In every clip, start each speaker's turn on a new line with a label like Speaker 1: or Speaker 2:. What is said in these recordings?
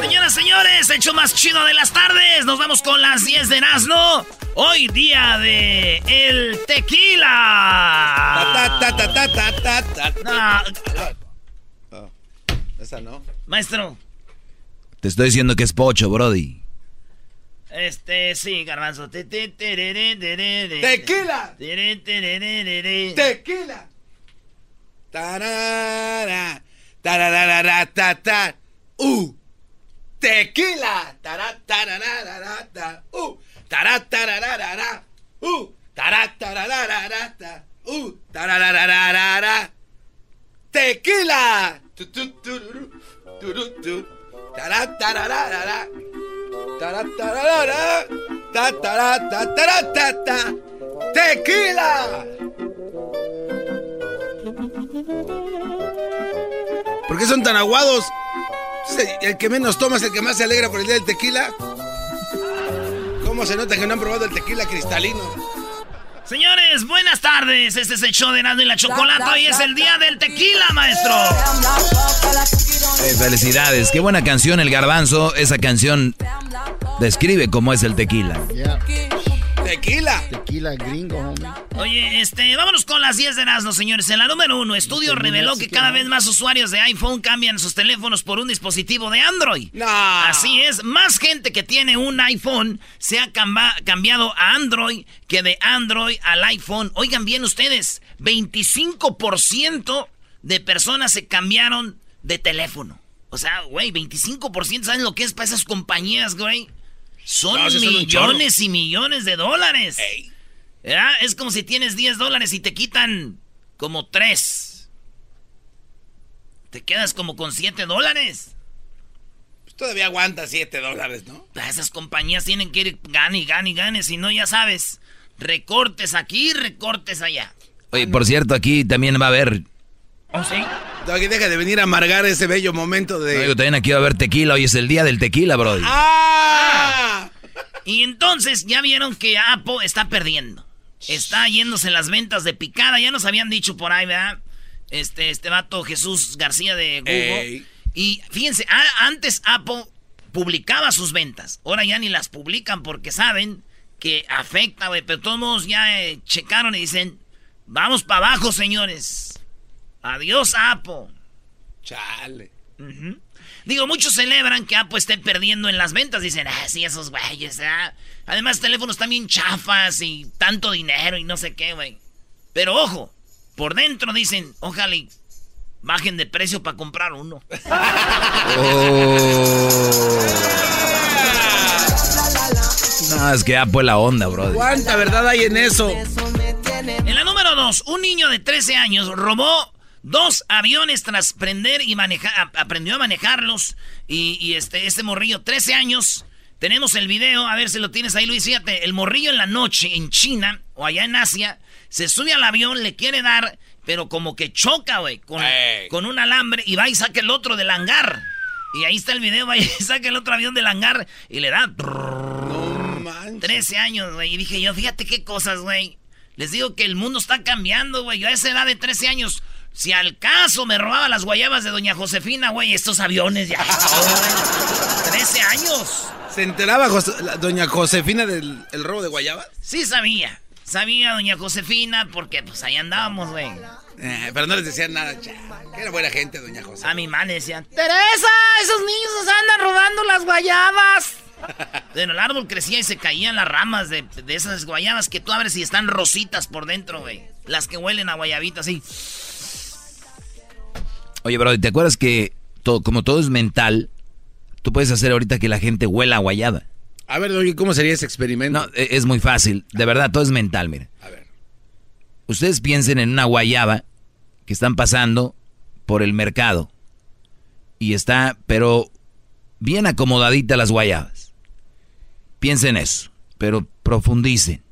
Speaker 1: Señoras, señores, hecho más chido de las tardes. Nos vamos con las 10 de Nazno. Hoy día de el tequila.
Speaker 2: Ta, ta, ta, ta, ta, ta, ta. Oh, esa no.
Speaker 1: maestro,
Speaker 3: Te estoy diciendo que es pocho, Brody.
Speaker 1: este, sí, garbanzo.
Speaker 2: ¡Tequila! ¡Tequila! Tarara, tararara, ta, ta. ¡Uh! ¡Tequila! Tará. ¡Uh! Tará, ¡Uh! Tará, tararara, ta. ¡Uh! ¡Tequila! Tu, tu, tururú, turú, tu. Tará. Tará, tararara. Ta, tará, ta, tará, ta, ta. ¡Tequila! ¿Por qué son tan aguados? Sí, El que menos toma es el que más se alegra por el día del tequila. ¿Cómo se nota que no han probado el tequila cristalino?
Speaker 1: Señores, buenas tardes. Este es el show de Erasmo y la Chocolata. Hoy es el día del tequila, maestro.
Speaker 3: Eh, felicidades. Qué buena canción, El Garbanzo. Esa canción describe cómo es el tequila.
Speaker 2: ¡Tequila!
Speaker 4: Tequila gringo, homie.
Speaker 1: Oye, este, vámonos con las 10 de Erasmo, señores. En la número uno, estudio reveló que cada vez más usuarios de iPhone cambian sus teléfonos por un dispositivo de Android.
Speaker 2: No.
Speaker 1: Así es, más gente que tiene un iPhone se ha cambiado a Android que de Android al iPhone. Oigan bien ustedes, 25% de personas se cambiaron de teléfono. O sea, güey, 25%, ¿saben lo que es para esas compañías, güey? Son
Speaker 2: No,
Speaker 1: millones y millones de dólares. Es como si tienes 10 dólares y te quitan como 3. Te quedas como con 7 dólares.
Speaker 2: Pues todavía aguanta 7 dólares, ¿no?
Speaker 1: Esas compañías tienen que ir gane y gane y gane, si no ya sabes, recortes aquí, recortes allá.
Speaker 3: Oye, por cierto, aquí también va a haber.
Speaker 1: ¿Oh, sí?
Speaker 2: Doggy, deja de venir a amargar ese bello momento de...
Speaker 3: Oye, también aquí va a haber tequila. Hoy es el día del tequila, Brody.
Speaker 2: ¡Ah!
Speaker 1: Y entonces ya vieron que Apple está perdiendo. Está yéndose las ventas de picada, ya nos habían dicho por ahí, ¿verdad? Este, este vato Jesús García de Google.
Speaker 2: Ey.
Speaker 1: Y fíjense, a- antes Apple publicaba sus ventas. Ahora ya ni las publican porque saben que afecta, güey. Pero todos modos ya eh, checaron y dicen, vamos para abajo, señores. Adiós, Apple.
Speaker 2: Chale.
Speaker 1: Digo, muchos celebran que Apple esté perdiendo en las ventas. Dicen, ah, sí, esos güeyes, ah. Además, teléfonos también chafas y tanto dinero y no sé qué, güey. Pero ojo, por dentro dicen, ojalá y bajen de precio para comprar uno.
Speaker 3: No, es que Apple la onda, Brody.
Speaker 2: ¿Cuánta verdad hay en eso?
Speaker 1: En la número dos, un niño de 13 años robó dos aviones tras prender y manejar, aprendió a manejarlos. Y, y este, este morrillo, 13 años. Tenemos el video, a ver si lo tienes ahí, Luis. Fíjate, el morrillo en la noche en China o allá en Asia se sube al avión, le quiere dar, pero como que choca, güey, con, con un alambre y va y saca el otro del hangar. Y ahí está el video, va y saca el otro avión del hangar y le da.
Speaker 2: No manches.
Speaker 1: 13 años, güey. Y dije yo, fíjate qué cosas, güey. Les digo que el mundo está cambiando, güey. Yo a esa edad de 13 años, si al caso me robaba las guayabas de doña Josefina, güey, estos aviones ya. 13 años.
Speaker 2: ¿Se enteraba la- doña Josefina del el robo de guayabas?
Speaker 1: Sí sabía. Sabía doña Josefina porque pues ahí andábamos, güey.
Speaker 2: Eh, pero no les decían nada, que era buena gente, doña Josefina.
Speaker 1: A mi madre le decían, Teresa, esos niños nos andan robando las guayabas. Bueno, el árbol crecía y se caían las ramas de, de esas guayabas que tú abres y están rositas por dentro, güey. Las que huelen a guayabita así.
Speaker 3: Oye, Brody, ¿te acuerdas que todo, como todo es mental, tú puedes hacer ahorita que la gente huela a guayaba?
Speaker 2: A ver, Doggy, ¿cómo sería ese experimento?
Speaker 3: No, e- es muy fácil. De verdad, todo es mental, mire.
Speaker 2: A ver.
Speaker 3: Ustedes piensen en una guayaba que están pasando por el mercado. Y está, pero bien acomodaditas las guayabas. Piensen eso, pero profundicen.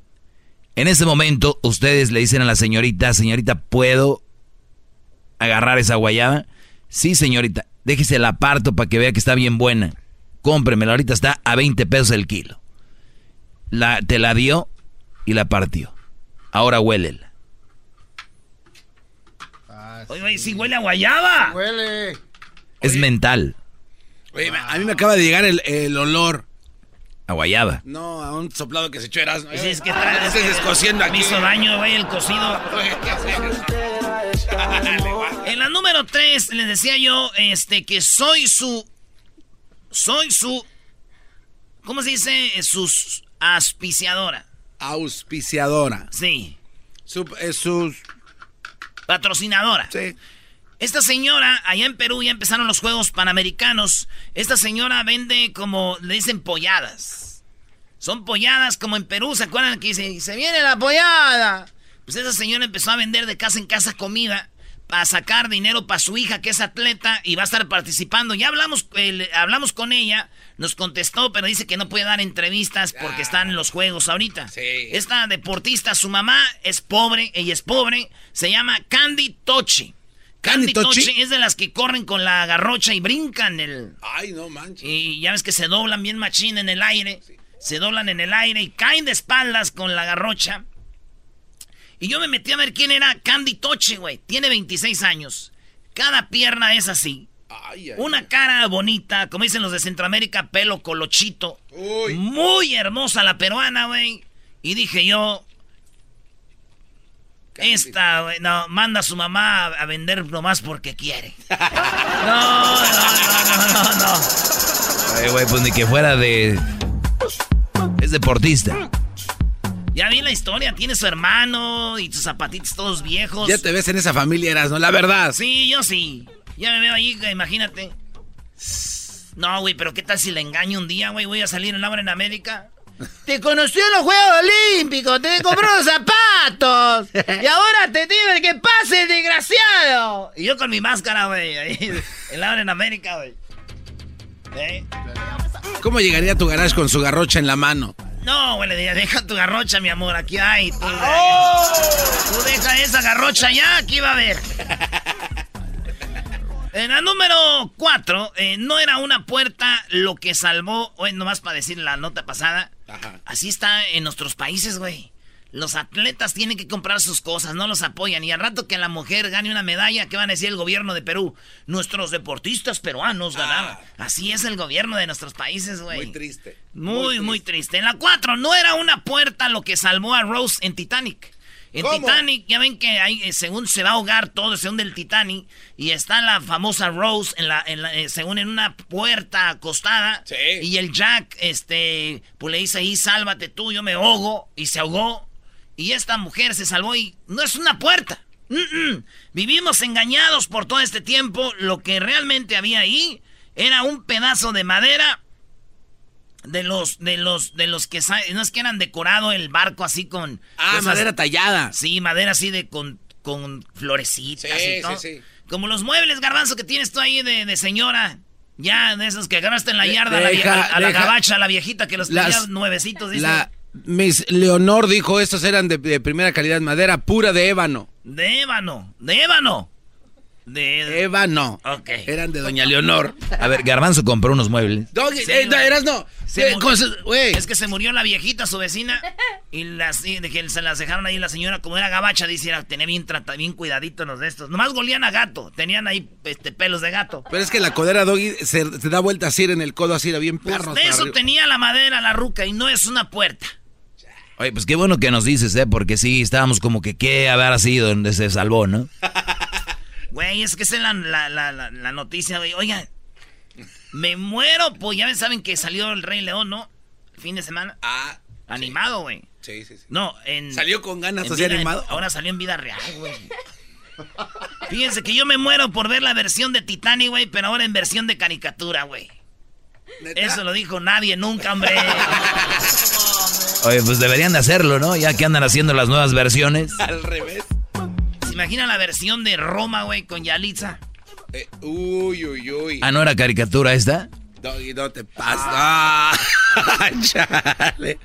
Speaker 3: En ese momento, ustedes le dicen a la señorita, señorita, ¿puedo agarrar esa guayaba? Sí, señorita, déjese la parto para que vea que está bien buena. Cómpremela, ahorita está a 20 pesos el kilo. La, te la dio y la partió. Ahora huélela.
Speaker 1: Oye, sí huele a guayaba.
Speaker 2: Huele.
Speaker 3: Es mental.
Speaker 2: Oye, a mí me acaba de llegar el, el olor.
Speaker 3: A guayaba.
Speaker 2: No, a un soplado que se echó Erasmo.
Speaker 1: Sí, es que está
Speaker 2: Ese es descosiendo aquí.
Speaker 1: Me hizo daño, güey, el cocido. En la número 3 les decía yo este, que soy su. Soy su. ¿Cómo se dice? Sus auspiciadora.
Speaker 2: Auspiciadora.
Speaker 1: Sí.
Speaker 2: Su, eh, sus.
Speaker 1: Patrocinadora.
Speaker 2: Sí.
Speaker 1: Esta señora, allá en Perú ya empezaron los Juegos Panamericanos. Esta señora vende como, le dicen polladas. Son polladas como en Perú, ¿se acuerdan que dice, se viene la pollada? Pues esa señora empezó a vender de casa en casa comida para sacar dinero para su hija que es atleta y va a estar participando. Ya hablamos, eh, hablamos con ella, nos contestó, pero dice que no puede dar entrevistas porque están en los juegos ahorita.
Speaker 2: Sí.
Speaker 1: Esta deportista, su mamá es pobre, ella es pobre, se llama Candy Tochi.
Speaker 2: Candy
Speaker 1: Candy
Speaker 2: Tochi.
Speaker 1: Tochi es de las que corren con la garrocha y brincan el...
Speaker 2: Ay, no manches.
Speaker 1: Y ya ves que se doblan bien machín en el aire. Se doblan en el aire y caen de espaldas con la garrocha. Y yo me metí a ver quién era Candy Tochi, güey. Tiene 26 años. Cada pierna es así.
Speaker 2: Ay, ay,
Speaker 1: Una cara bonita, como dicen los de Centroamérica, pelo colochito.
Speaker 2: Uy.
Speaker 1: Muy hermosa la peruana, güey. Y dije yo, esta, güey, no, manda a su mamá a, vender nomás porque quiere. No, no, no, no, no, no.
Speaker 3: Ay, güey, pues ni que fuera de... Es deportista.
Speaker 1: Ya vi la historia, tiene su hermano y sus zapatitos todos viejos.
Speaker 2: Ya te ves en esa familia, Erasmo, la verdad.
Speaker 1: Sí, yo sí. Ya me veo ahí, imagínate. No, güey, pero ¿qué tal si le engaño un día, güey? Voy a salir en hora en América. Te conocí en los Juegos Olímpicos, te compró los zapatos. Y ahora te digo que pase, desgraciado. Y yo con mi máscara, güey, ahí en la hora en América, güey. ¿Eh?
Speaker 2: ¿Cómo llegaría a tu garage con su garrocha en la mano?
Speaker 1: No, güey, le diría, deja tu garrocha, mi amor, aquí hay. Tú, tú deja esa garrocha ya, aquí va a haber. En la número 4, no era una puerta lo que salvó, o nomás para decir la nota pasada.
Speaker 2: Ajá.
Speaker 1: Así está en nuestros países, güey. Los atletas tienen que comprar sus cosas, no los apoyan. Y al rato que la mujer gane una medalla, ¿qué van a decir el gobierno de Perú? Nuestros deportistas peruanos ganaron. Así es el gobierno de nuestros países, güey.
Speaker 2: Muy triste.
Speaker 1: Muy, muy triste. En la 4, no era una puerta lo que salvó a Rose en Titanic. En
Speaker 2: ¿Cómo?
Speaker 1: Titanic, ya ven que hay, eh, según se va a ahogar todo, según del Titanic, y está la famosa Rose, en la, en la, eh, según en una puerta acostada,
Speaker 2: Sí.
Speaker 1: y el Jack, este, pues le dice ahí, sálvate tú, yo me ahogo, y se ahogó, y esta mujer se salvó, y no es una puerta. Vivimos engañados por todo este tiempo, lo que realmente había ahí era un pedazo de madera de los, de los, de los que no es que eran decorado el barco así con
Speaker 2: Ah,
Speaker 1: esas-
Speaker 2: madera tallada.
Speaker 1: Sí, madera así de con, con florecitas
Speaker 2: Sí,
Speaker 1: y todo.
Speaker 2: sí, sí.
Speaker 1: Como los muebles garbanzo que tienes tú ahí de, de señora. Ya, de esos que agarraste en la yarda a la, a la gabacha, a la viejita que los tenía nuevecitos, dice.
Speaker 2: La Miss Leonor dijo estos eran de, de primera calidad, madera pura de ébano.
Speaker 1: De ébano, de ébano. De...
Speaker 2: Ébano.
Speaker 1: Ok.
Speaker 2: Eran de Doña Leonor.
Speaker 3: A ver, Garbanzo compró unos muebles.
Speaker 2: Doggy,
Speaker 1: Sí,
Speaker 2: eh, no, eras no.
Speaker 1: Se
Speaker 2: Eh.
Speaker 1: Es que se murió la viejita, su vecina, y las, y que se las dejaron ahí la señora, como era gabacha, dice, era- tenía bien trata, bien cuidadito los de estos. Nomás golían a gato, tenían ahí este, pelos de gato.
Speaker 2: Pero es que la codera Doggy se, se da vuelta así en el codo, así era bien
Speaker 1: Pues
Speaker 2: perro.
Speaker 1: de eso tenía la madera, la ruca, y no es una puerta.
Speaker 3: Oye, pues qué bueno que nos dices, ¿eh? Porque sí, estábamos como que qué habrá sido donde se salvó, ¿no?
Speaker 1: Güey, es que esa es la, la, la, la- la noticia, güey. Oigan, me muero, pues ya saben que salió el Rey León, ¿no? El fin de semana.
Speaker 2: Ah,
Speaker 1: Animado, güey.
Speaker 2: sí, sí, sí.
Speaker 1: No, en...
Speaker 2: Salió con ganas así animado.
Speaker 1: Ahora salió en vida real, güey. Fíjense que yo me muero por ver la versión de Titanic, güey, pero ahora en versión de caricatura, güey. Eso lo dijo nadie nunca, hombre.
Speaker 3: Oye, pues deberían de hacerlo, ¿no? Ya que andan haciendo las nuevas versiones.
Speaker 2: Al revés.
Speaker 1: ¿Se imagina la versión de Roma, güey, con Yalitza?
Speaker 2: Eh, uy, uy, uy.
Speaker 3: Ah, ¿no era caricatura esta?
Speaker 2: Doggy, no te pasa. Ah, chale.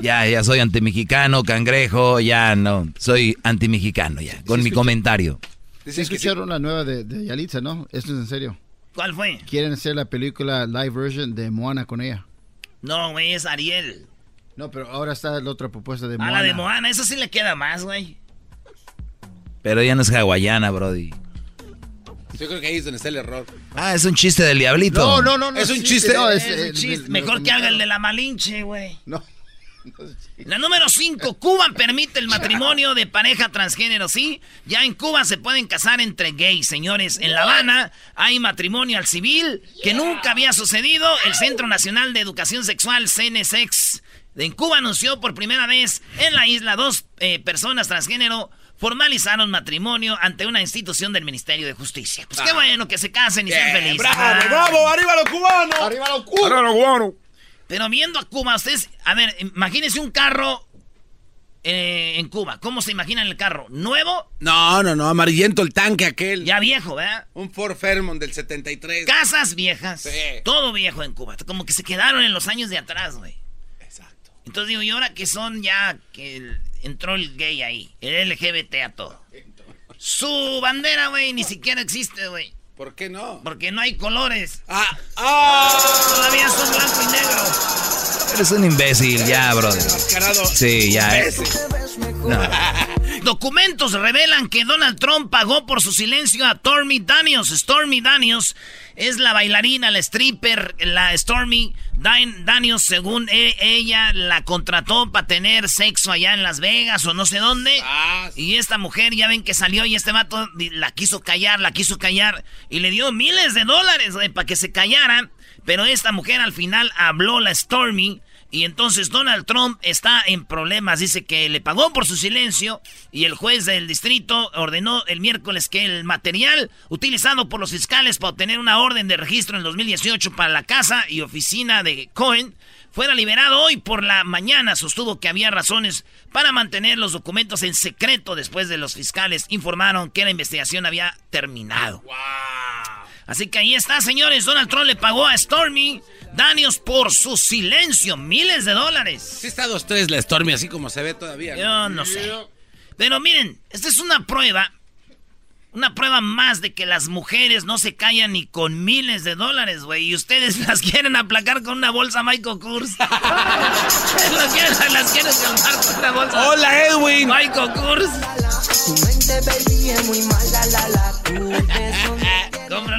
Speaker 3: Ya, ya soy antimexicano, cangrejo, ya no. Soy antimexicano ya, con mi comentario.
Speaker 4: Sí, escucharon la nueva de, de, Yalitza, ¿no? Esto es en serio.
Speaker 1: ¿Cuál fue?
Speaker 4: Quieren hacer la película live version de Moana con ella.
Speaker 1: No, güey, es Ariel.
Speaker 4: No, pero ahora está la otra propuesta de Moana.
Speaker 1: Ah, la de Moana, eso sí le queda más, güey.
Speaker 3: Pero ya no es hawaiana, Brody.
Speaker 2: Yo creo que ahí es donde está el error.
Speaker 3: Ah, es un chiste del diablito.
Speaker 4: No, no, no. no
Speaker 2: es un chiste.
Speaker 4: No,
Speaker 1: es, es un chiste. Mejor que haga el de la Malinche, güey. No. La número 5, Cuba permite el matrimonio de pareja transgénero, ¿sí? Ya en Cuba se pueden casar entre gays, señores. En La Habana hay matrimonio al civil que nunca había sucedido. El Centro Nacional de Educación Sexual, CNSEX, en Cuba anunció por primera vez en la isla dos eh, personas transgénero formalizaron matrimonio ante una institución del Ministerio de Justicia. Pues qué bueno que se casen y sean felices.
Speaker 2: ¡Bravo, ah. bravo! ¡Arriba los cubanos!
Speaker 4: ¡Arriba los cubanos!
Speaker 5: ¡Arriba los cubanos!
Speaker 1: Pero viendo a Cuba, ustedes, a ver, imagínense un carro eh, en Cuba. ¿Cómo se imaginan el carro? ¿Nuevo?
Speaker 2: No, no, no, amarillento el tanque aquel.
Speaker 1: Ya viejo, ¿verdad?
Speaker 2: Un Ford Fairmont del 73.
Speaker 1: Casas viejas. Sí. Todo viejo en Cuba. Como que se quedaron en los años de atrás, güey.
Speaker 2: Exacto.
Speaker 1: Entonces digo, ¿y ahora que son ya que entró el gay ahí? El LGBT a todo. Su bandera, güey, ni siquiera existe, güey.
Speaker 2: ¿Por qué no?
Speaker 1: Porque no hay colores.
Speaker 2: Ah, ah.
Speaker 1: Todavía son blanco y negro.
Speaker 3: Eres un imbécil, ya, brother. Sí, ya. Eh.
Speaker 1: Documentos revelan que Donald Trump pagó por su silencio a Stormy Daniels. Stormy Daniels es la bailarina, la stripper, la Stormy Daniels, según e, ella, la contrató para tener sexo allá en Las Vegas o no sé dónde. Ah, y esta mujer, ya ven que salió y este vato la quiso callar, la quiso callar y le dio miles de dólares para que se callara. Pero esta mujer al final habló la Stormy y entonces Donald Trump está en problemas. Dice que le pagó por su silencio y el juez del distrito ordenó el miércoles que el material utilizado por los fiscales para obtener una orden de registro en 2018 para la casa y oficina de Cohen fuera liberado hoy por la mañana. Sostuvo que había razones para mantener los documentos en secreto después de los fiscales informaron que la investigación había terminado. Así que ahí está, señores. Donald Trump le pagó a Stormy Daniels por su silencio. Miles de dólares.
Speaker 2: Sí está dos tres la Stormy, así como se ve todavía.
Speaker 1: Yo no sé. Pero miren, esta es una prueba. Una prueba más de que las mujeres no se callan ni con miles de dólares, güey. Y ustedes las quieren aplacar con una bolsa Michael Kors. las quieren, las quieren calmar con una bolsa.
Speaker 2: Hola, Edwin.
Speaker 1: Michael Kors. Compra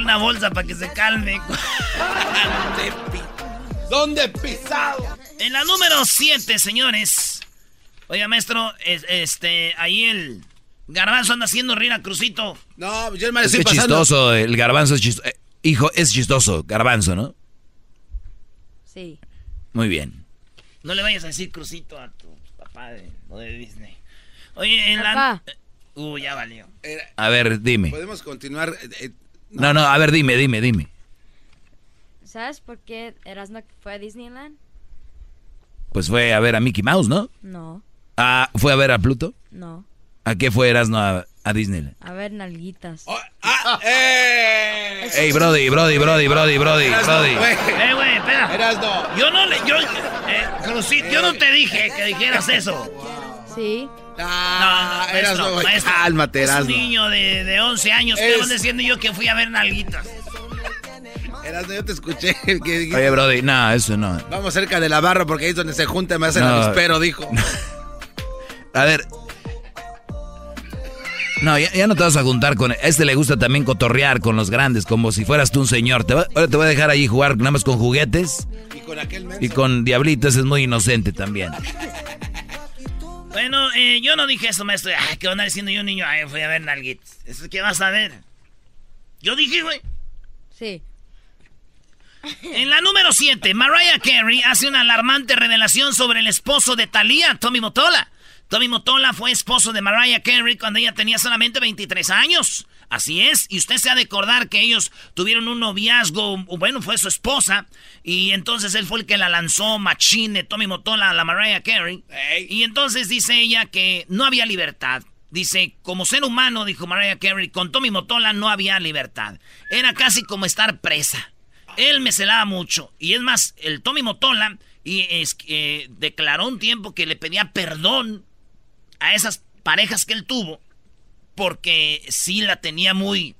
Speaker 1: una bolsa para que se calme.
Speaker 2: ¿Dónde pisado?
Speaker 1: En la número 7, señores. Oiga, maestro, este, ahí el garbanzo anda haciendo reír a Crucito.
Speaker 2: No, yo me
Speaker 3: es
Speaker 2: estoy
Speaker 3: chistoso, el garbanzo es chistoso. Eh, hijo, es chistoso, garbanzo, ¿no?
Speaker 6: Sí.
Speaker 3: Muy bien.
Speaker 1: No le vayas a decir Crucito a tu papá de, de Disney. Oye, en la... Uh, ya valió.
Speaker 3: A ver, dime.
Speaker 2: Podemos continuar.
Speaker 3: No, no, a ver, dime, dime, dime.
Speaker 6: ¿Sabes por qué Erasmo fue a Disneyland?
Speaker 3: Pues fue a ver a Mickey Mouse, ¿no?
Speaker 6: No.
Speaker 3: Ah, ¿fue a ver a Pluto?
Speaker 6: No.
Speaker 3: ¿A qué fue Erasmo a, a Disneyland?
Speaker 6: A ver nalguitas.
Speaker 2: Oh, ah, eh.
Speaker 3: Ey, Brody, Brody, Brody, Brody, Brody, Brody.
Speaker 1: Eh, güey, espera.
Speaker 2: Erasmo.
Speaker 1: Yo no le, yo, eh, Crucito, yo no te dije que dijeras eso.
Speaker 6: Sí.
Speaker 2: Ah, no, no, maestro, maestro, Cálmate,
Speaker 1: Es un niño de, de 11 años. ¿Qué es... diciendo yo que fui a ver nalguitas?
Speaker 2: Erasmo, yo te escuché.
Speaker 3: Que Oye, Brody, no, eso no.
Speaker 2: Vamos cerca de la barra porque ahí es donde se junta me hacen no. avispero, dijo.
Speaker 3: a ver. No, ya, ya, no te vas a juntar con... A este le gusta también cotorrear con los grandes, como si fueras tú un señor. Te va, ahora te voy a dejar ahí jugar nada más con juguetes.
Speaker 2: Y con aquel menso.
Speaker 3: Y con diablitos es muy inocente también.
Speaker 1: Bueno, eh, yo no dije eso, maestro. Ay, ¿qué van a diciendo yo, niño? Ay, fui a ver nalguitas. ¿Eso qué vas a ver? Yo dije, güey.
Speaker 6: Sí.
Speaker 1: En la número 7, Mariah Carey hace una alarmante revelación sobre el esposo de Thalía, Tommy Motola. Tommy Motola fue esposo de Mariah Carey cuando ella tenía solamente 23 años. Así es, y usted se ha de acordar que ellos tuvieron un noviazgo, bueno, fue su esposa, y entonces él fue el que la lanzó machine, Tommy Motola, a la Mariah Carey.
Speaker 2: Hey.
Speaker 1: Y entonces dice ella que no había libertad. Dice, como ser humano, dijo Mariah Carey, con Tommy Motola no había libertad. Era casi como estar presa. Él me celaba mucho. Y es más, el Tommy Motola y es, que declaró un tiempo que le pedía perdón a esas parejas que él tuvo porque sí la tenía muy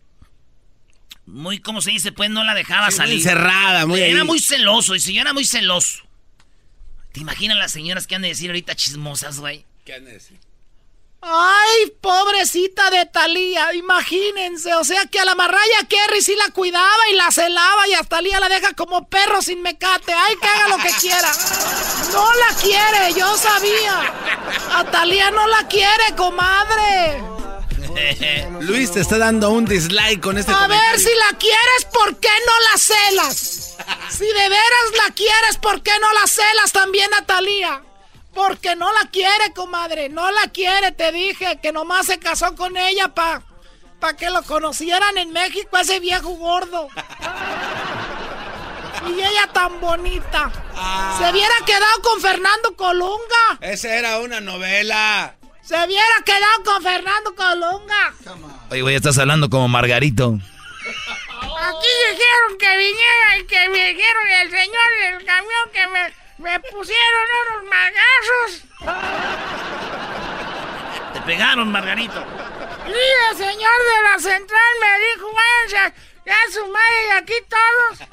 Speaker 1: muy ¿cómo se dice? Pues no la dejaba salir.
Speaker 2: Muy cerrada, muy
Speaker 1: Era
Speaker 2: ahí.
Speaker 1: muy celoso y si yo era muy celoso. ¿Te imaginas las señoras que han de decir ahorita chismosas, güey?
Speaker 2: ¿Qué han de decir?
Speaker 7: Ay, pobrecita de Talía, imagínense, o sea que a la Marraya Kerry sí la cuidaba y la celaba y a Talía la deja como perro sin mecate. Ay, que haga lo que quiera. No la quiere, yo sabía. A Talía no la quiere, comadre.
Speaker 2: Luis te está dando un dislike con este
Speaker 7: A
Speaker 2: comentario.
Speaker 7: ver, si la quieres, ¿por qué no la celas? Si de veras la quieres, ¿por qué no la celas también a Talía? Porque no la quiere, comadre. No la quiere, te dije. Que nomás se casó con ella pa, pa que lo conocieran en México, ese viejo gordo. Y ella tan bonita. Se hubiera quedado con Fernando Colunga.
Speaker 2: Esa era una novela.
Speaker 7: Se hubiera quedado con Fernando Colunga.
Speaker 3: Oye, güey, estás hablando como Margarito.
Speaker 7: Aquí dijeron que viniera y que me dijeron el señor del camión que me, me pusieron unos magazos.
Speaker 1: Te pegaron, Margarito.
Speaker 7: Y el señor de la central me dijo, váyanse ya su madre y aquí todos.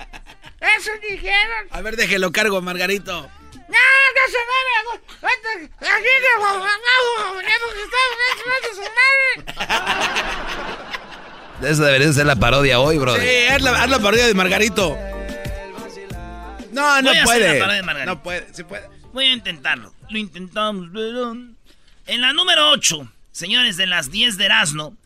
Speaker 7: Eso dijeron.
Speaker 2: A ver, déjelo cargo, Margarito.
Speaker 7: No, que se vaya. Aquí que su madre.
Speaker 3: Esa debería ser la parodia hoy, bro.
Speaker 2: Sí, haz la, haz la parodia de Margarito. No, no
Speaker 1: Voy a hacer
Speaker 2: puede.
Speaker 1: la parodia de Margarito.
Speaker 2: No puede, sí puede.
Speaker 1: Voy a intentarlo. Lo intentamos, pero... En la número 8, señores de las 10 de Erasmo,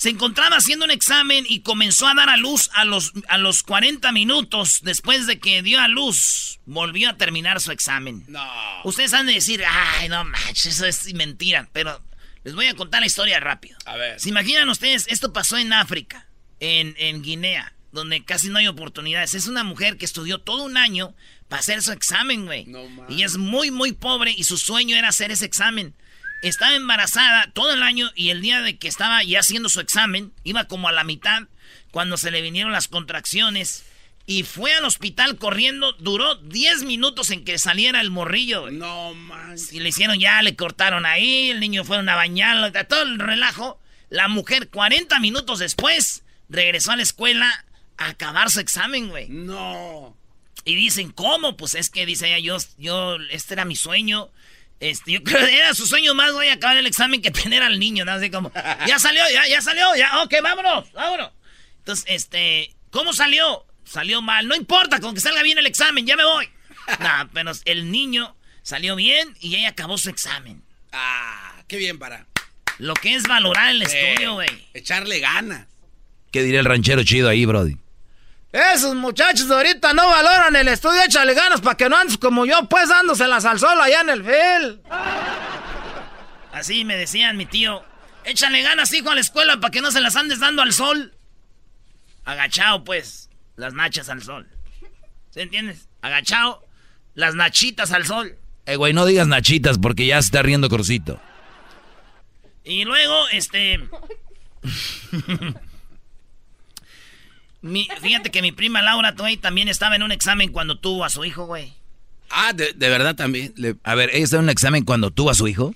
Speaker 1: se encontraba haciendo un examen y comenzó a dar a luz a los, a los 40 minutos después de que dio a luz. Volvió a terminar su examen.
Speaker 2: No.
Speaker 1: Ustedes han de decir, ay, no manches, eso es mentira. Pero les voy a contar la historia rápido.
Speaker 2: A ver.
Speaker 1: ¿Se imaginan ustedes? Esto pasó en África, en, en Guinea, donde casi no hay oportunidades. Es una mujer que estudió todo un año para hacer su examen, güey.
Speaker 2: No
Speaker 1: y es muy, muy pobre y su sueño era hacer ese examen. Estaba embarazada todo el año y el día de que estaba ya haciendo su examen, iba como a la mitad cuando se le vinieron las contracciones. Y fue al hospital corriendo, duró 10 minutos en que saliera el morrillo. güey.
Speaker 2: No, man.
Speaker 1: Y le hicieron ya, le cortaron ahí, el niño fueron a bañarlo, todo el relajo. La mujer, 40 minutos después, regresó a la escuela a acabar su examen, güey.
Speaker 2: No.
Speaker 1: Y dicen, ¿cómo? Pues es que dice ella, yo, yo, este era mi sueño. Este, yo creo que era su sueño más, güey, acabar el examen que tener al niño, ¿no? Así como, ya salió, ya, ya salió, ya, ok, vámonos, vámonos. Entonces, este, ¿cómo salió? Salió mal, no importa, con que salga bien el examen, ya me voy. nah, pero el niño salió bien y ella acabó su examen.
Speaker 2: Ah, qué bien para.
Speaker 1: Lo que es valorar el
Speaker 2: Eh,
Speaker 1: estudio, güey.
Speaker 2: Echarle ganas.
Speaker 3: ¿Qué diría el ranchero chido ahí, Brody?
Speaker 7: Esos muchachos de ahorita no valoran el estudio, échale ganas para que no andes como yo, pues dándoselas al sol allá en el field.
Speaker 1: Así me decían mi tío. Échale ganas, hijo, a la escuela para que no se las andes dando al sol. Agachado, pues. Las nachas al sol. ¿Sí entiendes? Agachado, las nachitas al sol.
Speaker 3: Eh, güey, no digas nachitas porque ya se está riendo Crucito.
Speaker 1: Y luego, este. mi- fíjate que mi prima Laura Tway también estaba en un examen cuando tuvo a su hijo, güey.
Speaker 2: Ah, de, de verdad también. Le-
Speaker 3: A ver, ¿ella está en un examen cuando tuvo a su hijo?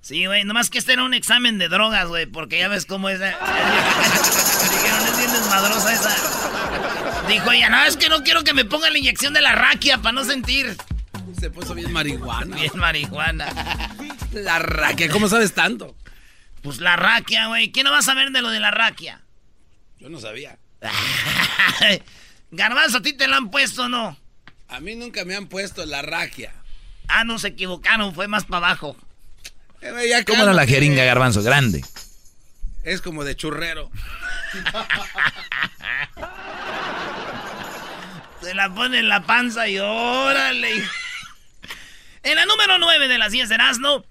Speaker 1: Sí, güey, nomás que este era un examen de drogas, güey, porque ya ves cómo es. eh. Dijeron, es bien desmadrosa esa. Dijo ella, no, es que no quiero que me pongan la inyección de la raquia para no sentir.
Speaker 2: Se puso bien marihuana.
Speaker 1: Bien marihuana.
Speaker 2: La raquia, ¿cómo sabes tanto?
Speaker 1: Pues la raquia, güey. ¿Qué no vas a saber de lo de la raquia?
Speaker 2: Yo no sabía.
Speaker 1: Garbanzo, ¿a ti te la han puesto o no?
Speaker 2: A mí nunca me han puesto la raquia.
Speaker 1: Ah, no se equivocaron, fue más para abajo.
Speaker 2: Eh, ya
Speaker 3: ¿Cómo era la jeringa, garbanzo? Grande.
Speaker 2: Es como de churrero.
Speaker 1: Se la pone en la panza y órale. En la número 9 de las 10 de Erasmo,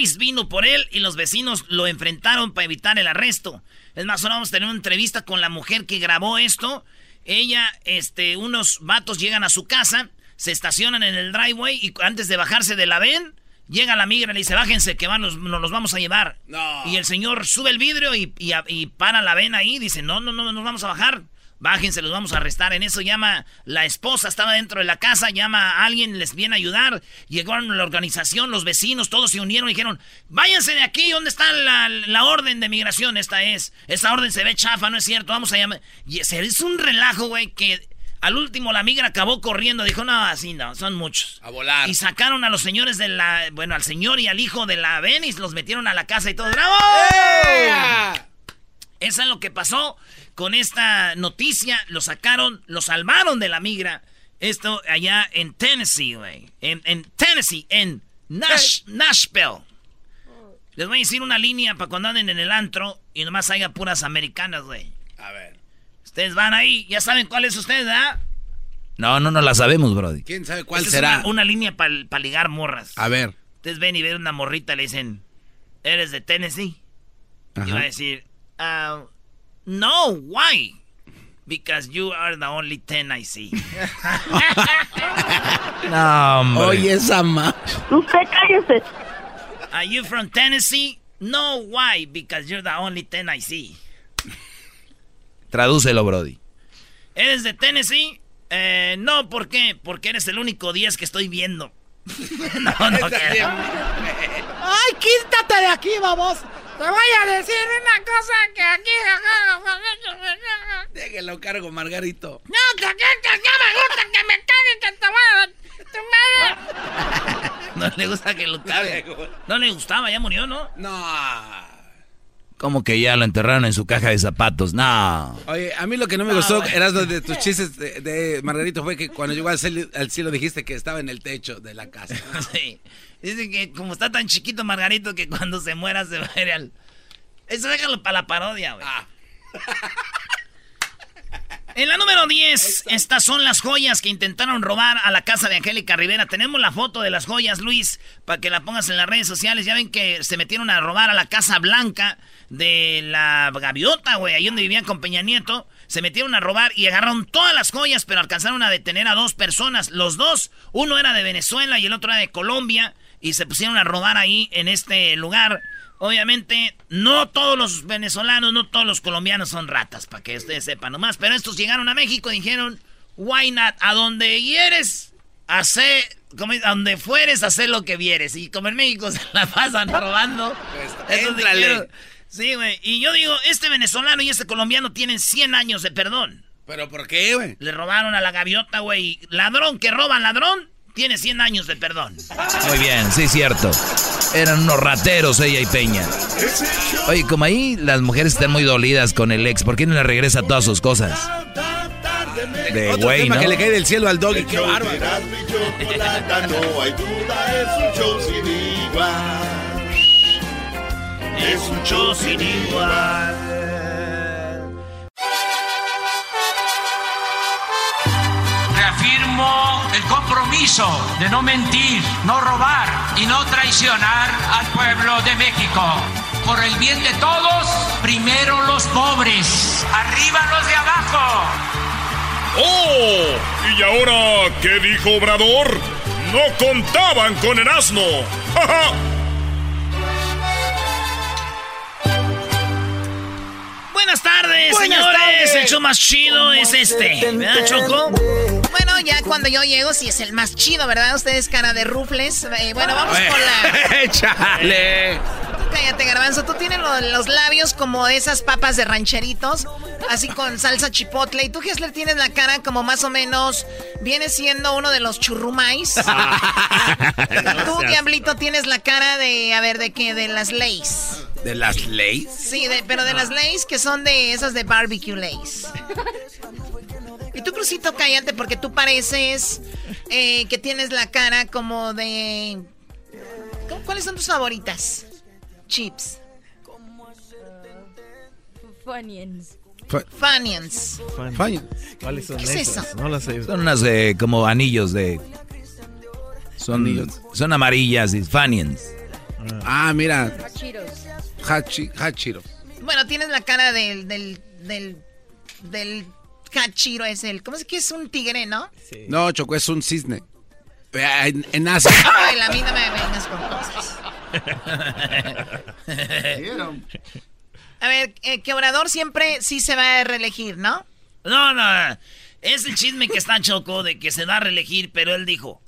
Speaker 1: Ice vino por él y los vecinos lo enfrentaron para evitar el arresto. Es más, ahora vamos a tener una entrevista con la mujer que grabó esto. Ella, este, unos vatos llegan a su casa, se estacionan en el driveway y antes de bajarse de la ven, llega la migra y le dice, bájense que van, nos, nos los vamos a llevar.
Speaker 2: No.
Speaker 1: Y el señor sube el vidrio y, y- y para la ven ahí, dice, no, no, no, nos vamos a bajar. Bájense, los vamos a arrestar. En eso llama la esposa, estaba dentro de la casa, llama a alguien, les viene a ayudar. Llegaron la organización, los vecinos, todos se unieron y dijeron, váyanse de aquí, ¿dónde está la, la orden de migración? Esta es, esa orden se ve chafa, no es cierto, vamos a llamar. Y se hizo un relajo, güey, que al último la migra acabó corriendo, dijo, no, así no, son muchos.
Speaker 2: A volar.
Speaker 1: Y sacaron a los señores de la, bueno, al señor y al hijo de la Venice, los metieron a la casa y todo, ¡bravo! Eso es lo que pasó con esta noticia. Lo sacaron, lo salvaron de la migra. Esto allá en Tennessee, güey. En, en, Tennessee, en Nash, Nashville. Les voy a decir una línea para cuando anden en el antro y nomás haya puras americanas, güey.
Speaker 2: A ver.
Speaker 1: Ustedes van ahí, ya saben cuál es ustedes, ¿verdad?
Speaker 3: No, no, no la sabemos, Brody.
Speaker 2: ¿Quién sabe cuál
Speaker 1: Esta
Speaker 2: será?
Speaker 1: Es una, una línea para ligar morras.
Speaker 2: A ver.
Speaker 1: Ustedes ven y ven una morrita, le dicen, ¿eres de Tennessee? Y va a decir, ah, no, why? Because you are the only ten I see.
Speaker 3: No, hombre.
Speaker 2: Oye, esa ma...
Speaker 8: Usted cállese.
Speaker 1: Are you from Tennessee? No, why? Because you're the only ten I see.
Speaker 3: Tradúcelo, Brody.
Speaker 1: ¿Eres de Tennessee? Eh, no, ¿por qué? Porque eres el único 10 que estoy viendo. no, no,
Speaker 7: ¡Ay, quítate de aquí, vamos! Te voy a decir una cosa que aquí...
Speaker 2: Déjelo cargo, Margarito.
Speaker 7: No, que aquí que ya me gusta que me caguen, que te voy a... Tu madre.
Speaker 1: no le gusta que lo cabe. No le gustaba, ya murió, ¿no?
Speaker 2: No.
Speaker 3: Como que ya lo enterraron en su caja de zapatos. No.
Speaker 2: Oye, a mí lo que no me gustó, Erasmo, de tus chistes de, de Margarito fue que cuando llegó al cielo, al cielo dijiste que estaba en el techo de la casa.
Speaker 1: Sí. Dice que como está tan chiquito Margarito que cuando se muera se va a ir al... Eso déjalo para la parodia, güey.
Speaker 2: Ah.
Speaker 1: En la número 10, estas son las joyas que intentaron robar a la casa de Angélica Rivera. Tenemos la foto de las joyas, Luis, para que la pongas en las redes sociales. Ya ven que se metieron a robar a la Casa Blanca de la Gaviota, güey, ahí donde vivían con Peña Nieto. Se metieron a robar y agarraron todas las joyas, pero alcanzaron a detener a dos personas. Los dos, uno era de Venezuela y el otro era de Colombia, y se pusieron a robar ahí en este lugar. Obviamente, no todos los venezolanos, no todos los colombianos son ratas, para que ustedes sepan nomás. Pero estos llegaron a México y dijeron, why not? A donde hieres, hace, como, a donde fueres, hacer lo que vieres. Y como en México se la pasan robando.
Speaker 2: Pues,
Speaker 1: dijeron- sí, güey. Y yo digo, este venezolano y este colombiano tienen 100 años de perdón.
Speaker 2: ¿Pero por qué, güey?
Speaker 1: Le robaron a la gaviota, güey. Ladrón que roba ladrón, tiene 100 años de perdón.
Speaker 3: Muy bien, sí, cierto. Eran unos rateros ella y Peña. Oye, como ahí las mujeres están muy dolidas con el ex, ¿por qué no le regresa todas sus cosas? De
Speaker 2: Otro
Speaker 3: güey,
Speaker 2: tema
Speaker 3: ¿no?
Speaker 2: que le cae del cielo al doggy. Qué bárbaro.
Speaker 9: No hay duda, es un show sin igual.
Speaker 1: Es un show sin igual.
Speaker 10: El compromiso de no mentir, no robar y no traicionar al pueblo de México. Por el bien de todos, primero los pobres, arriba los de abajo.
Speaker 5: ¡Oh! ¿Y ahora qué dijo Obrador? No contaban con el asno. ¡Ja, ja!
Speaker 1: Buenas tardes,
Speaker 2: Buenas
Speaker 1: señores.
Speaker 2: tardes.
Speaker 1: El show más chido es este. ¿Verdad, Choco?
Speaker 11: Bueno, ya cuando yo llego, sí es el más chido, ¿verdad? Ustedes cara de rufles. Eh, bueno, vamos con la...
Speaker 2: ¡Échale!
Speaker 11: Cállate, garbanzo. Tú tienes lo- los labios como esas papas de rancheritos, así con salsa chipotle. Y tú, Hessler, tienes la cara como más o menos... Viene siendo uno de los churrumais. tú, Diablito, tienes la cara de... A ver, ¿de qué? De las Lays.
Speaker 2: ¿De las leyes?
Speaker 11: Sí, de- pero de las Lays que son de esas de barbecue Lays. Y tú, Crucito, cállate porque tú pareces eh, que tienes la cara como de... ¿Cómo- ¿Cuáles son tus favoritas? Chips.
Speaker 6: Funyuns.
Speaker 11: Funyuns.
Speaker 2: Fine.
Speaker 12: ¿Cuáles son
Speaker 11: ¿Qué es
Speaker 12: esas?
Speaker 11: eso?
Speaker 12: No las sé.
Speaker 3: Son unas eh, como anillos de... Son,
Speaker 2: Anillos.
Speaker 3: son amarillas y Fanians.
Speaker 2: Ah, mira.
Speaker 6: Cheetos.
Speaker 2: Hachi, Hachiro.
Speaker 11: Bueno, tienes la cara del... del... del... del Hachiro es el... ¿Cómo es que es un tigre, no?
Speaker 2: No, Choco, es un cisne. En, en Asia.
Speaker 11: Ay, a mí no me vengas con cosas. A ver, eh, que Obrador siempre sí se va a reelegir, ¿no?
Speaker 1: No, no. Es el chisme que está Choco de que se da a reelegir, pero él dijo: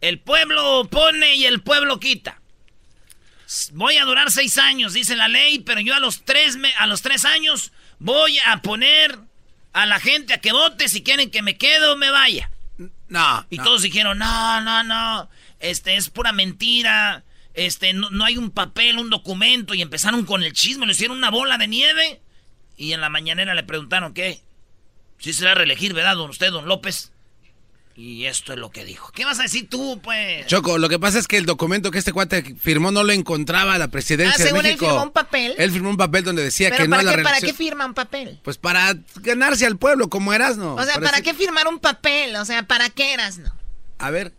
Speaker 1: el pueblo pone y el pueblo quita. Voy a durar seis años, dice la ley, pero yo a los tres, a los tres años voy a poner a la gente a que vote si quieren que me quede o me vaya.
Speaker 2: No.
Speaker 1: Y todos dijeron, no, no, no, este es pura mentira, este, no, no, hay un papel, un documento, y empezaron con el chisme, le hicieron una bola de nieve, y en la mañanera le preguntaron, ¿qué? Si se va a reelegir, ¿verdad, don usted, don López? Y esto es lo que dijo. ¿Qué vas a decir tú, pues?
Speaker 2: Choco, lo que pasa es que el documento que este cuate firmó no lo encontraba la presidencia ah,
Speaker 11: según
Speaker 2: de México.
Speaker 11: él firmó un papel.
Speaker 2: Él firmó un papel donde decía que no
Speaker 11: para
Speaker 2: la
Speaker 11: qué, ¿Para qué firma un papel?
Speaker 2: Pues para ganarse al pueblo, como eras, ¿no?
Speaker 11: O sea, ¿para, qué firmar un papel? O sea, ¿para qué eras, no?
Speaker 2: A ver,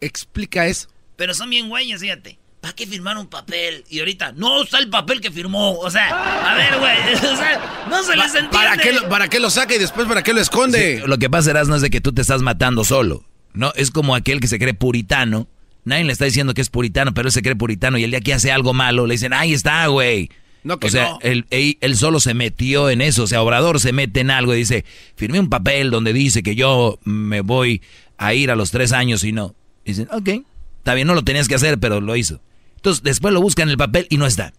Speaker 2: explica eso.
Speaker 1: Pero son bien güeyes, fíjate. ¿Para qué firmar un papel? Y ahorita, no está el papel que firmó. O sea, a ver, güey. O sea, no se les entiende.
Speaker 2: ¿Para qué, lo, ¿Para qué lo saca y después para qué lo esconde?
Speaker 3: lo que pasa, no es de que tú te estás matando solo. No, es como aquel que se cree puritano. Nadie le está diciendo que es puritano, pero él se cree puritano y el día que hace algo malo le dicen, ahí está, güey.
Speaker 2: No, que
Speaker 3: o sea, él, él, solo se metió en eso. O sea, Obrador se mete en algo y dice, firmé un papel donde dice que yo me voy a ir a los tres años y no. Dicen, ok, está bien, no lo tenías que hacer, pero lo hizo. Entonces, después lo buscan en el papel y no está.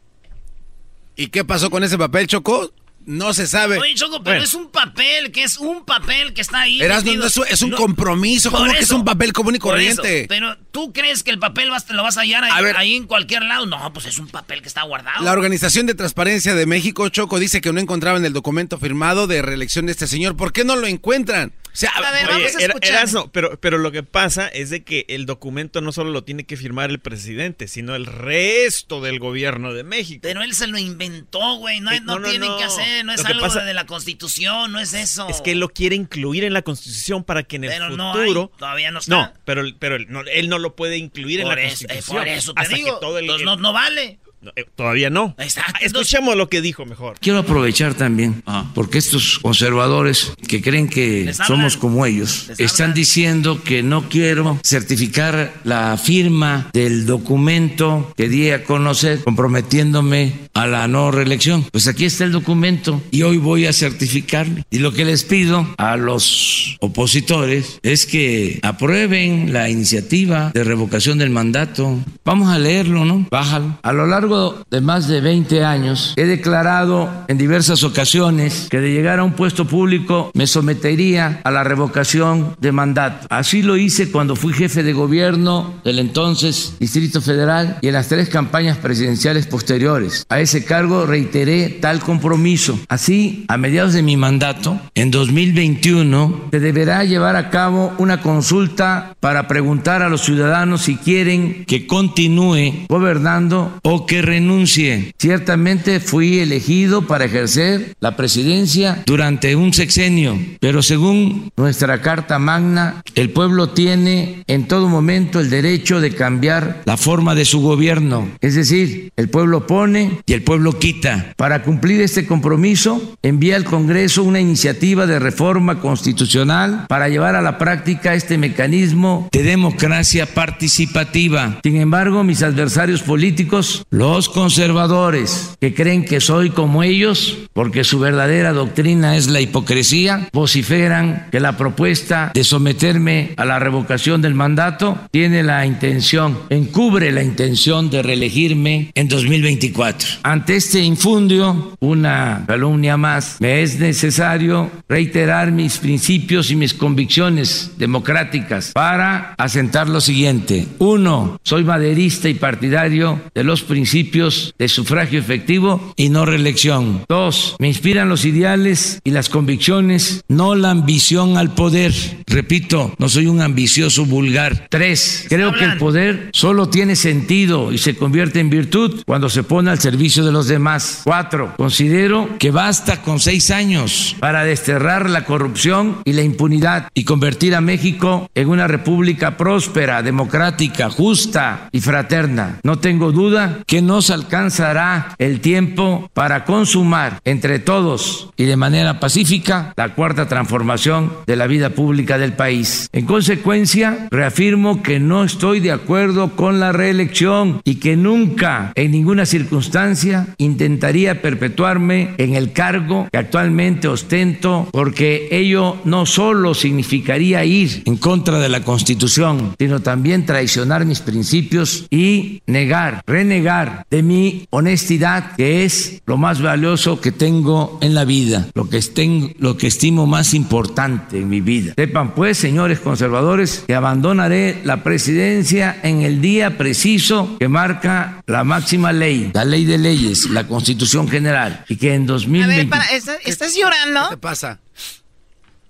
Speaker 2: ¿Y qué pasó con ese papel, Chocó? No se sabe.
Speaker 1: Oye, Choco, pero es un papel, que es un papel que está ahí.
Speaker 2: es, un compromiso, ¿cómo que es un papel común y corriente?
Speaker 1: pero tú crees que el papel vas, lo vas a hallar ahí, en cualquier lado. No, pues es un papel que está guardado.
Speaker 2: La Organización de Transparencia de México, Choco, dice que no encontraban el documento firmado de reelección de este señor. ¿Por qué no lo encuentran?
Speaker 11: A ver, vamos a escuchar.
Speaker 8: pero, pero lo que pasa es de que el documento no solo lo tiene que firmar el presidente, sino el resto del gobierno de México.
Speaker 1: Pero él se lo inventó, güey. No, no, tiene que hacer, no es algo de la constitución, no es eso.
Speaker 8: Es que él lo quiere incluir en la constitución para que en el futuro.
Speaker 1: todavía no está.
Speaker 8: No, pero, pero él no, lo puede incluir en la eh, constitución.
Speaker 1: por eso te digo, no, no vale.
Speaker 8: Eh, todavía no. Escuchemos lo que dijo mejor.
Speaker 12: Quiero aprovechar también, ah. porque estos conservadores que creen que somos como ellos, están diciendo que no quiero certificar la firma del documento que di a conocer comprometiéndome a la no reelección. Pues aquí está el documento y hoy voy a certificarlo. Y lo que les pido a los opositores es que aprueben la iniciativa de revocación del mandato. Vamos a leerlo, ¿no? Bájalo. A lo largo de más de 20 años he declarado en diversas ocasiones que de llegar a un puesto público me sometería a la revocación de mandato. Así lo hice cuando fui jefe de gobierno del entonces Distrito Federal y en las tres campañas presidenciales posteriores. A ese cargo reiteré tal compromiso. Así, a mediados de mi mandato, en 2021, se deberá llevar a cabo una consulta para preguntar a los ciudadanos si quieren que continúe gobernando o que renuncie. Ciertamente fui elegido para ejercer la presidencia durante un sexenio, pero según nuestra Carta Magna, el pueblo tiene en todo momento el derecho de cambiar la forma de su gobierno. Es decir, el pueblo pone y el pueblo quita. Para cumplir este compromiso, envía al Congreso una iniciativa de reforma constitucional para llevar a la práctica este mecanismo de democracia participativa. Sin embargo, mis adversarios políticos los conservadores que creen que soy como ellos, porque su verdadera doctrina es la hipocresía, vociferan que la propuesta de someterme a la revocación del mandato tiene la intención, encubre la intención de reelegirme en 2024. Ante este infundio, una calumnia más, me es necesario reiterar mis principios y mis convicciones democráticas para asentar lo siguiente. Uno, soy maderista y partidario de los principios principios de sufragio efectivo y no reelección. Dos, me inspiran los ideales y las convicciones, no la ambición al poder. Repito, no soy un ambicioso vulgar. Tres, creo que el poder solo tiene sentido y se convierte en virtud cuando se pone al servicio de los demás. Cuatro, considero que basta con seis años para desterrar la corrupción y la impunidad y convertir a México en una república próspera, democrática, justa y fraterna. No tengo duda que nos alcanzará el tiempo para consumar entre todos y de manera pacífica la cuarta transformación de la vida pública del país. En consecuencia, reafirmo que no estoy de acuerdo con la reelección y que nunca, en ninguna circunstancia, intentaría perpetuarme en el cargo que actualmente ostento, porque ello no solo significaría ir en contra de la Constitución, sino también traicionar mis principios y negar, renegar de mi honestidad, que es lo más valioso que tengo en la vida, lo que, estén, lo que estimo más importante en mi vida. Sepan pues, señores conservadores, que abandonaré la presidencia en el día preciso que marca la máxima ley, la ley de leyes, la Constitución General, y que en 2020... A ver,
Speaker 11: para, ¿estás, llorando?
Speaker 2: ¿Qué pasa?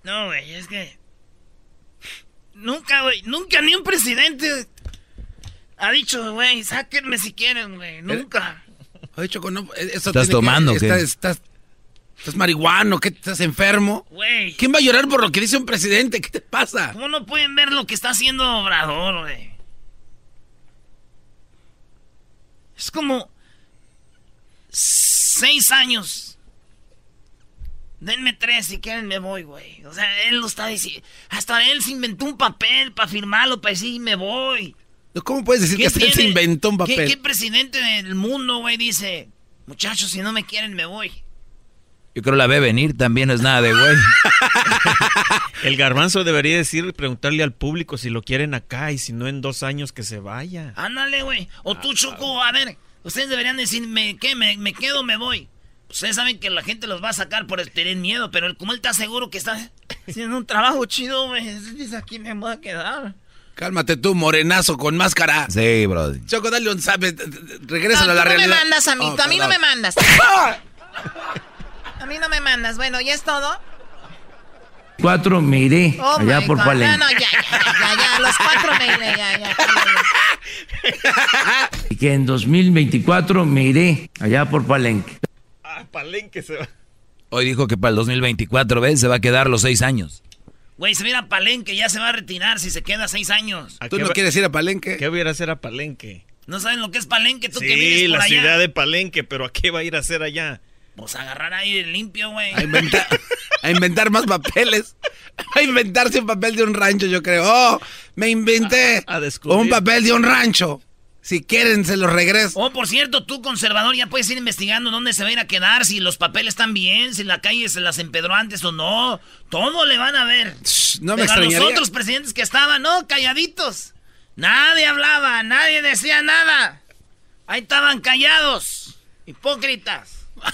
Speaker 1: No, güey, es que... Nunca, güey, nunca ni un presidente ha dicho, güey, sáquenme si quieren, güey, nunca.
Speaker 2: Ha dicho no, eso
Speaker 3: ¿Estás tomando
Speaker 2: que,
Speaker 3: qué?
Speaker 2: Estás, estás, marihuano, ¿qué? ¿Estás enfermo?
Speaker 1: Güey.
Speaker 2: ¿Quién va a llorar por lo que dice un presidente? ¿Qué te pasa?
Speaker 1: ¿Cómo no pueden ver lo que está haciendo Obrador, güey? Es como seis años. Denme tres si quieren me voy, güey. O sea, él lo está diciendo. Hasta él se inventó un papel para firmarlo, para decir me voy.
Speaker 2: ¿Cómo puedes decir que él se inventó un papel?
Speaker 1: ¿Qué, presidente del mundo, güey, dice, muchachos, si no me quieren me voy?
Speaker 3: Yo creo la ve venir, también no es nada de güey.
Speaker 8: El garbanzo debería decir, preguntarle al público si lo quieren acá y si no en dos años que se vaya.
Speaker 1: Ándale, güey. O tú, Choco, a ver, ustedes deberían decirme, ¿qué? ¿Me, me quedo o me voy? Ustedes saben que la gente los va a sacar por tener miedo, pero como él está seguro que está haciendo un trabajo chido, güey, dice aquí me voy a quedar.
Speaker 2: Cálmate tú, morenazo con máscara.
Speaker 3: Sí, bro.
Speaker 2: Choco, dale un sabe, regrésalo a la realidad.
Speaker 11: No me mandas a mí, a mí no me mandas. A mí no me mandas. Bueno, ¿ya es todo?
Speaker 12: Cuatro me iré oh allá por Palenque.
Speaker 11: No, no, ya, ya, ya, ya, los cuatro me iré, ya, ya.
Speaker 12: Y que en 2024 me iré allá por Palenque.
Speaker 8: Ah, Palenque se va.
Speaker 3: Hoy dijo que para el 2024, ¿ves? Se va a quedar los seis años.
Speaker 1: Güey, se viene a Palenque, ya se va a retirar si se queda seis años.
Speaker 2: ¿Tú no quieres ir a Palenque?
Speaker 8: ¿Qué hubiera a hacer a Palenque?
Speaker 1: ¿No saben lo que es Palenque? ¿Tú
Speaker 8: sí,
Speaker 1: que vives por
Speaker 8: la
Speaker 1: allá?
Speaker 8: ciudad de Palenque, pero ¿a qué va a ir a hacer allá?
Speaker 1: Pues agarrar ahí limpio, güey.
Speaker 2: A inventar, a inventar más papeles. A inventarse un papel de un rancho, yo creo. Oh, me inventé
Speaker 8: a, a
Speaker 2: un papel de un rancho. Si quieren, se los regreso.
Speaker 1: Oh, por cierto, tú, conservador, ya puedes ir investigando dónde se va a ir a quedar, si los papeles están bien, si la calle se las empedró antes o no. Todo le van a ver.
Speaker 2: Shh, no me
Speaker 1: Pero a los otros presidentes que estaban, no, calladitos. Nadie hablaba, nadie decía nada. Ahí estaban callados. Hipócritas.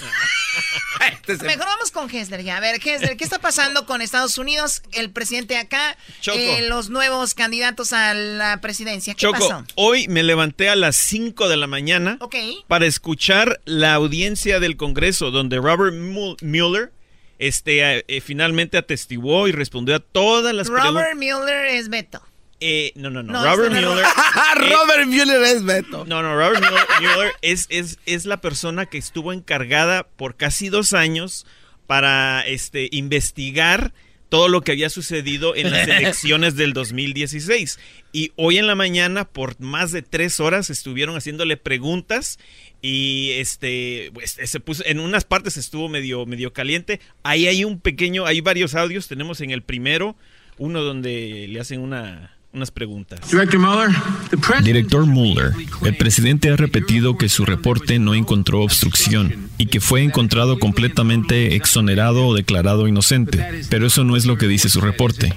Speaker 2: Este
Speaker 11: Mejor vamos con Hesler ya. A ver, Hesler, ¿qué está pasando con Estados Unidos? El presidente acá, eh, los nuevos candidatos a la presidencia. ¿Qué
Speaker 8: Choco,
Speaker 11: pasó?
Speaker 8: hoy me levanté a las 5 de la mañana para escuchar la audiencia del Congreso donde Robert Mu- Mueller este, eh, finalmente atestiguó y respondió a todas las preguntas.
Speaker 11: Robert Mueller es Beto.
Speaker 8: Eh, no, no, no.
Speaker 11: No,
Speaker 8: Robert
Speaker 11: este
Speaker 8: Mueller. eh,
Speaker 2: Robert Mueller es Beto.
Speaker 8: No, no, Robert Mueller, Mueller es, es, es la persona que estuvo encargada por casi dos años para este, investigar todo lo que había sucedido en las elecciones del 2016. Y hoy en la mañana, por más de tres horas, estuvieron haciéndole preguntas y este pues, se puso en unas partes estuvo medio medio caliente. Ahí hay un pequeño, hay varios audios. Tenemos en el primero uno donde le hacen una unas preguntas.
Speaker 13: Director Mueller, el presidente ha repetido que su reporte no encontró obstrucción y que fue encontrado completamente exonerado o declarado inocente, pero eso no es lo que dice su reporte.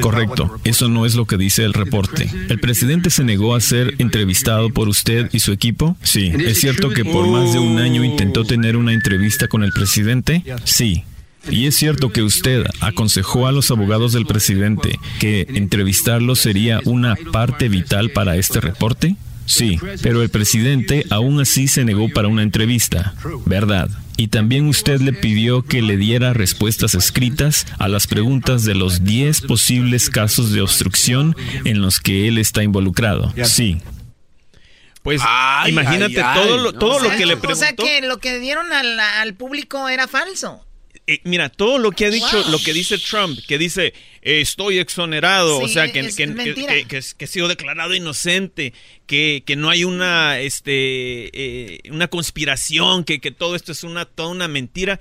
Speaker 13: Correcto, eso no es lo que dice el reporte. ¿El presidente se negó a ser entrevistado por usted y su equipo? Sí. ¿Es cierto que por más de un año intentó tener una entrevista con el presidente? Sí. ¿Y es cierto que usted aconsejó a los abogados del presidente que entrevistarlo sería una parte vital para este reporte? Sí, pero el presidente aún así se negó para una entrevista, ¿verdad? Y también usted le pidió que le diera respuestas escritas a las preguntas de los 10 posibles casos de obstrucción en los que él está involucrado. Sí.
Speaker 8: Pues
Speaker 2: Ay,
Speaker 8: imagínate
Speaker 2: ay,
Speaker 8: todo lo,
Speaker 2: no.
Speaker 8: todo
Speaker 11: O sea,
Speaker 8: lo que le
Speaker 11: O
Speaker 8: preguntó.
Speaker 11: sea que lo que dieron al, al público era falso.
Speaker 8: Eh, mira, todo lo que ha dicho,
Speaker 11: Wow.
Speaker 8: lo que dice Trump, que dice eh, estoy exonerado, o sea, que,
Speaker 11: es
Speaker 8: que, que- que- he sido declarado inocente, que, que no hay una, este, eh, una conspiración, que, que todo esto es una, toda una mentira.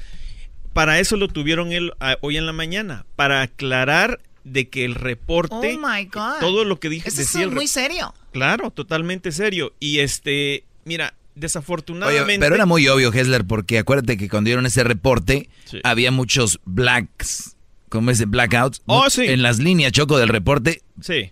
Speaker 8: Para eso lo tuvieron él hoy en la mañana, para aclarar de que el reporte,
Speaker 11: Oh my God.
Speaker 8: todo lo que dije,
Speaker 11: es
Speaker 8: decía
Speaker 11: muy serio.
Speaker 8: Claro, totalmente serio. Y este, mira,
Speaker 3: Oye,
Speaker 8: desafortunadamente.
Speaker 3: pero era muy obvio, Hessler, porque acuérdate que cuando dieron ese reporte,
Speaker 8: Sí.
Speaker 3: había muchos blacks, como ese blackouts.
Speaker 8: Oh, sí.
Speaker 3: En las líneas, Choco, del reporte,
Speaker 8: Sí.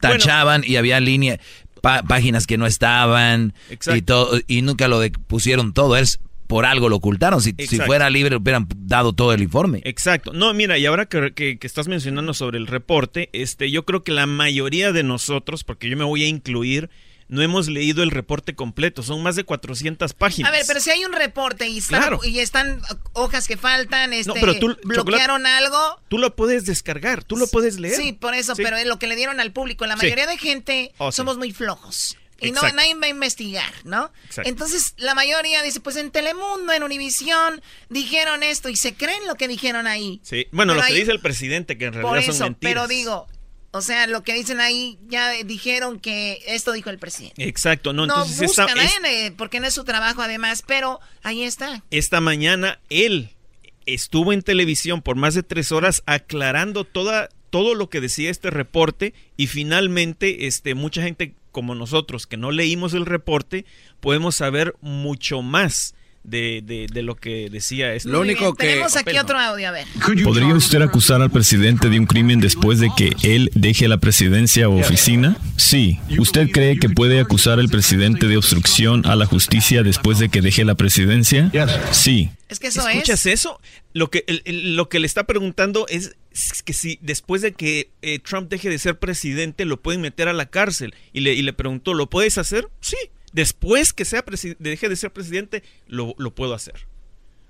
Speaker 3: tachaban y había línea, pa- páginas que no estaban
Speaker 8: Exacto.
Speaker 3: y todo, y nunca lo de- pusieron todo. Es por algo lo ocultaron. Si, si fuera libre, hubieran dado todo el informe.
Speaker 8: Exacto. No, mira, y ahora que, que- que estás mencionando sobre el reporte, este, yo creo que la mayoría de nosotros, porque yo me voy a incluir, no hemos leído el reporte completo. Son más de 400 páginas.
Speaker 11: A ver, pero si hay un reporte y están,
Speaker 8: Claro.
Speaker 11: y están hojas que faltan, este,
Speaker 8: pero tú-
Speaker 11: bloquearon algo.
Speaker 8: Tú lo puedes descargar, tú lo puedes leer.
Speaker 11: Sí, por eso,
Speaker 8: Sí.
Speaker 11: pero es lo que le dieron al público. La
Speaker 8: Sí.
Speaker 11: mayoría de gente
Speaker 8: Oh, sí.
Speaker 11: somos muy flojos. Y no, nadie va a investigar, ¿no?
Speaker 8: Exacto.
Speaker 11: Entonces, la mayoría dice, pues en Telemundo, en Univisión, dijeron esto y se creen lo que dijeron ahí.
Speaker 8: Sí. Bueno,
Speaker 11: Pero
Speaker 8: lo que dice el presidente, que en realidad
Speaker 11: Por
Speaker 8: son
Speaker 11: eso,
Speaker 8: mentiras.
Speaker 11: pero digo, o sea, lo que dicen ahí, ya dijeron que esto dijo el presidente.
Speaker 8: Exacto, no,
Speaker 11: No,
Speaker 8: entonces esta,
Speaker 11: buscan,
Speaker 8: es-
Speaker 11: eh, porque no es su trabajo además, pero ahí está.
Speaker 8: esta mañana él estuvo en televisión por más de tres horas aclarando toda, todo lo que decía este reporte y finalmente este, mucha gente como nosotros que no leímos el reporte podemos saber mucho más de, de- de lo que decía este
Speaker 11: Muy bien, Tenemos aquí otro audio, a ver.
Speaker 13: ¿Podría usted acusar al presidente de un crimen después de que él deje la presidencia o oficina? Sí. ¿Usted cree que puede acusar al presidente de obstrucción a la justicia después de que deje la presidencia? Sí.
Speaker 11: Es que eso
Speaker 8: ¿Escuchas
Speaker 11: es.
Speaker 8: eso? Lo que, el- el- lo que le está preguntando es que si después de que eh, Trump deje de ser presidente lo pueden meter a la cárcel. Y le, y le preguntó, ¿lo puedes hacer? Sí. Después que sea deje de ser presidente, lo, lo puedo hacer.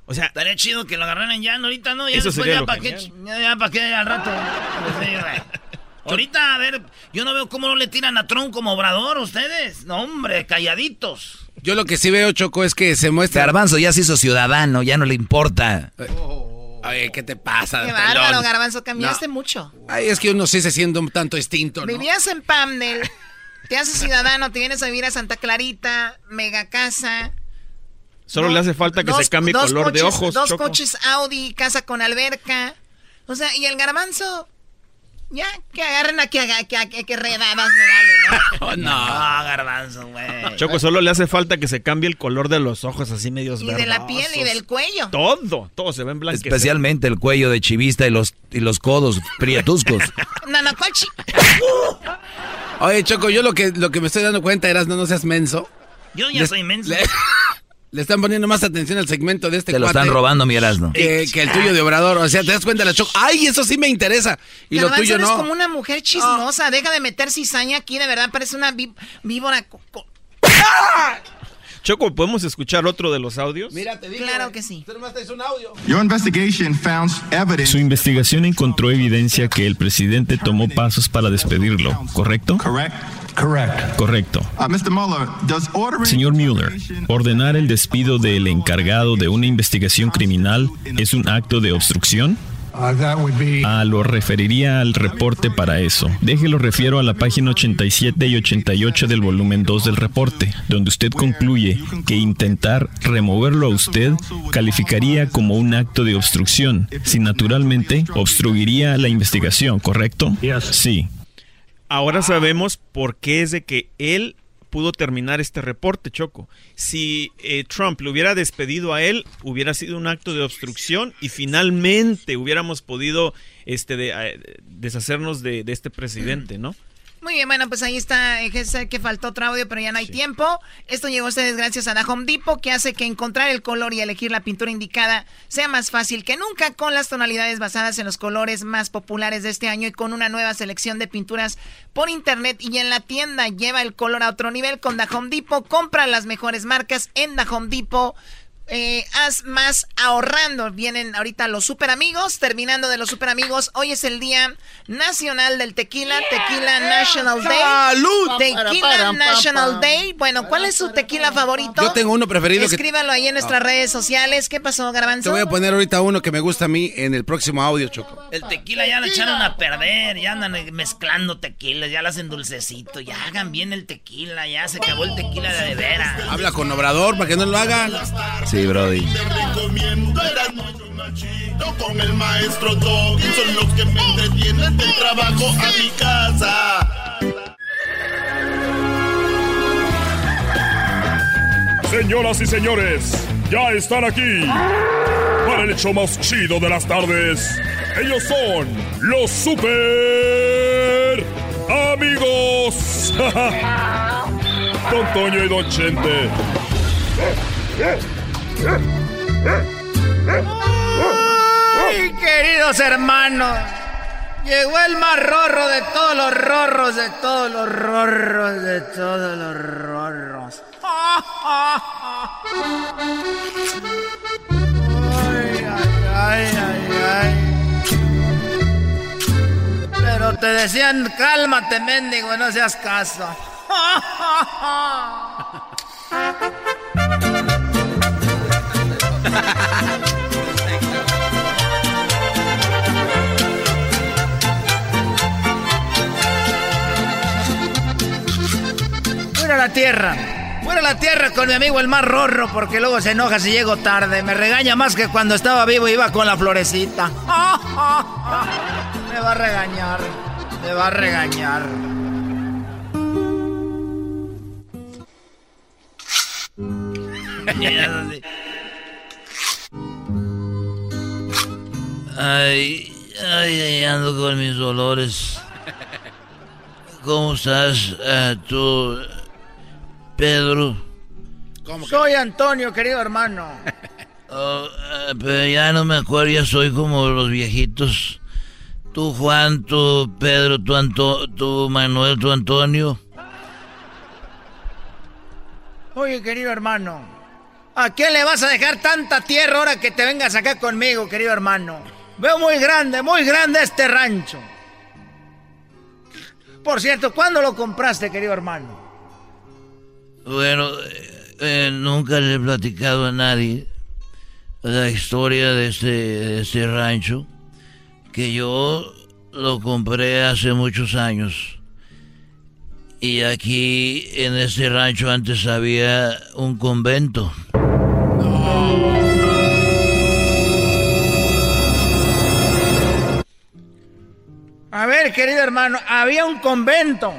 Speaker 8: O sea,
Speaker 1: Estaría chido que lo agarraran ya, ¿no? ahorita no, ya
Speaker 8: Eso
Speaker 1: después ya para qué, ya, ya para qué al rato. Pues, ahorita, a ver, yo no veo cómo no le tiran a Trump como obrador ustedes. No, hombre, calladitos.
Speaker 2: Yo lo que sí veo, Choco, es que se muestra.
Speaker 3: Garbanzo ya se hizo ciudadano, ya no le importa.
Speaker 2: Oye, ¿qué te pasa?
Speaker 11: Qué bárbaro, Garbanzo, cambiaste mucho.
Speaker 2: Ay, es que uno sí se siente un tanto distinto, ¿no?
Speaker 11: Vivías en Pamdel, te haces ciudadano, te vienes a vivir a Santa Clarita, mega casa.
Speaker 8: solo le hace falta que
Speaker 11: dos-
Speaker 8: se cambie color de ojos.
Speaker 11: Dos
Speaker 8: Choco.
Speaker 11: coches Audi, casa con alberca. O sea, y el garbanzo, ya, que agarren a que, haga- que, que, que redadas me vale, ¿no?
Speaker 1: no. garbanzo, güey.
Speaker 8: Choco, solo le hace falta que se cambie el color de los ojos así medios
Speaker 11: Y de la piel y del cuello.
Speaker 8: Todo, todo se ve en blanco.
Speaker 3: Especialmente el cuello de chivista y los, y los codos prietuscos.
Speaker 11: Nanacuachi.
Speaker 2: Oye, Choco, yo lo que, lo que me estoy dando cuenta, eras no, no seas menso.
Speaker 1: Yo ya
Speaker 2: Le-
Speaker 1: soy inmenso.
Speaker 2: Le, le están poniendo más atención al segmento de este
Speaker 3: Te lo
Speaker 2: cuate
Speaker 3: están robando, mi Erasmo.
Speaker 2: Que, que el tuyo de Obrador. O sea, te das cuenta la Choco. ¡Ay, eso sí me interesa! Y lo tuyo
Speaker 11: eres
Speaker 2: no.
Speaker 11: como una mujer chismosa. Deja de meter cizaña aquí, de verdad parece una ví- víbora. co-
Speaker 8: Choco, ¿podemos escuchar otro de los audios?
Speaker 2: Mira, te dije.
Speaker 11: Claro que sí.
Speaker 2: Un audio.
Speaker 14: Your investigation found evidence.
Speaker 13: Su investigación encontró evidencia que el presidente tomó pasos para despedirlo, ¿correcto?
Speaker 14: Correct. Correct.
Speaker 13: Correcto.
Speaker 14: Uh, Mr. Mueller, does ordering
Speaker 13: Señor Mueller, ordenar el despido del encargado de una investigación criminal es un acto de obstrucción? Ah, lo referiría al reporte para eso. Déjelo refiero a la página 87 y 88 del volumen 2 del reporte, donde usted concluye que intentar removerlo a usted calificaría como un acto de obstrucción, si naturalmente obstruiría la investigación, ¿correcto? Sí.
Speaker 8: Ahora sabemos por qué es de que él pudo terminar este reporte, Choco. Si eh, Trump le hubiera despedido a él, hubiera sido un acto de obstrucción y finalmente hubiéramos podido este, de- eh, deshacernos de, de este presidente, ¿no?
Speaker 11: Muy bien, bueno, pues ahí está. eh, Sé que faltó otro audio, pero ya no hay tiempo. Esto llegó a ustedes gracias a Home Depot, que hace que encontrar el color y elegir la pintura indicada sea más fácil que nunca con las tonalidades basadas en los colores más populares de este año y con una nueva selección de pinturas por internet y en la tienda. Lleva el color a otro nivel con The Home Depot. Compra las mejores marcas en The Home Depot. Eh, haz más ahorrando. Vienen ahorita los super amigos. Terminando de los super amigos, hoy es el día nacional del tequila, Tequila National Day.
Speaker 2: ¡Salud!
Speaker 11: Tequila National Day. Bueno, ¿cuál es su tequila favorito?
Speaker 2: Yo tengo uno preferido que-
Speaker 11: Escríbalo ahí en nuestras redes sociales. ¿Qué pasó,
Speaker 2: Te
Speaker 11: Garbanzo?
Speaker 2: voy a poner ahorita uno que me gusta a mí en el próximo audio, Choco.
Speaker 1: El tequila ya lo echaron a perder, ya andan mezclando tequilas, ya lo hacen dulcecito, ya hagan bien el tequila, ya se acabó el tequila de de veras.
Speaker 2: Habla con Obrador para que no lo hagan.
Speaker 3: Sí, Brody.
Speaker 9: Te recomiendo Chomachito con el maestro Doggy. Son los que me entretienen del trabajo a mi casa.
Speaker 5: Señoras y señores, ya están aquí para el hecho más chido de las tardes. Ellos son los super amigos. Don Toño y Don Chente.
Speaker 11: ¡Ay, queridos hermanos! Llegó el más rorro de todos los rorros, de todos los rorros, de todos los rorros. Ay, ay, ay, ay, Pero te decían, cálmate, mendigo, no seas caso. Fuera la tierra. Fuera la tierra con mi amigo el más rorro porque luego se enoja si llego tarde. Me regaña más que cuando estaba vivo iba con la florecita. Me va a regañar. Me va a regañar.
Speaker 3: Ay, ay, ay, ando con mis dolores. ¿Cómo estás eh, tú, Pedro?
Speaker 11: Soy Antonio, querido hermano.
Speaker 3: Oh, eh, pero ya no me acuerdo, ya soy como los viejitos. Tú Juan, tú Pedro, tú, Anto tú Manuel, tú Antonio.
Speaker 11: Oye, querido hermano, ¿a quién le vas a dejar tanta tierra ahora que te vengas acá conmigo, querido hermano? Veo muy grande, muy grande este rancho. Por cierto, ¿cuándo lo compraste, querido hermano?
Speaker 3: Bueno, eh, eh, nunca le he platicado a nadie la historia de este, de este rancho, que yo lo compré hace muchos años. Y aquí en este rancho antes había un convento.
Speaker 11: A ver, querido hermano, había un convento.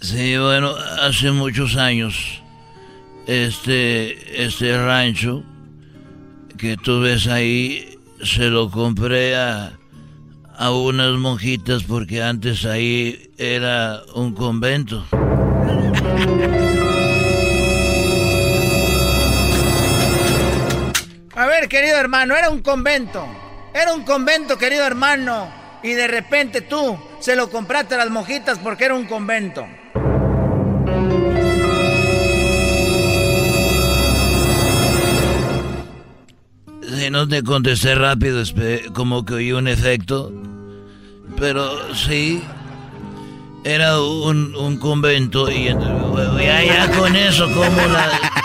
Speaker 3: Sí, bueno, hace muchos años, este, este rancho que tú ves ahí, se lo compré a, a unas monjitas porque antes ahí era un convento.
Speaker 11: A ver, querido hermano, era un convento. Era un convento, querido hermano. Y de repente tú se lo compraste a las monjitas porque era un convento.
Speaker 3: Si no te contesté rápido, como que oí un efecto. Pero sí, era un, un convento y ya, ya con eso, como la...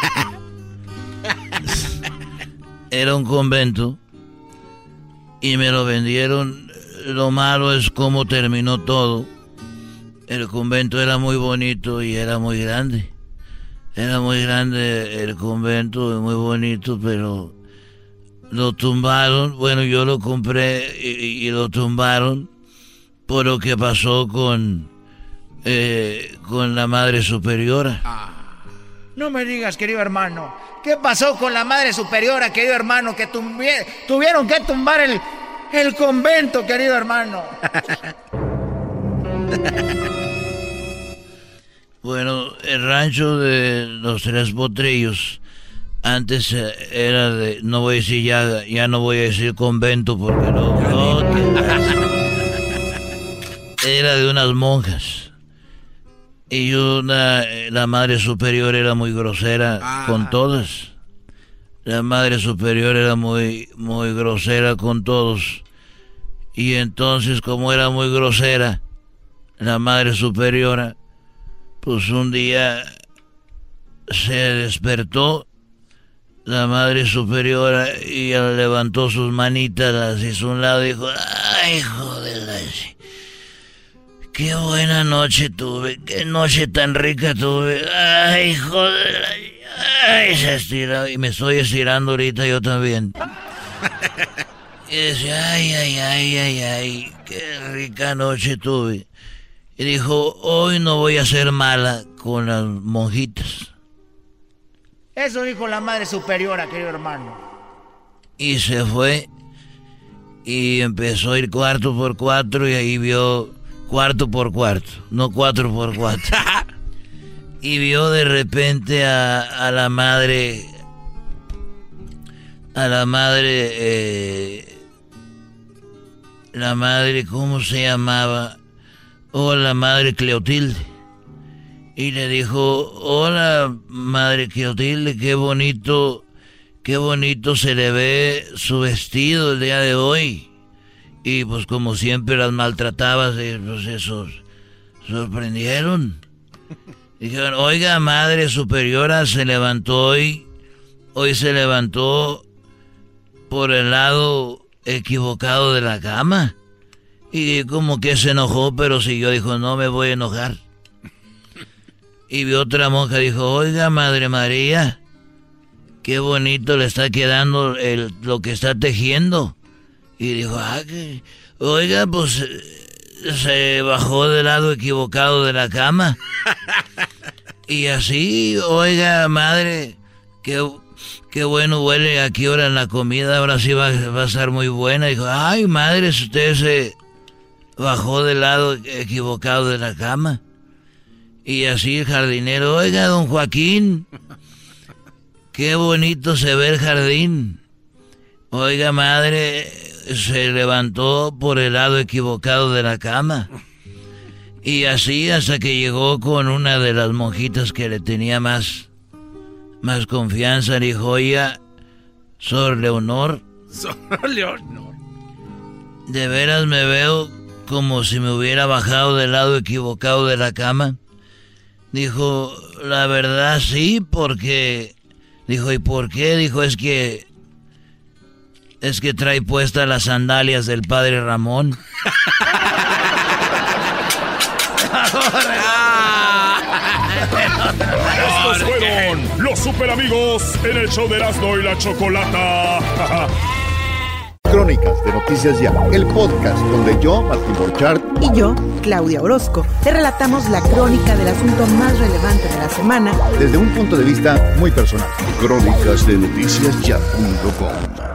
Speaker 3: Era un convento y me lo vendieron. Lo malo es cómo terminó todo. El convento era muy bonito y era muy grande. Era muy grande el convento, muy bonito, pero lo tumbaron. Bueno, yo lo compré y, y lo tumbaron por lo que pasó con, eh, con la Madre Superiora.
Speaker 11: No me digas, querido hermano. ¿Qué pasó con la madre superiora, querido hermano? Que tumbi- tuvieron que tumbar el, el convento, querido hermano.
Speaker 3: Bueno, el rancho de los tres potrillos antes eh, era de, no voy a decir ya, ya no voy a decir convento porque no, no, era de unas monjas y una, eh, la madre superior era muy grosera con todas. La madre superior era muy, muy grosera con todos. Y entonces, como era muy grosera, la madre superiora, pues un día se despertó la madre superiora y levantó sus manitas, las hizo a un lado y dijo, ay, hijo de la... Qué buena noche tuve, qué noche tan rica tuve. Ay, joder. Ay, se estirado y me estoy estirando ahorita yo también. Y decía, ay, ay, ay, ay, ay, qué rica noche tuve. Y dijo, hoy no voy a ser mala con las monjitas.
Speaker 7: Eso dijo la madre superiora, querido hermano.
Speaker 3: Y se fue y empezó a ir cuarto por cuatro y ahí vio cuarto por cuarto, no cuatro por cuatro. y vio de repente a, a la madre, a la madre, eh, la madre, ¿cómo se llamaba? O la madre Cleotilde. Y le dijo, hola madre Cleotilde, qué bonito, qué bonito se le ve su vestido el día de hoy. Y pues como siempre las maltratabas, eh, pues esos sorprendieron. Dijeron, oiga, madre superiora, se levantó hoy, hoy se levantó por el lado equivocado de la cama. Y como que se enojó, pero siguió, dijo, no me voy a enojar. Y vio otra monja, dijo, oiga, Madre María, qué bonito le está quedando el, lo que está tejiendo. Y dijo, ah, que, oiga, pues se bajó del lado equivocado de la cama. y así, oiga, madre, qué, qué bueno huele aquí ahora en la comida, ahora sí va, va a estar muy buena. dijo, ay, madre, usted se bajó del lado equivocado de la cama. Y así el jardinero, oiga, don Joaquín, qué bonito se ve el jardín. Oiga, madre, se levantó por el lado equivocado de la cama. Y así hasta que llegó con una de las monjitas que le tenía más, más confianza, dijo, oiga, Sor Leonor.
Speaker 2: Sor Leonor.
Speaker 3: De veras me veo como si me hubiera bajado del lado equivocado de la cama. Dijo, la verdad sí, porque... Dijo, ¿y por qué? Dijo, es que... Es que trae puestas las sandalias del padre Ramón.
Speaker 5: Estos fueron los super amigos en el show de Erasmo y la Chocolata.
Speaker 15: Crónicas de Noticias Ya, el podcast donde yo, Martín Borchardt,
Speaker 16: y yo, Claudia Orozco, te relatamos la crónica del asunto más relevante de la semana
Speaker 15: desde un punto de vista muy personal. Crónicas de Noticias Ya.com,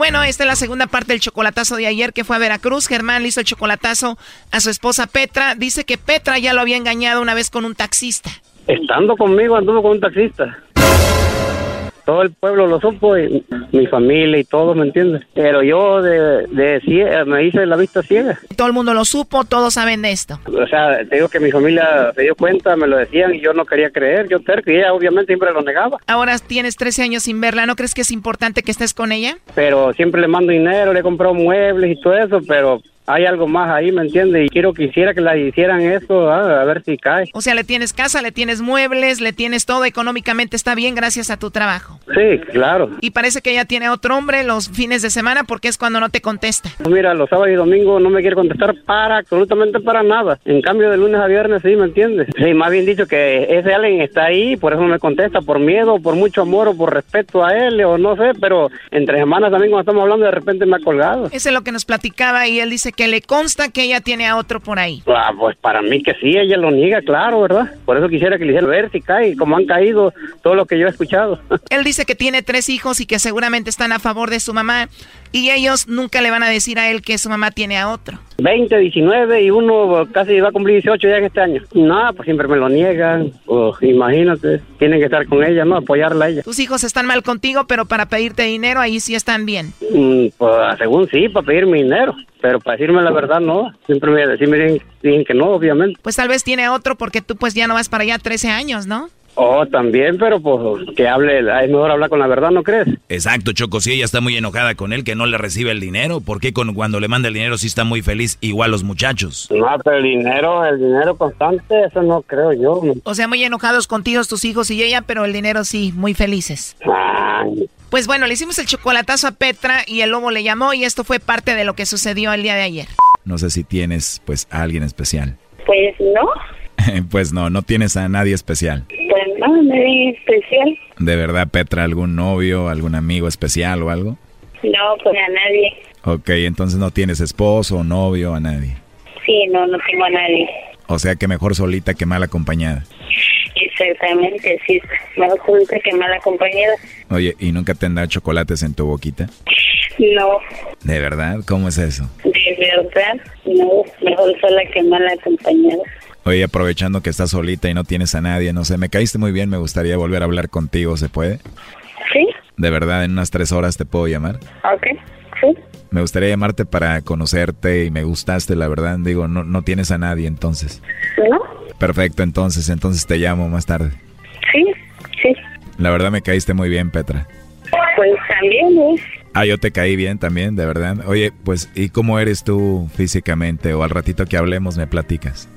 Speaker 11: Bueno, esta es la segunda parte del chocolatazo de ayer que fue a Veracruz. Germán le hizo el chocolatazo a su esposa Petra. Dice que Petra ya lo había engañado una vez con un taxista.
Speaker 17: Estando conmigo anduvo con un taxista. Todo el pueblo lo supo, y mi familia y todo, ¿me entiendes? Pero yo de, de cie- me hice la vista ciega.
Speaker 11: Todo el mundo lo supo, todos saben de esto.
Speaker 17: O sea, te digo que mi familia se dio cuenta, me lo decían y yo no quería creer, yo terco y ella obviamente siempre lo negaba.
Speaker 11: Ahora tienes 13 años sin verla, ¿no crees que es importante que estés con ella?
Speaker 17: Pero siempre le mando dinero, le he comprado muebles y todo eso, pero hay algo más ahí, ¿me entiendes? Y quiero que hiciera que la hicieran eso, ah, a ver si cae.
Speaker 11: O sea, le tienes casa, le tienes muebles, le tienes todo, económicamente está bien gracias a tu trabajo.
Speaker 17: Sí, claro.
Speaker 11: Y parece que ella tiene otro hombre los fines de semana porque es cuando no te contesta.
Speaker 17: Mira, los sábados y domingos no me quiere contestar para absolutamente para nada. En cambio, de lunes a viernes sí, ¿me entiendes? Sí, más bien dicho que ese alguien está ahí, por eso no me contesta, por miedo, por mucho amor o por respeto a él, o no sé, pero entre semanas también cuando estamos hablando de repente me ha colgado.
Speaker 11: Eso es lo que nos platicaba y él dice que le consta que ella tiene a otro por ahí.
Speaker 17: Ah, pues para mí que sí, ella lo niega, claro, ¿verdad? Por eso quisiera que le hiciera ver si cae, como han caído todo lo que yo he escuchado.
Speaker 11: Él dice que tiene tres hijos y que seguramente están a favor de su mamá. Y ellos nunca le van a decir a él que su mamá tiene a otro.
Speaker 17: 20, 19 y uno casi va a cumplir 18 ya en este año. No, pues siempre me lo niegan. Oh, imagínate, tienen que estar con ella, ¿no? Apoyarla a ella.
Speaker 11: Tus hijos están mal contigo, pero para pedirte dinero ahí sí están bien.
Speaker 17: Mm, pues según sí, para pedirme dinero. Pero para decirme la verdad, no. Siempre me, me dicen que no, obviamente.
Speaker 11: Pues tal vez tiene otro porque tú pues ya no vas para allá 13 años, ¿no?
Speaker 17: Oh, también, pero pues que hable, es mejor hablar con la verdad, ¿no crees?
Speaker 1: Exacto, Choco, si ella está muy enojada con él que no le recibe el dinero, ¿por qué con, cuando le manda el dinero sí está muy feliz igual los muchachos?
Speaker 17: No, pero el dinero, el dinero constante, eso no creo yo.
Speaker 11: O sea, muy enojados contigo tus hijos y ella, pero el dinero sí, muy felices. Pues bueno, le hicimos el chocolatazo a Petra y el lobo le llamó y esto fue parte de lo que sucedió el día de ayer.
Speaker 1: No sé si tienes pues a alguien especial.
Speaker 18: Pues no.
Speaker 1: pues no, no tienes a nadie especial.
Speaker 18: Pues no, nadie especial.
Speaker 1: ¿De verdad, Petra, algún novio, algún amigo especial o algo?
Speaker 18: No, pues a nadie.
Speaker 1: Ok, entonces no tienes esposo novio, a nadie.
Speaker 18: Sí, no, no tengo a nadie.
Speaker 1: O sea que mejor solita que mal acompañada.
Speaker 18: Exactamente, sí, mejor solita que mal acompañada.
Speaker 1: Oye, ¿y nunca te han dado chocolates en tu boquita?
Speaker 18: No.
Speaker 1: ¿De verdad? ¿Cómo es eso?
Speaker 18: De verdad, no, mejor sola que mal acompañada.
Speaker 1: Oye, aprovechando que estás solita y no tienes a nadie, no sé, me caíste muy bien, me gustaría volver a hablar contigo, ¿se puede?
Speaker 18: Sí.
Speaker 1: ¿De verdad en unas tres horas te puedo llamar?
Speaker 18: Ok, sí.
Speaker 1: Me gustaría llamarte para conocerte y me gustaste, la verdad, digo, no, no tienes a nadie entonces.
Speaker 18: ¿No?
Speaker 1: Perfecto, entonces, entonces te llamo más tarde.
Speaker 18: Sí, sí.
Speaker 1: La verdad me caíste muy bien, Petra.
Speaker 18: Pues también, ¿eh?
Speaker 1: Ah, yo te caí bien también, de verdad. Oye, pues, ¿y cómo eres tú físicamente? O al ratito que hablemos me platicas.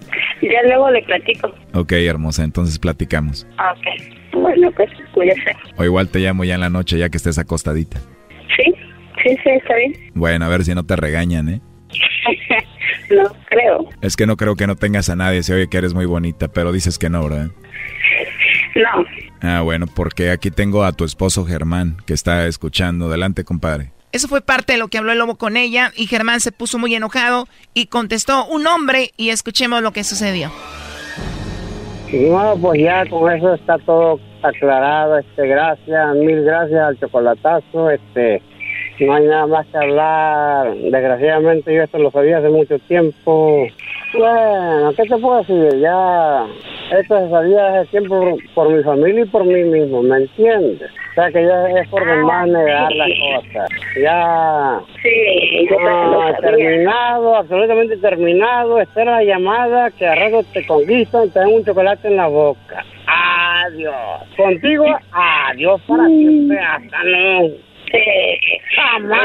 Speaker 18: Ya luego le platico.
Speaker 1: Ok, hermosa, entonces platicamos.
Speaker 18: Ok. Bueno, pues cuídese.
Speaker 1: O igual te llamo ya en la noche, ya que estés acostadita.
Speaker 18: Sí, sí, sí, está bien.
Speaker 1: Bueno, a ver si no te regañan, ¿eh?
Speaker 18: no creo.
Speaker 1: Es que no creo que no tengas a nadie, se oye que eres muy bonita, pero dices que no, ¿verdad?
Speaker 18: No.
Speaker 1: Ah, bueno, porque aquí tengo a tu esposo Germán, que está escuchando. Adelante, compadre.
Speaker 11: Eso fue parte de lo que habló el lobo con ella y Germán se puso muy enojado y contestó un hombre y escuchemos lo que sucedió.
Speaker 17: No, pues ya con eso está todo aclarado, este, gracias, mil gracias al chocolatazo, este, no hay nada más que hablar, desgraciadamente yo esto lo sabía hace mucho tiempo, bueno, ¿qué te puedo decir? Ya, esto se sabía hace tiempo por, por mi familia y por mí mismo, ¿me entiendes? O sea que ya es por demás negar las cosas. Ya.
Speaker 18: Sí, yo
Speaker 17: terminado, absolutamente terminado. Espera la llamada que a rato te conquistan, te dan un chocolate en la boca. Adiós. Contigo, adiós para siempre. Hasta luego.
Speaker 18: Sí.
Speaker 17: Jamás.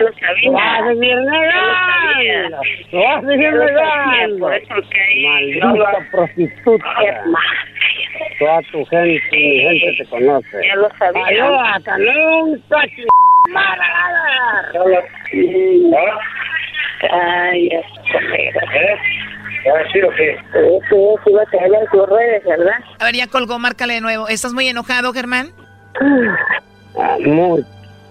Speaker 18: Yo lo sabía.
Speaker 17: Vas a seguir negando. Lo vas a seguir negando. Maldita prostituta. Toda tu gente, mi gente te conoce.
Speaker 18: Ya lo sabía.
Speaker 17: Hasta nunca, ch...
Speaker 18: Yo lo sabía. Ay, ¿Eh?
Speaker 17: ¿Sí o qué?
Speaker 18: Sí, sí, a en tus redes, ¿verdad?
Speaker 11: A ver, ya colgó, márcale de nuevo. ¿Estás muy enojado, Germán?
Speaker 17: Ah, muy.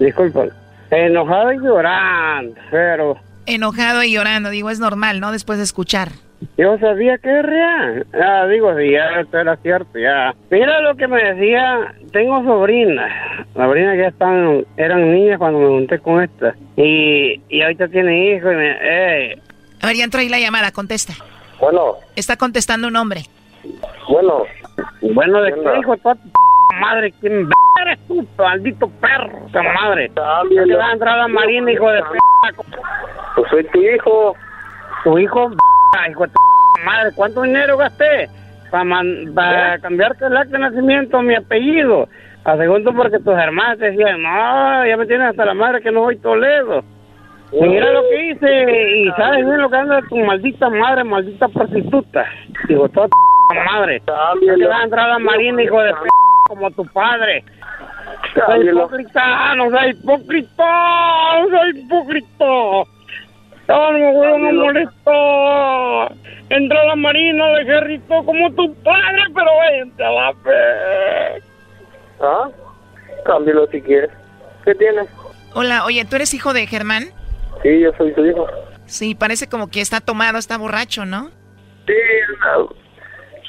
Speaker 17: Disculpa. Enojado y llorando, pero...
Speaker 11: Enojado y llorando, digo, es normal, ¿no? Después de escuchar.
Speaker 17: Yo sabía que es real. Ah, digo, si ya esto era cierto, ya. Mira lo que me decía, tengo sobrinas. Sobrinas que ya están, eran niñas cuando me junté con esta. Y, y ahorita tiene hijos y me... Eh.
Speaker 11: A ver, ya entró ahí la llamada, contesta.
Speaker 17: Bueno.
Speaker 11: Está contestando un hombre.
Speaker 17: Bueno. Bueno, ¿de qué hijo tu madre? ¿Quién eres tú, maldito perro? Tu madre. ¿No te vas a entrar a la marina, hijo de p***? Pues soy tu hijo. ¿Tu hijo? hijo de tu madre, ¿cuánto dinero gasté para cambiarte el acta de nacimiento, mi apellido? A segundo porque tus hermanas te decían, no, ya me tienes hasta la madre que no voy Toledo. Y mira lo que hice, y sabes bien lo que anda tu maldita madre, maldita prostituta. Digo, toda tu madre. No te vas a entrar a la marina, hijo de p como tu padre. Soy hipócrita, no soy hipócrita, no soy hipócrita. No, no, güey, me molestó. Entró a la marina de Jerrito como tu padre, pero vente a la fe.
Speaker 18: ¿Ah? Cámbialo si quieres. ¿Qué tienes?
Speaker 11: Hola, oye, ¿tú eres hijo de Germán?
Speaker 18: Sí, yo soy su hijo.
Speaker 11: Sí, parece como que está tomado, está borracho, ¿no?
Speaker 18: Sí, anda,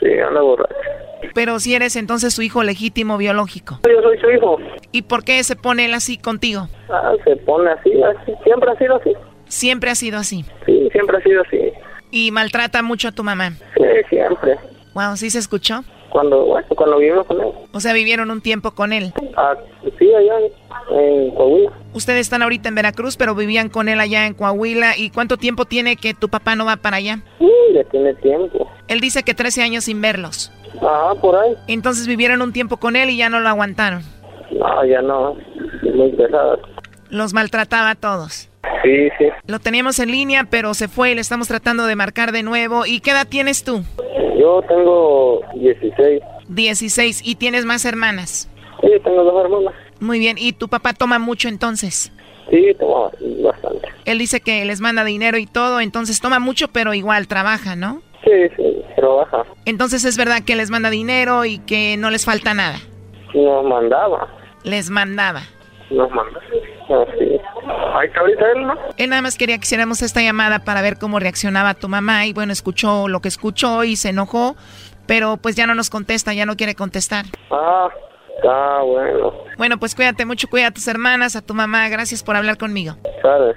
Speaker 18: sí, anda borracho.
Speaker 11: Pero si eres entonces su hijo legítimo biológico.
Speaker 17: Yo soy su hijo.
Speaker 11: ¿Y por qué se pone él así contigo?
Speaker 17: Ah, se pone así, así. Siempre ha sido así.
Speaker 11: Siempre ha sido así.
Speaker 17: Sí, siempre ha sido así.
Speaker 11: ¿Y maltrata mucho a tu mamá?
Speaker 17: Sí, siempre.
Speaker 11: Wow, ¿sí se escuchó?
Speaker 17: Cuando, bueno, cuando vivimos con él.
Speaker 11: O sea, vivieron un tiempo con él.
Speaker 17: Ah, sí, allá en, Coahuila.
Speaker 11: Ustedes están ahorita en Veracruz, pero vivían con él allá en Coahuila. ¿Y cuánto tiempo tiene que tu papá no va para allá?
Speaker 17: Sí, ya tiene tiempo.
Speaker 11: Él dice que 13 años sin verlos.
Speaker 17: Ah, por ahí.
Speaker 11: Entonces vivieron un tiempo con él y ya no lo aguantaron.
Speaker 17: No, ya no. Muy pesado.
Speaker 11: Los maltrataba a todos.
Speaker 17: Sí, sí.
Speaker 11: Lo teníamos en línea, pero se fue y le estamos tratando de marcar de nuevo. ¿Y qué edad tienes tú?
Speaker 17: Yo tengo 16.
Speaker 11: 16. ¿Y tienes más hermanas?
Speaker 17: Sí, tengo dos hermanas.
Speaker 11: Muy bien. ¿Y tu papá toma mucho entonces?
Speaker 17: Sí, toma bastante.
Speaker 11: Él dice que les manda dinero y todo, entonces toma mucho, pero igual trabaja, ¿no?
Speaker 17: Sí, sí, trabaja.
Speaker 11: Entonces es verdad que les manda dinero y que no les falta nada.
Speaker 17: Nos mandaba.
Speaker 11: Les mandaba.
Speaker 17: Nos mandaba. Así. Ahí está ahorita él, ¿no?
Speaker 11: Él nada más quería que hiciéramos esta llamada para ver cómo reaccionaba tu mamá y bueno, escuchó lo que escuchó y se enojó, pero pues ya no nos contesta, ya no quiere contestar.
Speaker 17: Ah, está bueno.
Speaker 11: Bueno, pues cuídate mucho, cuida a tus hermanas, a tu mamá, gracias por hablar conmigo.
Speaker 17: Sabes.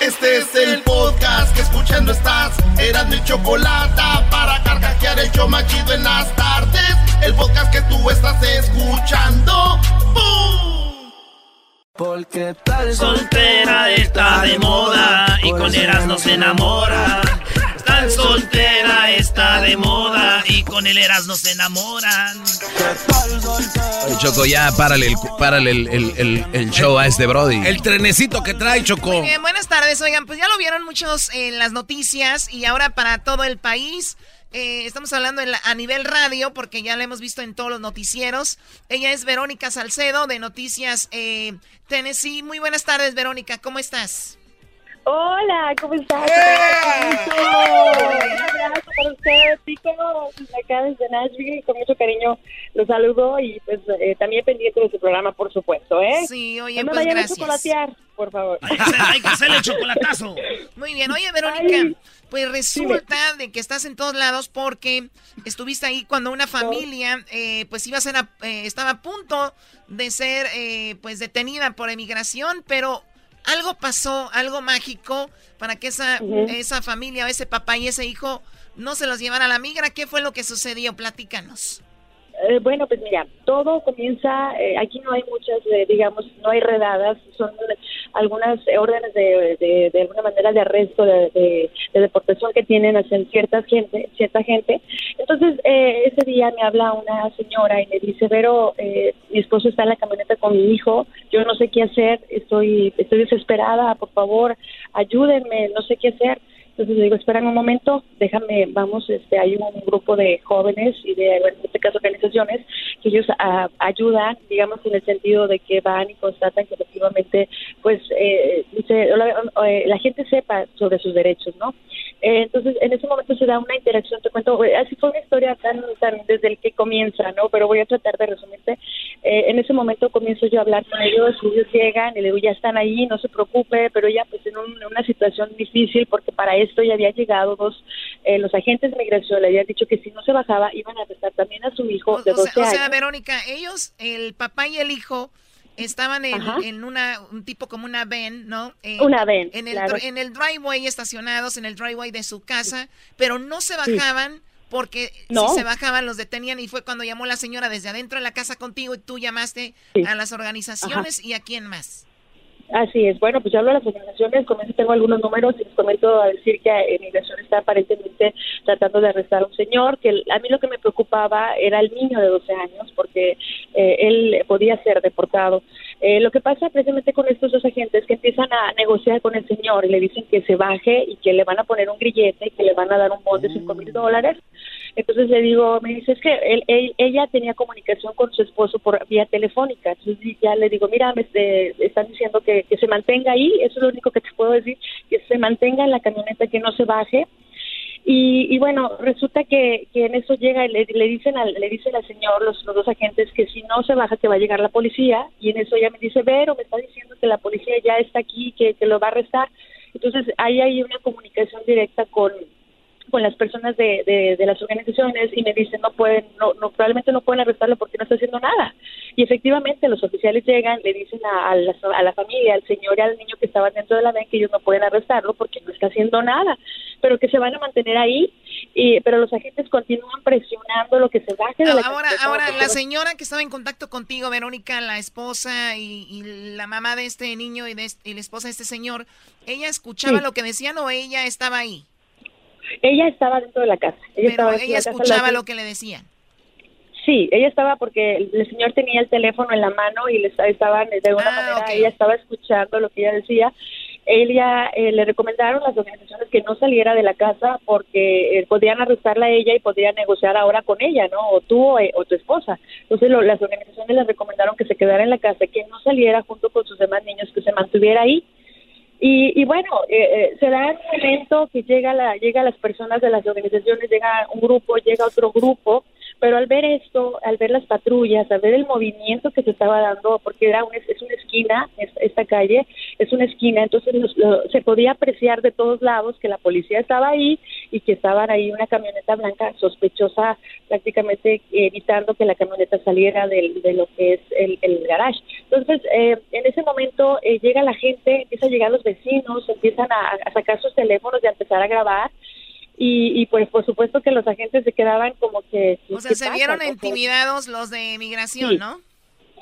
Speaker 9: Este es el podcast que escuchando estás. Eran mi chocolate para carcajear el yo machido en las tardes. El podcast que tú estás escuchando. ¡Bum!
Speaker 19: Porque tal soltera está de moda y con Eras no se enamora. Tal soltera está de moda y con el Eras no se enamoran.
Speaker 3: Oye, Choco, ya párale, el, párale el, el, el, el show a este Brody.
Speaker 2: El trenecito que trae, Choco.
Speaker 11: Muy bien, buenas tardes. Oigan, pues ya lo vieron muchos en las noticias y ahora para todo el país. Eh, estamos hablando en la- a nivel radio porque ya la hemos visto en todos los noticieros. Ella es Verónica Salcedo de Noticias eh, Tennessee. Muy buenas tardes, Verónica. ¿Cómo estás?
Speaker 20: Hola, ¿cómo estás?
Speaker 11: ¡Eh!
Speaker 20: Un abrazo para ustedes, chicos. Acá desde Nashville, con mucho cariño los saludo y pues eh, también pendiente de su programa, por supuesto, ¿eh?
Speaker 11: Sí, oye,
Speaker 20: no me
Speaker 11: pues
Speaker 20: vayan
Speaker 11: gracias.
Speaker 20: a chocolatear, por favor.
Speaker 19: Hay que hacerle el chocolatazo.
Speaker 11: Muy bien, oye Verónica, pues resulta de que estás en todos lados porque estuviste ahí cuando una familia eh, pues iba a ser, a- eh, estaba a punto de ser eh, pues detenida por emigración, pero algo pasó, algo mágico para que esa, esa familia, ese papá y ese hijo no se los llevara a la migra. ¿Qué fue lo que sucedió? Platícanos.
Speaker 20: Eh, bueno, pues mira, todo comienza, eh, aquí no hay muchas, eh, digamos, no hay redadas, son algunas órdenes de, de, de alguna manera de arresto, de, de, de deportación que tienen hacia cierta gente, cierta gente. Entonces, eh, ese día me habla una señora y me dice, Vero, mi esposo está en la camioneta con mi hijo, yo no sé qué hacer, estoy, estoy desesperada, por favor, ayúdenme, no sé qué hacer. Entonces le digo, espera un momento, déjame, vamos, este, hay un grupo de jóvenes y de, en este caso, organizaciones que ellos ah, ayudan, digamos, en el sentido de que van y constatan que efectivamente, pues, eh, la, eh, la gente sepa sobre sus derechos, ¿no? Eh, entonces, en ese momento se da una interacción, te cuento, eh, así fue una historia tan, tan desde el que comienza, ¿no? Pero voy a tratar de resumirte. Eh, en ese momento comienzo yo a hablar con ellos, ellos llegan y le digo, ya están ahí, no se preocupe, pero ella pues en un- una situación difícil porque para esto ya había llegado dos, eh, los agentes de migración le habían dicho que si no se bajaba iban a arrestar también a su hijo de
Speaker 11: O
Speaker 20: 12
Speaker 11: sea, o
Speaker 20: años.
Speaker 11: sea, Verónica, ellos, el papá y el hijo, estaban en, en una, un tipo como una van, ¿no? Eh,
Speaker 20: Una van,
Speaker 11: En el,
Speaker 20: claro.
Speaker 11: en el driveway, estacionados en el driveway de su casa, pero no se
Speaker 20: Sí.
Speaker 11: bajaban porque
Speaker 20: No.
Speaker 11: si se bajaban los detenían y fue cuando llamó la señora desde adentro de la casa contigo y tú llamaste
Speaker 20: Sí.
Speaker 11: a las organizaciones y a quién más.
Speaker 20: Así es, bueno, pues yo hablo de las organizaciones, con eso tengo algunos números y les comento a decir que eh, Migración está aparentemente tratando de arrestar a un señor, que el- a mí lo que me preocupaba era el niño de 12 años, porque eh, él podía ser deportado. Eh, lo que pasa precisamente con estos dos agentes que empiezan a negociar con el señor y le dicen que se baje y que le van a poner un grillete y que le van a dar un bono de cinco mil dólares. Entonces le digo, me dice, es que él, ella tenía comunicación con su esposo por vía telefónica. Entonces ya le digo, mira, me están diciendo que, se mantenga ahí, eso es lo único que te puedo decir, que se mantenga en la camioneta, que no se baje. Y, y bueno, resulta que, que en eso llega, y le, dicen al, le dicen al señor, los, dos agentes, que si no se baja que va a llegar la policía. Y en eso ella me dice, Vero, me está diciendo que la policía ya está aquí, que lo va a arrestar. Entonces ahí hay una comunicación directa con, con las personas de, de, de las organizaciones y me dicen no pueden, no, no, probablemente no pueden arrestarlo porque no está haciendo nada. Y efectivamente los oficiales llegan, le dicen a, a, la, a la familia, al señor y al niño que estaban dentro de la van que ellos no pueden arrestarlo porque no está haciendo nada, pero que se van a mantener ahí, y, pero los agentes continúan presionando lo que se baje de la
Speaker 11: Ahora, ahora la señora que estaba en contacto contigo, Verónica, la esposa y, y la mamá de este niño y, de y la esposa de este señor, ¿ella escuchaba
Speaker 20: Sí.
Speaker 11: lo que decían o ella estaba ahí?
Speaker 20: Ella estaba dentro de la casa. Ella
Speaker 11: Pero
Speaker 20: estaba
Speaker 11: ella
Speaker 20: casa,
Speaker 11: escuchaba lo que le decían.
Speaker 20: Sí, ella estaba porque el, señor tenía el teléfono en la mano y le esta- estaban de
Speaker 11: Ah,
Speaker 20: alguna manera ella estaba escuchando lo que ella decía. Ella eh, le recomendaron las organizaciones que no saliera de la casa porque eh, podían arrestarla a ella y podían negociar ahora con ella, ¿no? O tú o, eh, o tu esposa. Entonces lo- las organizaciones le recomendaron que se quedara en la casa, que no saliera junto con sus demás niños, que se mantuviera ahí. Y, y bueno, eh, eh, se da un momento que llega la, llega las personas de las organizaciones, llega un grupo, llega otro grupo, pero al ver esto, al ver las patrullas, al ver el movimiento que se estaba dando, porque era un- es una esquina, es- esta calle es una esquina, entonces lo- se podía apreciar de todos lados que la policía estaba ahí y que estaban ahí una camioneta blanca sospechosa, prácticamente evitando que la camioneta saliera de lo que es el, el garage. Entonces, eh, en ese momento eh, llega la gente, empieza a llegar los vecinos, empiezan a sacar sus teléfonos y a empezar a grabar. Y, y pues por supuesto que los agentes se quedaban como que...
Speaker 11: O sea,
Speaker 20: ¿qué
Speaker 11: se
Speaker 20: pasa?
Speaker 11: vieron intimidados los de migración,
Speaker 20: Sí.
Speaker 11: ¿no?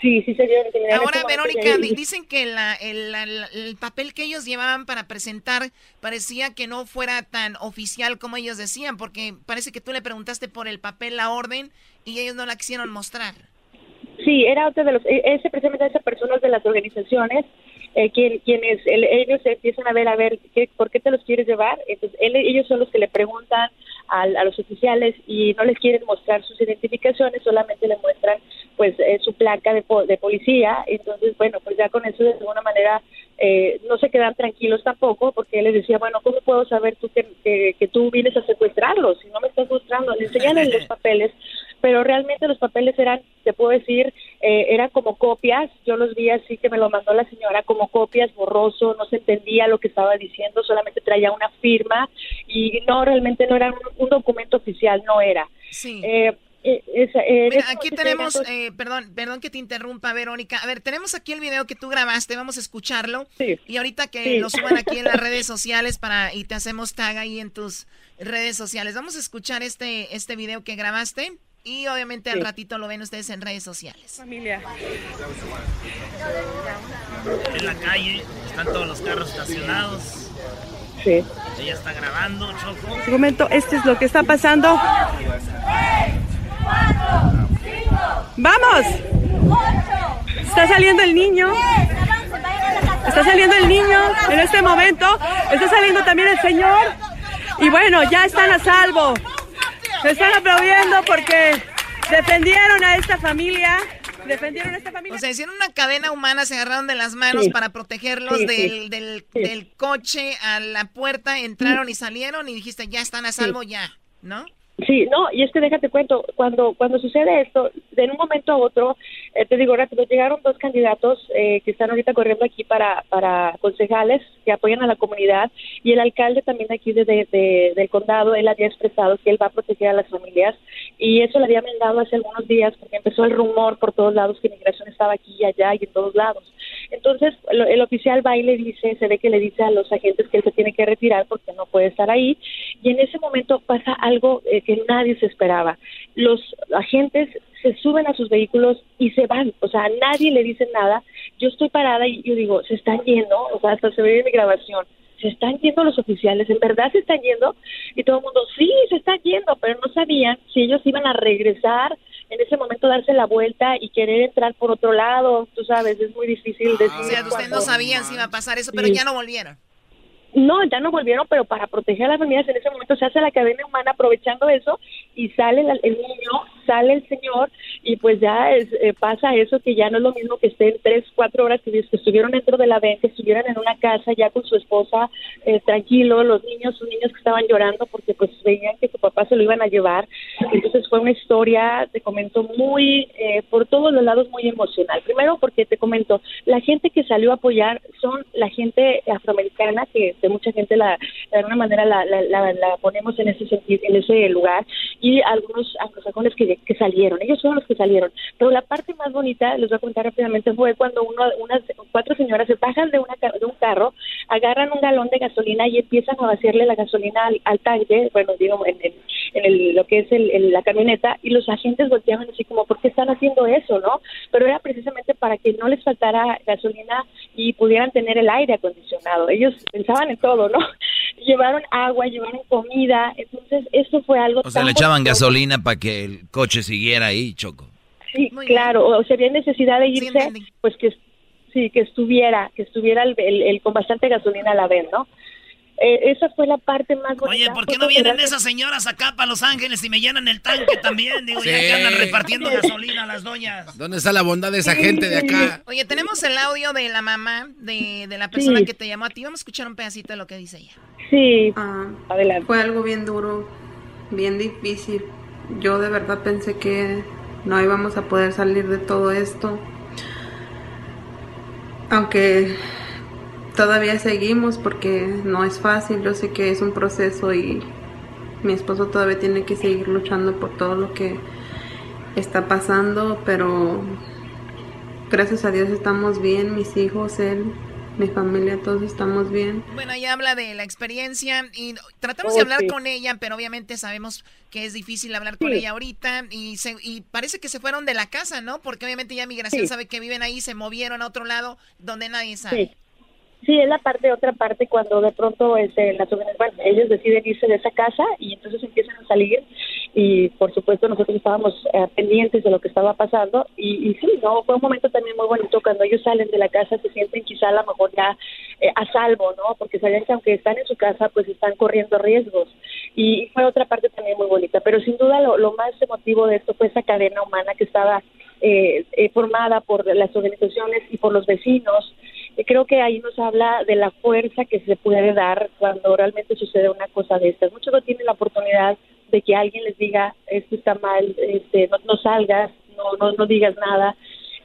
Speaker 20: Sí, sí se vieron intimidados.
Speaker 11: Ahora, Verónica, dicen que la- el, la- el papel que ellos llevaban para presentar parecía que no fuera tan oficial como ellos decían, porque parece que tú le preguntaste por el papel, la orden, y ellos no la quisieron mostrar.
Speaker 20: Sí, era otro de los, e- ese precisamente esas personas de las organizaciones, eh, quien, quienes el- ellos empiezan a ver, a ver, ¿qué, ¿por qué te los quieres llevar? Entonces, él- ellos son los que le preguntan al- a, los oficiales y no les quieren mostrar sus identificaciones, solamente le muestran pues eh, su placa de, po- de policía. Entonces, bueno, pues ya con eso de alguna manera eh, no se quedan tranquilos tampoco, porque él les decía, bueno, ¿cómo puedo saber tú que, que, que tú vienes a secuestrarlos? Si no me estás mostrando, le enseñan los papeles, pero realmente los papeles eran, te puedo decir, eh, eran como copias, yo los vi así que me lo mandó la señora como copias, borroso, no se entendía lo que estaba diciendo, solamente traía una firma y no, realmente no era un, un documento oficial, no era.
Speaker 11: Sí.
Speaker 20: Eh, eh, esa- eh,
Speaker 11: Mira, aquí tenemos, eh, perdón, perdón que te interrumpa, Verónica. A ver, tenemos aquí el video que tú grabaste, vamos a escucharlo. Y ahorita que
Speaker 20: Sí.
Speaker 11: lo suban aquí en las redes sociales para y te hacemos tag ahí en tus redes sociales. Vamos a escuchar este este video que grabaste y obviamente al ratito lo ven ustedes en redes sociales.
Speaker 19: Familia.
Speaker 1: En la calle están todos los carros estacionados.
Speaker 20: Sí.
Speaker 1: Ella está grabando, Choco.
Speaker 19: Un momento, esto es lo que está pasando. ¡Vamos! Está saliendo el niño. Está saliendo el niño en este momento. Está saliendo también el señor. Y bueno, ya están a salvo. Se están aplaudiendo porque defendieron a esta familia. Defendieron a esta familia.
Speaker 11: O sea, hicieron una cadena humana, se agarraron de las manos
Speaker 19: Sí.
Speaker 11: para protegerlos
Speaker 19: Sí,
Speaker 11: del,
Speaker 19: sí.
Speaker 11: del, del coche a la puerta, entraron y salieron y dijiste, ya están a salvo ya, ¿no?
Speaker 20: Sí, no, y es que déjate cuento, cuando cuando sucede esto, de un momento a otro, eh, te digo rápido, llegaron dos candidatos eh, que están ahorita corriendo aquí para, para concejales que apoyan a la comunidad y el alcalde también aquí de, de- de- del condado, él había expresado que él va a proteger a las familias y eso le había mandado hace algunos días porque empezó el rumor por todos lados que inmigración estaba aquí y allá y en todos lados. Entonces, el oficial va y le dice, se ve que le dice a los agentes que él se tiene que retirar porque no puede estar ahí. Y en ese momento pasa algo eh, que nadie se esperaba. Los agentes se suben a sus vehículos y se van. O sea, nadie le dicen nada. Yo estoy parada y yo digo, se están yendo. O sea, hasta se ve en mi grabación. Se están yendo los oficiales, en verdad se están yendo. Y todo el mundo, sí, se están yendo, pero no sabían si ellos iban a regresar en ese momento darse la vuelta y querer entrar por otro lado, tú sabes, es muy difícil decir.
Speaker 11: O sea, ustedes no sabían si iba a pasar eso, pero ya no volvieron.
Speaker 20: No, ya no volvieron, pero para proteger a las familias en ese momento se hace la cadena humana aprovechando eso y sale el, el niño, sale el señor y pues ya es, eh, pasa eso que ya no es lo mismo que estén tres, cuatro horas que, que estuvieron dentro de la venta, estuvieran en una casa ya con su esposa eh, tranquilo, los niños, sus niños que estaban llorando porque pues veían que su papá se lo iban a llevar. Entonces fue una historia, te comento, muy, eh, por todos los lados muy emocional. Primero porque te comento, la gente que salió a apoyar son la gente afroamericana que de mucha gente la, de alguna manera la, la, la, la ponemos en ese sentido, en ese lugar y algunos anglosajones que, que salieron, ellos son los que salieron. Pero la parte más bonita, les voy a contar rápidamente, fue cuando uno, unas cuatro señoras se bajan de, una, de un carro, agarran un galón de gasolina y empiezan a vaciarle la gasolina al, al tanque, bueno, digo, en, en, en el, lo que es el, el- la camioneta, y los agentes volteaban así como, ¿por qué están haciendo eso, no? Pero era precisamente para que no les faltara gasolina y pudieran tener el aire acondicionado. Ellos pensaban en todo, ¿no? Llevaron agua, llevaron comida, entonces eso fue algo
Speaker 3: O sea, le echaban gasolina para que el coche siguiera ahí, Choco.
Speaker 20: Sí, claro, o sea, había necesidad de irse, pues que sí, que estuviera, que estuviera el, el- el- con bastante gasolina a la vez, ¿no? Eh, esa fue la parte más bonita.
Speaker 1: Oye, ¿por qué no vienen esas señoras acá para Los Ángeles y me llenan el tanque también? Digo, ya
Speaker 2: Sí.
Speaker 1: que andan repartiendo gasolina a las doñas.
Speaker 2: ¿Dónde está la bondad de esa gente de acá?
Speaker 11: Oye, tenemos el audio de la mamá de, de la persona
Speaker 20: Sí.
Speaker 11: que te llamó a ti. Vamos a escuchar un pedacito de lo que dice ella.
Speaker 20: Sí,
Speaker 21: adelante. Fue algo bien duro, bien difícil. Yo de verdad pensé que no íbamos a poder salir de todo esto. Aunque todavía seguimos porque no es fácil, yo sé que es un proceso y mi esposo todavía tiene que seguir luchando por todo lo que está pasando, pero gracias a Dios estamos bien, mis hijos, él, mi familia, todos estamos bien.
Speaker 11: Bueno, ella habla de la experiencia y tratamos
Speaker 21: Oh,
Speaker 11: de hablar
Speaker 21: sí.
Speaker 11: con ella, pero obviamente sabemos que es difícil hablar con ella ahorita y, se- y parece que se fueron de la casa, ¿no? Porque obviamente ya migración
Speaker 20: Sí.
Speaker 11: sabe que viven ahí, se movieron a otro lado donde nadie sabe.
Speaker 20: Sí. Es la parte, otra parte cuando de pronto este, las jóvenes, bueno, ellos deciden irse de esa casa y entonces empiezan a salir y por supuesto nosotros estábamos eh, pendientes de lo que estaba pasando y, y sí, no, fue un momento también muy bonito cuando ellos salen de la casa se sienten quizá a lo mejor ya eh, a salvo, ¿no? Porque sabían que aunque están en su casa pues están corriendo riesgos y, y fue otra parte también muy bonita, pero sin duda lo, lo más emotivo de esto fue esa cadena humana que estaba eh, eh, formada por las organizaciones y por los vecinos creo que ahí nos habla de la fuerza que se puede dar cuando realmente sucede una cosa de estas. Muchos no tienen la oportunidad de que alguien les diga esto está mal, este, no, no salgas, no, no, no digas nada.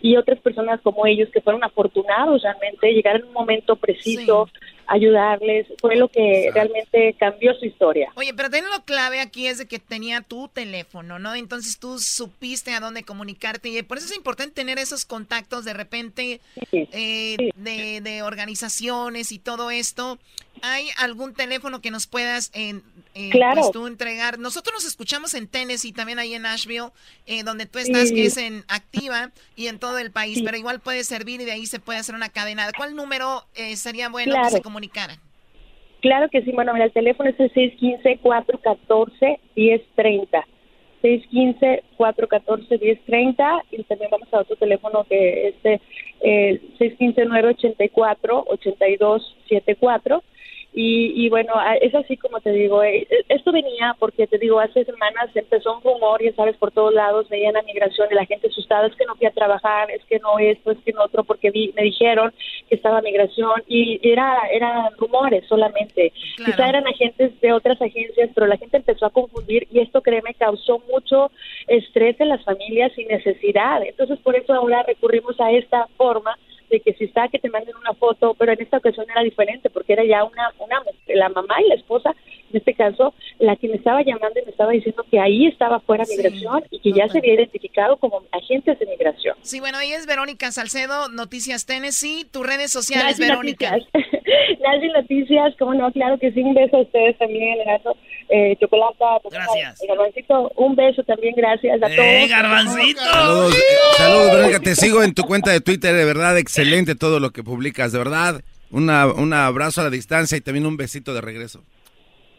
Speaker 20: Y otras personas como ellos que fueron afortunados realmente, llegar en un momento preciso, ayudarles, fue lo que realmente cambió su historia.
Speaker 11: Oye, pero también lo clave aquí es de que tenía tu teléfono, ¿no? Entonces tú supiste a dónde comunicarte y por eso es importante tener esos contactos de repente eh, de, de organizaciones y todo esto. ¿Hay algún teléfono que nos puedas eh, eh,
Speaker 20: Claro.
Speaker 11: pues, tú entregar? Nosotros nos escuchamos en Tennessee, también ahí en Nashville, eh, donde tú estás,
Speaker 20: Sí.
Speaker 11: que es en Activa y en todo el país,
Speaker 20: Sí.
Speaker 11: pero igual puede servir y de ahí se puede hacer una cadena. ¿Cuál número eh, sería bueno
Speaker 20: Claro.
Speaker 11: que se comunicaran?
Speaker 20: Claro que sí, bueno, mira, el teléfono es el 615-414-1030. 615-414-1030 y también vamos a otro teléfono que es eh, 615-984-8274. Y, y bueno, es así como te digo, eh, esto venía porque te digo, hace semanas empezó un rumor, ya sabes, por todos lados, veían la migración y la gente asustada, es que no fui a trabajar, es que no esto, es que no otro, porque vi, me dijeron que estaba migración y era eran rumores solamente. Quizá eran agentes de otras agencias, pero la gente empezó a confundir y esto, créeme, causó mucho estrés en las familias sin necesidad. Entonces, por eso ahora recurrimos a esta forma de que si está que te manden una foto, pero en esta ocasión era diferente porque era ya una, una la mamá y la esposa, en este caso, la que me estaba llamando y me estaba diciendo que ahí estaba fuera migración y que ya se había identificado como agentes de migración.
Speaker 11: Sí, bueno, ella es Verónica Salcedo, Noticias Tennessee, tus redes sociales, Verónica.
Speaker 20: Noticias. Noticias, como no, claro que sí, un beso a ustedes también, Erazo, eh, Chocolata,
Speaker 1: Gracias.
Speaker 20: Garbancito, un beso también, gracias a todos.
Speaker 1: ¡Eh, Garbancito!
Speaker 2: Saludos, saludos, Verónica. Te sigo en tu cuenta de Twitter, de verdad, excelente todo lo que publicas, de verdad. Una, un abrazo a la distancia y también un besito de regreso.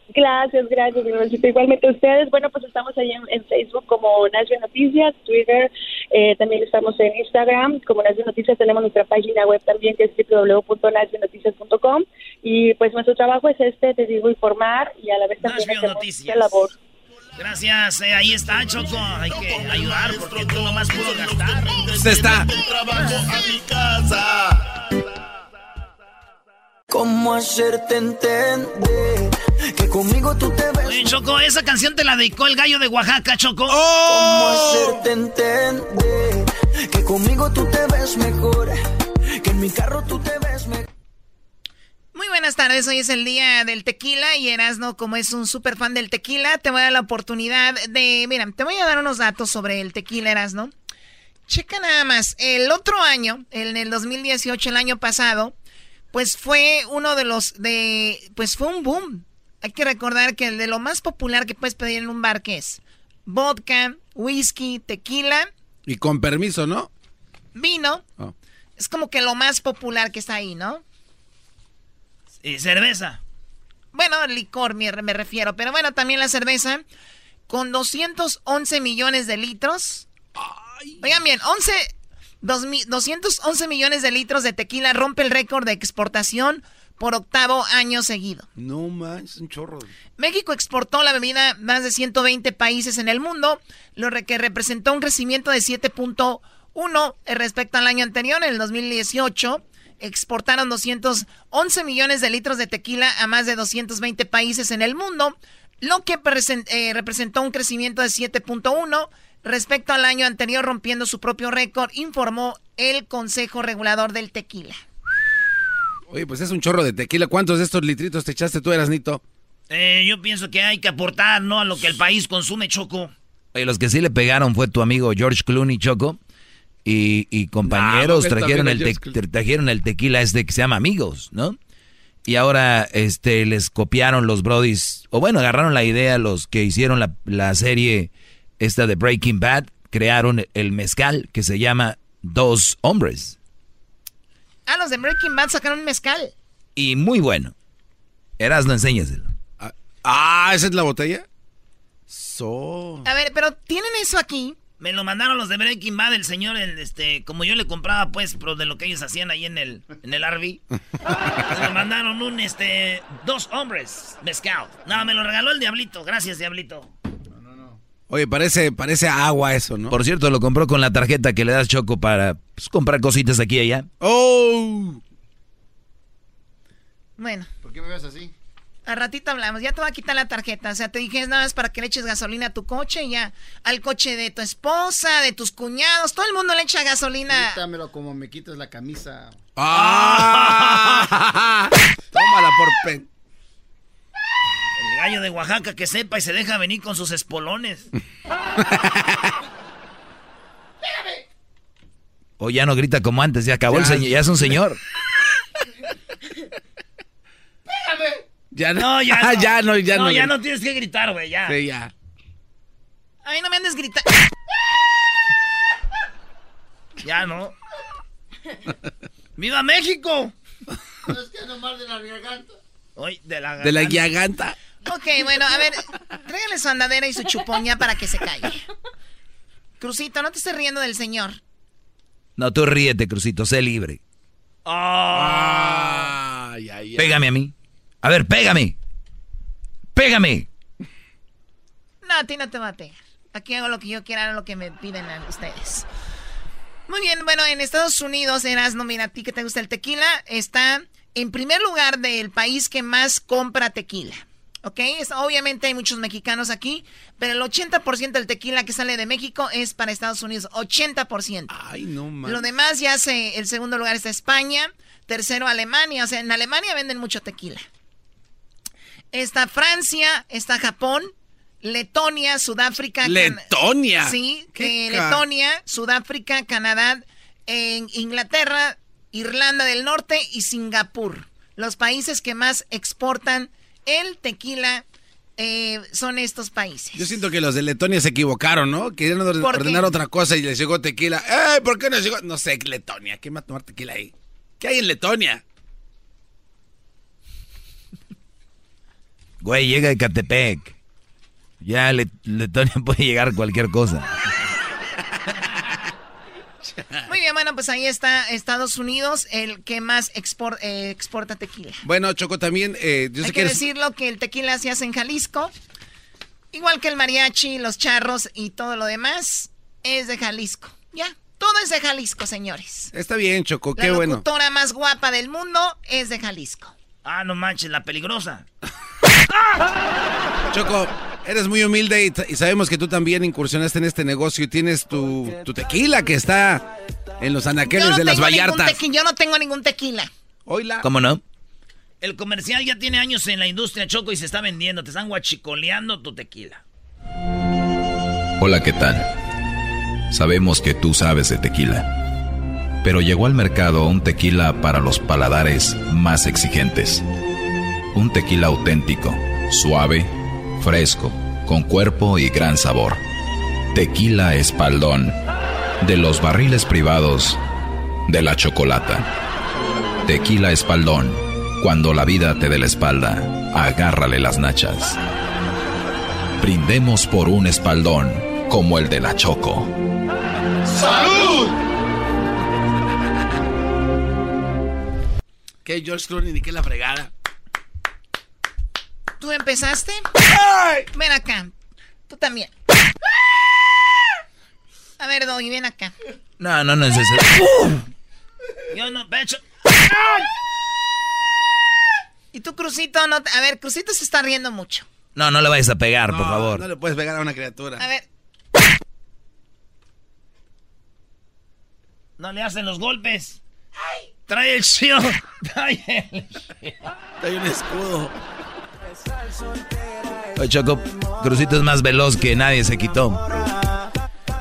Speaker 20: Gracias, gracias, Igualmente ustedes, bueno, pues estamos ahí en, Facebook como Nashville Noticias, Twitter, eh, también estamos en Instagram como Nashville Noticias, tenemos nuestra página web también que es www.nashvillenoticias.com y pues nuestro trabajo es este, te digo, informar y a la vez también
Speaker 1: hacer labor. Gracias, eh, ahí está Choco, hay que ayudar porque tú nomás pudo gastar.
Speaker 2: Usted está.
Speaker 9: Trabajo a mi casa.
Speaker 19: ¿Cómo hacerte entender que conmigo tú te ves?
Speaker 1: Oye, Choco, esa canción te la dedicó el gallo de Oaxaca, Choco.
Speaker 19: ¿Cómo hacerte entender que conmigo tú te ves mejor? Que en mi carro tú te ves mejor.
Speaker 11: Muy buenas tardes, hoy es el día del tequila y Erasno, como es un súper fan del tequila, te voy a dar la oportunidad de, mira, te voy a dar unos datos sobre el tequila Erasno. Checa nada más, el otro año, en el 2018, el año pasado, pues fue uno de los de, pues fue un boom. Hay que recordar que el de lo más popular que puedes pedir en un bar que es vodka, whisky, tequila.
Speaker 2: Y con permiso, ¿no?
Speaker 11: Vino. Oh. Es como que lo más popular que está ahí, ¿no?
Speaker 1: Y cerveza.
Speaker 11: Bueno, licor me, me refiero, pero bueno, también la cerveza con 211 millones de litros. Oigan bien, 11 211 millones de litros de tequila rompe el récord de exportación por octavo año seguido.
Speaker 2: No más, un chorro.
Speaker 11: México exportó la bebida a más de 120 países en el mundo, lo que representó un crecimiento de 7.1 respecto al año anterior, en el 2018. Exportaron 211 millones de litros de tequila a más de 220 países en el mundo, lo que eh, representó un crecimiento de 7.1 respecto al año anterior rompiendo su propio récord, informó el Consejo Regulador del Tequila.
Speaker 2: Oye, pues es un chorro de tequila. ¿Cuántos de estos litritos te echaste tú, Erasnito?
Speaker 1: Eh, yo pienso que hay que aportar, ¿no? A lo que el país consume, Choco.
Speaker 3: Oye, los que sí le pegaron fue tu amigo George Clooney, Choco. Y, compañeros trajeron, el trajeron el tequila este que se llama Amigos, ¿no? Y ahora este, les copiaron los brodis, o bueno, agarraron la idea los que hicieron la, la serie esta de Breaking Bad, crearon el mezcal que se llama Dos Hombres.
Speaker 11: Ah, los de Breaking Bad sacaron un mezcal.
Speaker 3: Y muy bueno. Eras, no enséñaselo.
Speaker 2: Ah, ah, ¿esa es la botella?
Speaker 11: A ver, pero tienen eso aquí.
Speaker 1: Me lo mandaron los de Breaking Bad, el señor, el, este, como yo le compraba, pues, pero de lo que ellos hacían ahí en el, en el RV. me mandaron un, este, dos hombres mezcal. No, me lo regaló el Diablito. Gracias, Diablito.
Speaker 2: Oye, parece, parece agua eso, ¿no?
Speaker 3: Por cierto, lo compró con la tarjeta que le das Choco para pues, comprar cositas aquí y allá.
Speaker 2: ¡Oh!
Speaker 11: Bueno.
Speaker 2: ¿Por qué me ves así?
Speaker 11: A ratito hablamos. Ya te voy a quitar la tarjeta. O sea, te dije nada más para que le eches gasolina a tu coche y ya. Al coche de tu esposa, de tus cuñados. Todo el mundo le echa gasolina.
Speaker 22: Quítamelo como me quitas la camisa.
Speaker 2: ¡Ah! Tómala por pen
Speaker 1: gallo de Oaxaca que sepa y se deja venir con sus espolones.
Speaker 3: O ya no grita como antes, ya acabó el señor, ya es un señor.
Speaker 2: Ya no, ya no. ya no, ya no.
Speaker 1: ya no tienes que gritar, güey, ya.
Speaker 2: Sí, ya.
Speaker 11: Ay, no me andes gritando.
Speaker 1: ya no. ¡Viva México!
Speaker 22: es que nomás de la garganta.
Speaker 1: Hoy, de la
Speaker 2: garganta. De la garganta.
Speaker 11: Ok, bueno, a ver, tráigale su andadera y su chupoña para que se calle. Crucito, no te estés riendo del señor.
Speaker 3: No, tú ríete, Crucito, sé libre. Pégame a mí. A ver, pégame. Pégame.
Speaker 11: No, a ti no te va a pegar. Aquí hago lo que yo quiera, lo que me piden a ustedes. Muy bien, bueno, en Estados Unidos, Erasno, mira, a ti que te gusta el tequila, está en primer lugar del país que más compra tequila. ¿Ok? obviamente hay muchos mexicanos aquí, pero el 80% del tequila que sale de México es para Estados Unidos, 80%.
Speaker 2: Ay, no mames.
Speaker 11: Lo demás ya se, el segundo lugar está España, tercero Alemania, o sea, en Alemania venden mucho tequila. Está Francia, está Japón, Letonia, Sudáfrica.
Speaker 2: Letonia.
Speaker 11: Sí, que Letonia, Sudáfrica, Canadá, en Inglaterra, Irlanda del Norte y Singapur. Los países que más exportan el tequila eh, son estos países.
Speaker 2: Yo siento que los de Letonia se equivocaron, ¿no? Querían ordenar otra cosa y les llegó tequila. ¡Eh! ¿Por qué no llegó? No sé, Letonia. ¿Quién va a tomar tequila ahí? ¿Qué hay en Letonia?
Speaker 3: Güey, llega de Catepec. Ya le, Letonia puede llegar cualquier cosa.
Speaker 11: Muy bien, bueno, pues ahí está Estados Unidos, el que más eh, exporta tequila.
Speaker 2: Bueno, Choco, también... Eh,
Speaker 11: Hay que, decirlo que el tequila se hace en Jalisco, igual que el mariachi, los charros y todo lo demás, es de Jalisco. Ya, todo es de Jalisco, señores.
Speaker 2: Está bien, Choco, qué bueno.
Speaker 11: La locutora más guapa del mundo es de Jalisco.
Speaker 1: Ah, no manches, la peligrosa.
Speaker 2: Choco, eres muy humilde y, sabemos que tú también incursionaste en este negocio y tienes tu, tequila que está en los anaqueles de las Vallartas.
Speaker 11: Yo no tengo ningún tequila.
Speaker 2: Oila.
Speaker 3: ¿Cómo no?
Speaker 1: El comercial ya tiene años en la industria, Choco, y se está vendiendo. Te están guachicoleando tu tequila.
Speaker 23: Hola, ¿qué tal? Sabemos que tú sabes de tequila. Pero llegó al mercado un tequila para los paladares más exigentes. Un tequila auténtico, suave, fresco, con cuerpo y gran sabor. Tequila Espaldón. De los barriles privados de la chocolata. Tequila Espaldón. Cuando la vida te dé la espalda, agárrale las nachas. Brindemos por un espaldón como el de la Choco.
Speaker 2: ¡Salud! ¿Qué George Clooney ni qué la fregada?
Speaker 11: ¿Tú empezaste? Ven acá. Tú también. A ver, Doggy, ven acá.
Speaker 3: No, no, no es eso.
Speaker 1: Yo no, pecho.
Speaker 11: Y tú, Crucito, no. A ver, Crucito se está riendo mucho.
Speaker 3: No, no le vayas a pegar, por favor.
Speaker 2: No le puedes pegar a una criatura.
Speaker 11: A ver.
Speaker 1: No le hacen los golpes. Trae el shield. Trae el
Speaker 2: Trae un escudo.
Speaker 3: Choco, Crucito es más veloz que nadie se quitó.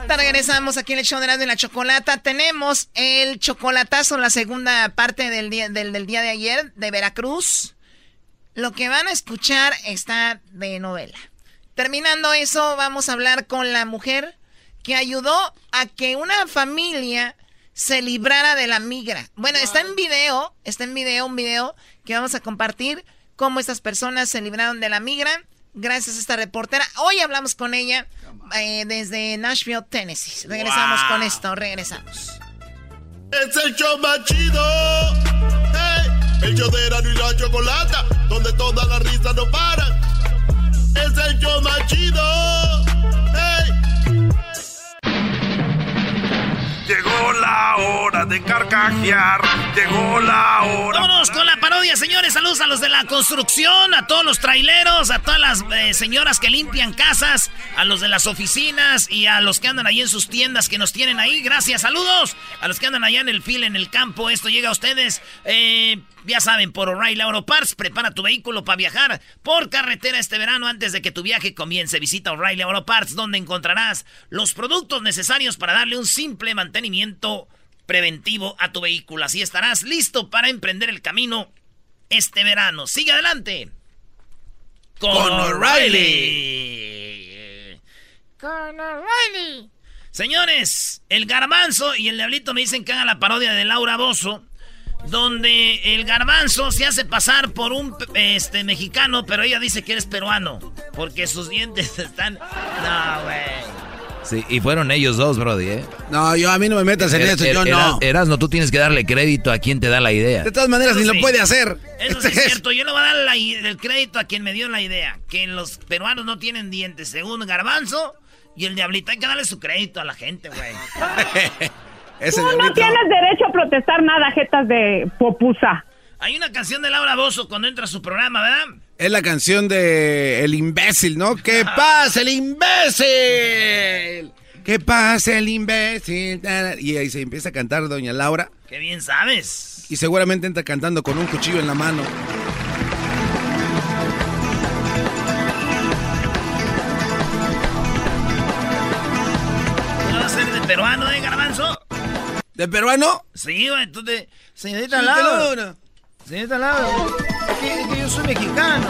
Speaker 11: Regresamos aquí en el show de la, la chocolata. Tenemos el chocolatazo, la segunda parte del día, del, día de ayer de Veracruz. Lo que van a escuchar está de novela. Terminando eso, vamos a hablar con la mujer que ayudó a que una familia se librara de la migra. Bueno, está en video, está en video, un video que vamos a compartir cómo estas personas se libraron de la migra. Gracias a esta reportera. Hoy hablamos con ella eh, desde Nashville, Tennessee. Regresamos con esto, regresamos.
Speaker 9: Es el show más chido. el show de y la chocolata, donde todas las risas no paran. Es el show más chido. Llegó la hora de carcajear. Llegó la hora.
Speaker 1: Vámonos con la parodia, señores. Saludos a los de la construcción, a todos los traileros, a todas las eh, señoras que limpian casas, a los de las oficinas y a los que andan ahí en sus tiendas que nos tienen ahí. Gracias, saludos. A los que andan allá en el fil, en el campo. Esto llega a ustedes. Eh, ya saben, por O'Reilly Auto Parts, prepara tu vehículo para viajar por carretera este verano antes de que tu viaje comience. Visita O'Reilly Auto Parts, donde encontrarás los productos necesarios para darle un simple mantenimiento preventivo a tu vehículo. Así estarás listo para emprender el camino este verano. Sigue adelante. Con, O'Reilly.
Speaker 11: Con O'Reilly.
Speaker 1: Señores, el garbanzo y el diablito me dicen que hagan la parodia de Laura Bozo donde el garbanzo se hace pasar por un este mexicano, pero ella dice que eres peruano, porque sus dientes están... No, güey.
Speaker 3: Sí, y fueron ellos dos, Brody, ¿eh?
Speaker 2: No, yo a mí no me metas en er, eso, yo er, no.
Speaker 3: no, tú tienes que darle crédito a quien te da la idea.
Speaker 2: De todas maneras, ni lo puede hacer.
Speaker 1: Eso es cierto, yo le voy a dar el crédito a quien me dio la idea, que los peruanos no tienen dientes, según Garbanzo y el Diablito. Hay que darle su crédito a la gente, güey.
Speaker 24: Tú no tienes derecho a protestar nada, jetas de popusa.
Speaker 1: Hay una canción de Laura Bozo cuando entra a su programa, ¿verdad?
Speaker 2: Es la canción de El imbécil, ¿no? ¿Qué pasa, el imbécil? ¿Qué pasa, el imbécil? Y ahí se empieza a cantar doña Laura.
Speaker 1: Qué bien sabes.
Speaker 2: Y seguramente entra cantando con un cuchillo en la mano.
Speaker 1: va a ser de peruano, eh, garbanzo?
Speaker 2: ¿De peruano?
Speaker 1: Sí, güey, tú te... Señorita Laura. Señorita Laura, es que, yo soy mexicano.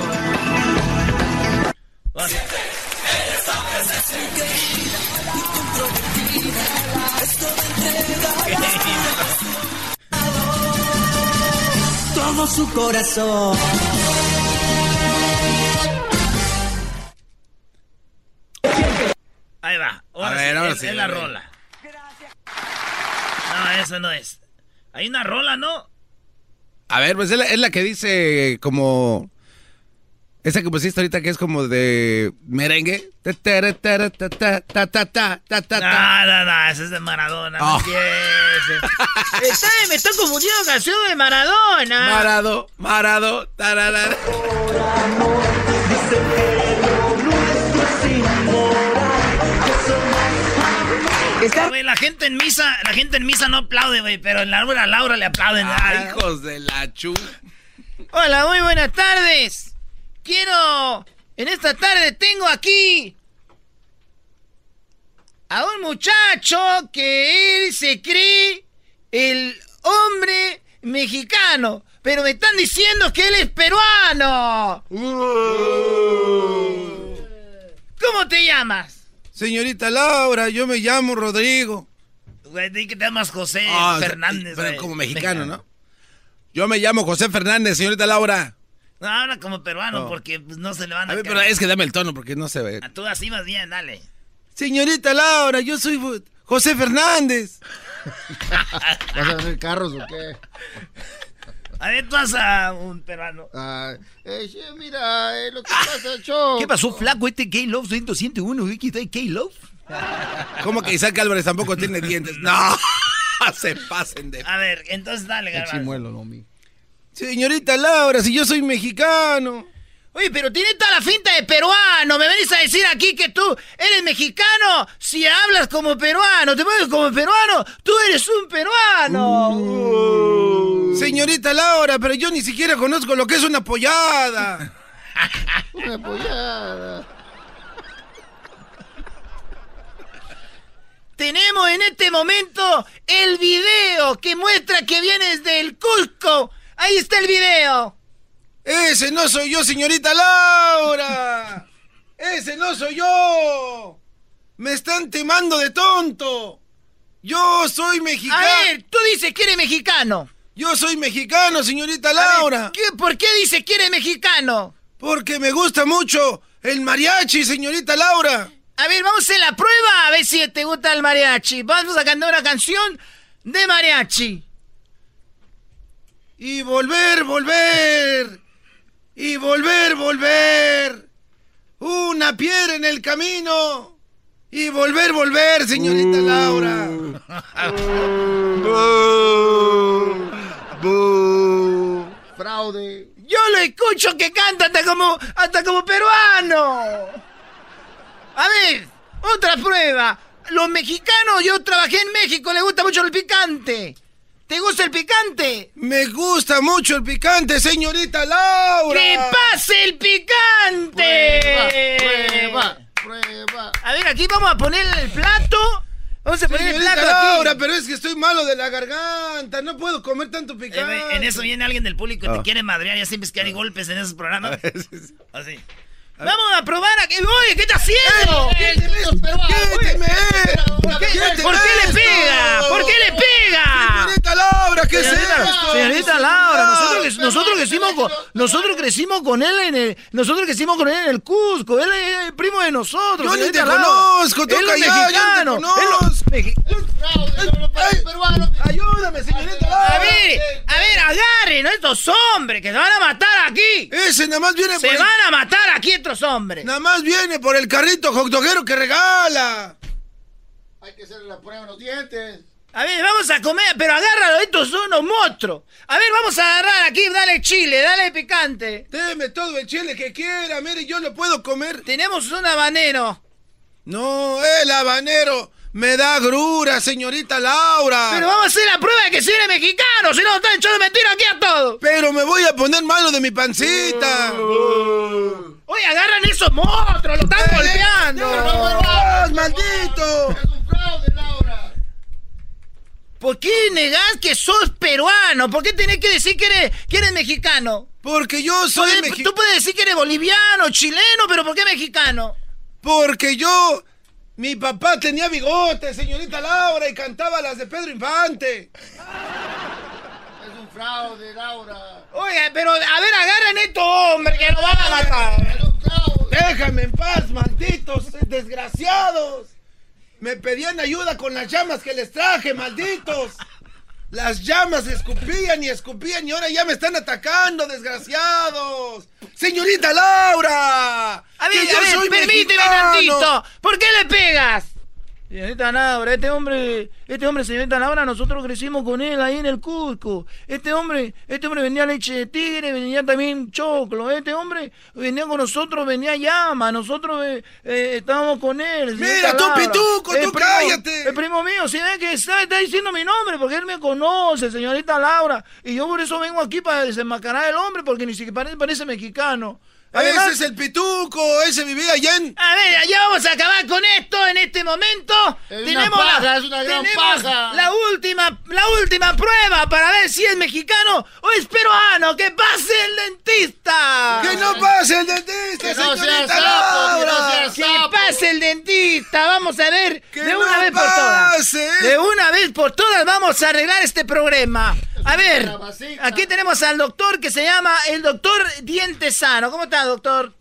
Speaker 25: Todo su corazón. Ahí va.
Speaker 1: Ahora
Speaker 2: a ver, ahora
Speaker 1: es,
Speaker 2: sí,
Speaker 1: es la rola. No, esa no es. Hay una rola, ¿no?
Speaker 2: A ver, pues es la, que dice como... Esa que pusiste ahorita que es como de merengue.
Speaker 1: No, no, no, esa es de Maradona.
Speaker 2: Oh.
Speaker 1: No es Me estoy confundiendo canción de Maradona.
Speaker 2: Marado, Marado, tararara.
Speaker 1: Por amor, dice la gente en misa, la gente en misa no aplaude, güey, pero en la hora Laura le aplauden.
Speaker 2: Ay, hijos de la chu.
Speaker 1: Hola, muy buenas tardes. Quiero, en esta tarde tengo aquí a un muchacho que él se cree el hombre mexicano, pero me están diciendo que él es peruano. ¿Cómo te llamas?
Speaker 2: Señorita Laura, yo me llamo Rodrigo.
Speaker 1: Güey, di que te llamas José
Speaker 2: Ah,
Speaker 1: Fernández.
Speaker 2: Pero
Speaker 1: güey.
Speaker 2: como mexicano, ¿no? Yo me llamo José Fernández, señorita Laura.
Speaker 1: No, habla como peruano
Speaker 2: No.
Speaker 1: porque pues, no se le van a,
Speaker 2: A ver, pero es que dame el tono porque no se ve.
Speaker 1: A tú así más bien, dale.
Speaker 2: Señorita Laura, yo soy José Fernández.
Speaker 22: ¿Vas a vender carros o qué?
Speaker 1: A ver, tú vas a un peruano.
Speaker 22: Ah, eh, mira, eh, lo que pasa, Choco.
Speaker 3: ¿Qué pasó, flaco? Este K-Love 101, ¿qué está K-Love?
Speaker 2: ¿Cómo que Isaac Álvarez tampoco tiene dientes? No, se pasen de...
Speaker 1: A ver, entonces dale, garbanzo.
Speaker 22: chimuelo, no, mi.
Speaker 2: Señorita Laura, si yo soy mexicano.
Speaker 1: Oye, pero tiene toda la finta de peruano. Me venís a decir aquí que tú eres mexicano. Si hablas como peruano, te mueves como peruano, tú eres un peruano.
Speaker 2: Uh. Señorita Laura, pero yo ni siquiera conozco lo que es una pollada.
Speaker 22: Una pollada.
Speaker 1: Tenemos en este momento el video que muestra que vienes del Cusco. Ahí está el video.
Speaker 2: Ese no soy yo, señorita Laura. Ese no soy yo. Me están temando de tonto. Yo soy mexicano.
Speaker 1: A ver, tú dices que eres mexicano.
Speaker 2: Yo soy mexicano, señorita
Speaker 1: ver,
Speaker 2: Laura.
Speaker 1: ¿qué- ¿Por qué dice que eres mexicano?
Speaker 2: Porque me gusta mucho el mariachi, señorita Laura.
Speaker 1: A ver, vamos a hacer la prueba a ver si te gusta el mariachi. Vamos a cantar una canción de mariachi.
Speaker 2: Y volver, volver. Y volver, volver. Una piedra en el camino. Y volver, volver, señorita Laura.
Speaker 22: Fraude.
Speaker 1: Yo lo escucho que canta hasta como, hasta como peruano. A ver, otra prueba. Los mexicanos, yo trabajé en México, les gusta mucho el picante. ¿Te gusta el picante?
Speaker 2: Me gusta mucho el picante, señorita Laura.
Speaker 1: ¡Que pase el picante!
Speaker 22: Prueba, prueba.
Speaker 1: A ver, aquí vamos a poner el plato. Vamos a poner el plato aquí.
Speaker 2: Laura, pero es que estoy malo de la garganta. No puedo comer tanto
Speaker 1: Eh,
Speaker 2: picante.
Speaker 1: en eso viene alguien del público y te
Speaker 2: Ah.
Speaker 1: quiere madrear. Ya siempre es que hay golpes en esos programas. Así. Vamos a probar aquí. Oye, ¿qué está haciendo? ¿Por qué, ¿Por qué le pega? ¿Por qué le pega?
Speaker 2: Señorita Laura, ¿qué es
Speaker 1: Señorita,
Speaker 2: esto?
Speaker 1: señorita Laura, nosotros, nosotros crecimos con nosotros crecimos con él en el nosotros crecimos con él en el Cusco, él es el primo de nosotros.
Speaker 2: Yo ni te
Speaker 1: Laura.
Speaker 2: conozco,
Speaker 1: Él
Speaker 2: toca
Speaker 1: es
Speaker 2: ya, yo no te
Speaker 1: mexicano.
Speaker 2: conozco.
Speaker 1: es
Speaker 2: Ayúdame, señorita Laura.
Speaker 1: A ver, a ver, agarren a estos hombres que se van a matar aquí.
Speaker 2: Ese nada más viene
Speaker 1: Se
Speaker 2: por el-
Speaker 1: van a matar aquí
Speaker 2: Nada más viene por el carrito hot doguero que regala.
Speaker 22: Hay que hacerle la prueba en los dientes.
Speaker 1: A ver, vamos a comer, pero agárralo, estos son unos monstruos. A ver, vamos a agarrar aquí, dale chile, dale picante.
Speaker 2: Deme todo el chile que quiera, mire, yo lo puedo comer.
Speaker 1: Tenemos un habanero.
Speaker 2: No, el habanero me da grura, señorita Laura.
Speaker 1: Pero vamos a hacer la prueba de que si eres mexicano, si no están echando mentira aquí a todos.
Speaker 2: Pero me voy a poner malo de mi pancita.
Speaker 1: Oye, agarran esos monstruos, lo están golpeando.
Speaker 2: ¡Dios, maldito!
Speaker 1: ¿Por qué negás que sos peruano? ¿Por qué tenés que decir que eres, que eres mexicano?
Speaker 2: Porque yo soy mexicano.
Speaker 1: Tú puedes decir que eres boliviano, chileno, pero ¿por qué mexicano?
Speaker 2: Porque yo, mi papá tenía bigote, señorita Laura, y cantaba las de Pedro Infante.
Speaker 22: Fraude, Laura.
Speaker 1: Oiga, pero a ver, agarren estos hombres que nos van a matar.
Speaker 2: Déjame en paz, malditos desgraciados. Me pedían ayuda con las llamas que les traje, malditos. Las llamas escupían y escupían y ahora ya me están atacando, desgraciados. Señorita Laura.
Speaker 7: A ver, a ver, permíteme tantito. ¿Por qué le pegas? Señorita Laura, este hombre, este hombre, señorita Laura, nosotros crecimos con él ahí en el Cusco. Este hombre, este hombre vendía leche de tigre, vendía también choclo. Este hombre venía con nosotros, venía llama. Nosotros eh, eh, estábamos con él.
Speaker 2: Mira, tú pituco, tú cállate.
Speaker 7: El primo mío, si ve que está, está, diciendo mi nombre, porque él me conoce, señorita Laura. Y yo por eso vengo aquí para desenmascarar al hombre, porque ni siquiera parece, parece mexicano.
Speaker 2: Ese es el pituco, ese vivía allá en...
Speaker 7: A ver, ya vamos a acabar con esto en este momento.
Speaker 22: Es
Speaker 7: tenemos
Speaker 22: una paja,
Speaker 7: la,
Speaker 22: es una gran paja.
Speaker 7: la última, la última prueba para ver si es mexicano o es peruano. ¡Que pase el dentista!
Speaker 2: ¡Que no pase el dentista,
Speaker 22: Que no sea
Speaker 2: señorita
Speaker 22: sapo, que no sea
Speaker 7: ¡Que pase el dentista! Vamos a ver
Speaker 2: ¡Que
Speaker 7: de una
Speaker 2: no
Speaker 7: vez por todas.
Speaker 2: pase!
Speaker 7: De una vez por todas vamos a arreglar este problema. A ver, aquí tenemos al doctor que se llama el doctor Dientesano. ¿Cómo está, doctor?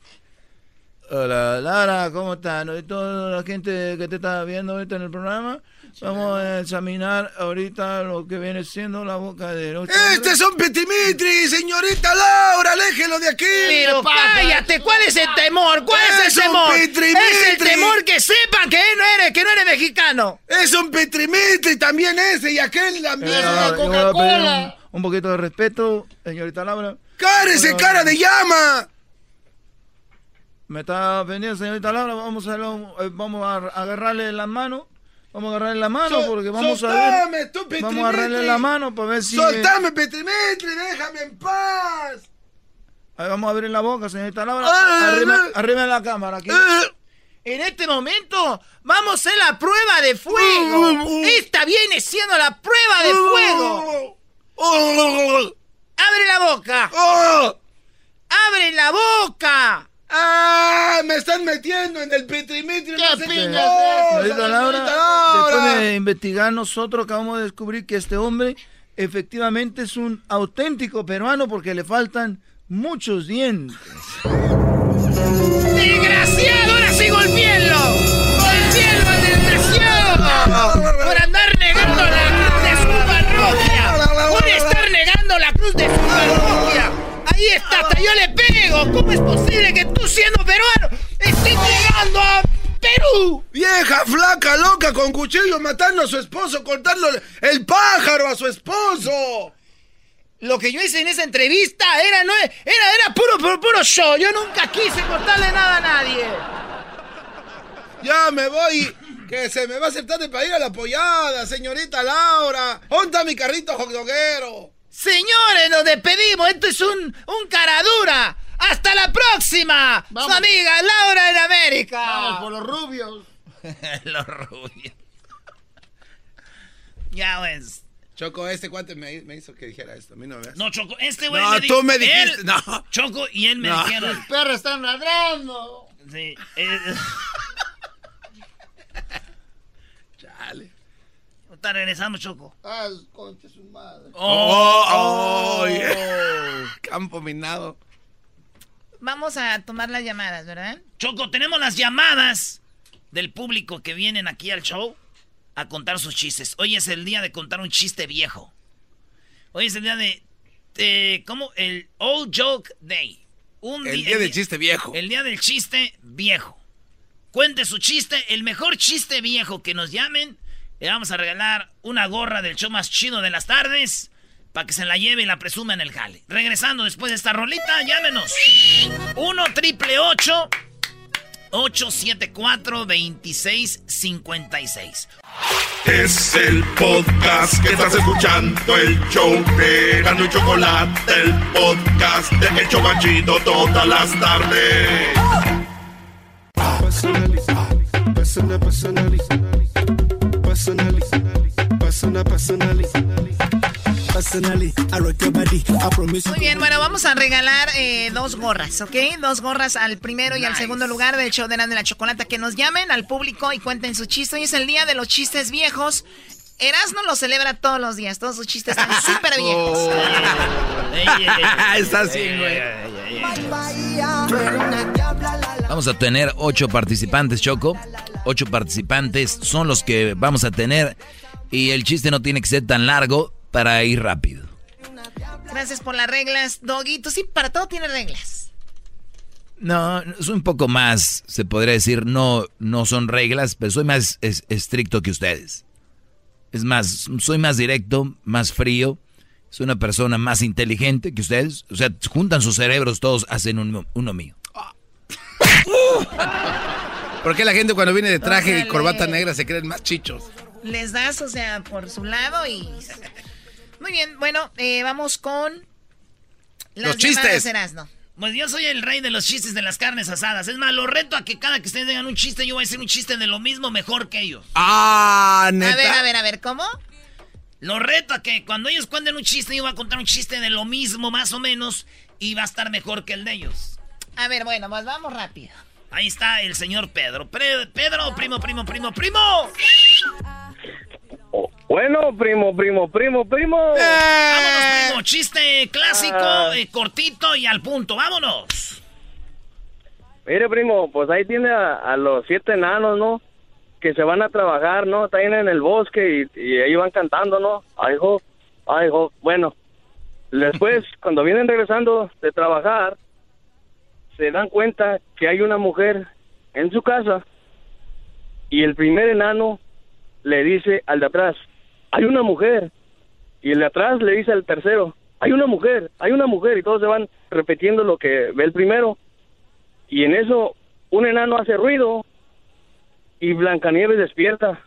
Speaker 7: Hola, Lara, ¿cómo están? Y toda la gente que te está viendo ahorita en el programa, vamos a examinar ahorita lo que viene siendo la boca de los
Speaker 2: ¡Este es un petimitri, señorita Laura! ¡Aléjelo de aquí!
Speaker 7: Pero cállate, ¿cuál es el temor? ¿Cuál es,
Speaker 2: Es
Speaker 7: el
Speaker 2: un
Speaker 7: temor?
Speaker 2: pitrimitri.
Speaker 7: Es el temor que sepan que no eres, que no eres mexicano.
Speaker 2: ¡Es un petimitri también ese y aquel también!
Speaker 7: Eh, yo voy a pedir un, un poquito de respeto, señorita Laura.
Speaker 2: ¡Cárese,
Speaker 7: Bueno,
Speaker 2: cara de llama!
Speaker 7: Me está pendiente, señorita Laura. Vamos a, lo- eh, vamos a agarrarle la mano. Vamos a agarrarle la mano porque vamos a
Speaker 2: soltame,
Speaker 7: ver.
Speaker 2: tú,
Speaker 7: Vamos
Speaker 2: Petimitri.
Speaker 7: a agarrarle la mano para ver si.
Speaker 2: ¡Soltame, petimitri! ¡Déjame en paz!
Speaker 7: Ahí vamos a abrir la boca, señorita Laura.
Speaker 2: Ah,
Speaker 7: arriba,
Speaker 2: ah.
Speaker 7: arriba en la cámara. Aquí.
Speaker 2: Ah.
Speaker 7: En este momento vamos a hacer la prueba de fuego. Esta viene siendo la prueba de fuego. Abre la boca. Abre la boca.
Speaker 2: ¡Ah! ¡Me están metiendo en el petimitri!
Speaker 22: ¿Qué
Speaker 2: ¡No
Speaker 22: opinas de
Speaker 7: Laura! después de investigar nosotros acabamos de descubrir que este hombre efectivamente es un auténtico peruano porque le faltan muchos dientes. ¡Desgraciado! ¡Ahora sí golpeenlo! ¡Golpeenlo al desgraciado! ¡Por andar negando la cruz de su parroquia! ¡Por estar negando la cruz de su parroquia! ¡Ahí está! ¡Hasta yo le pego! ¿Cómo es posible que tú siendo peruano estés negando a Perú?
Speaker 2: Vieja, flaca, loca, con cuchillo matando a su esposo, cortándole el pájaro a su esposo.
Speaker 7: Lo que yo hice en esa entrevista era, no, era, era puro, puro, puro show. Yo nunca quise cortarle nada a nadie.
Speaker 2: Ya me voy, que se me va a hacer tarde para ir a la pollada, señorita Laura. ¿Dónde está mi carrito hotdoguero?
Speaker 7: Señores, nos despedimos. Esto es un, un caradura. ¡Hasta la próxima!
Speaker 22: Vamos.
Speaker 7: Su amiga Laura en América.
Speaker 22: Vamos por los rubios.
Speaker 3: Los rubios.
Speaker 7: Ya, pues.
Speaker 2: Choco, este cuate me, me hizo que dijera esto. A mí no me
Speaker 1: No, Choco, este güey.
Speaker 2: No,
Speaker 1: me
Speaker 2: tú me dijiste,
Speaker 1: él-
Speaker 2: no.
Speaker 1: Choco y él me
Speaker 2: No.
Speaker 1: dijeron.
Speaker 22: Los perros están ladrando.
Speaker 1: Sí. eh,
Speaker 2: Chale.
Speaker 1: Ahorita regresamos, Choco.
Speaker 22: Ah, concha su madre.
Speaker 2: Oh, oh, yeah. Campo minado.
Speaker 11: Vamos a tomar las llamadas, ¿verdad?
Speaker 1: Choco, tenemos las llamadas del público que vienen aquí al show a contar sus chistes. Hoy es el día de contar un chiste viejo. Hoy es el día de... de- ¿Cómo? El Old Joke Day. Un
Speaker 2: El día del chiste viejo.
Speaker 1: El día del chiste viejo. Cuente su chiste, el mejor chiste viejo que nos llamen. Le vamos a regalar una gorra del show más chido de las tardes para que se la lleve y la presuma en el jale. Regresando después de esta rolita, llámenos. 1 triple 874 2656.
Speaker 9: Es el podcast que estás escuchando, el show de Gano y Chocolate, el podcast de El Chobachito todas las tardes.
Speaker 26: Personally, personal, personally, personally, personal, personally, personally, I rock your body, I promise.
Speaker 11: Muy bien, bueno, vamos a regalar eh, dos gorras, ¿ok? Dos gorras al primero y al segundo lugar del show de la de la chocolata. Que nos llamen al público y cuenten su chiste. Hoy es el día de los chistes viejos. Erasmo lo celebra todos los días. Todos sus chistes están súper viejos.
Speaker 2: Está así, güey.
Speaker 3: Vamos a tener ocho participantes, Choco. ocho participantes son los que vamos a tener y el chiste no tiene que ser tan largo para ir rápido.
Speaker 11: Gracias por las reglas, Doggy. sí, para todo tiene reglas.
Speaker 3: No, es un poco más, se podría decir, no, no son reglas, pero soy más estricto que ustedes. Es más, soy más directo, más frío. Soy una persona más inteligente que ustedes. O sea, juntan sus cerebros, todos hacen uno, mío.
Speaker 2: ¿Por qué la gente cuando viene de traje y corbata negra se creen más chichos?
Speaker 11: Les das, o sea, por su lado y... Muy bien, bueno, eh, vamos con...
Speaker 2: Los chistes.
Speaker 1: no. Pues yo soy el rey de los chistes de las carnes asadas. Es más, lo reto a que cada que ustedes digan un chiste, yo voy a decir un chiste de lo mismo mejor que ellos.
Speaker 2: Ah, neta.
Speaker 11: A ver, a ver, a ver, ¿cómo?
Speaker 1: Lo reto a que cuando ellos cuenten un chiste, yo voy a contar un chiste de lo mismo, más o menos, y va a estar mejor que el de ellos.
Speaker 11: A ver, bueno, pues vamos rápido.
Speaker 1: Ahí está el señor Pedro. Pedro, primo, primo, primo, primo.
Speaker 27: Bueno, primo, primo, primo, primo.
Speaker 1: Vámonos, primo. Chiste clásico, ah. eh, cortito y al punto. Vámonos.
Speaker 27: Mire, primo, pues ahí tiene a, los siete enanos, ¿no? Que se van a trabajar, ¿no? Están en el bosque y, ahí van cantando, ¿no? Ay, hijo, ay, hijo. Bueno, después, cuando vienen regresando de trabajar, se dan cuenta que hay una mujer en su casa y el primer enano le dice al de atrás, hay una mujer. Y el de atrás le dice al tercero, hay una mujer, hay una mujer. Y todos se van repitiendo lo que ve el primero. Y en eso un enano hace ruido y Blancanieves despierta.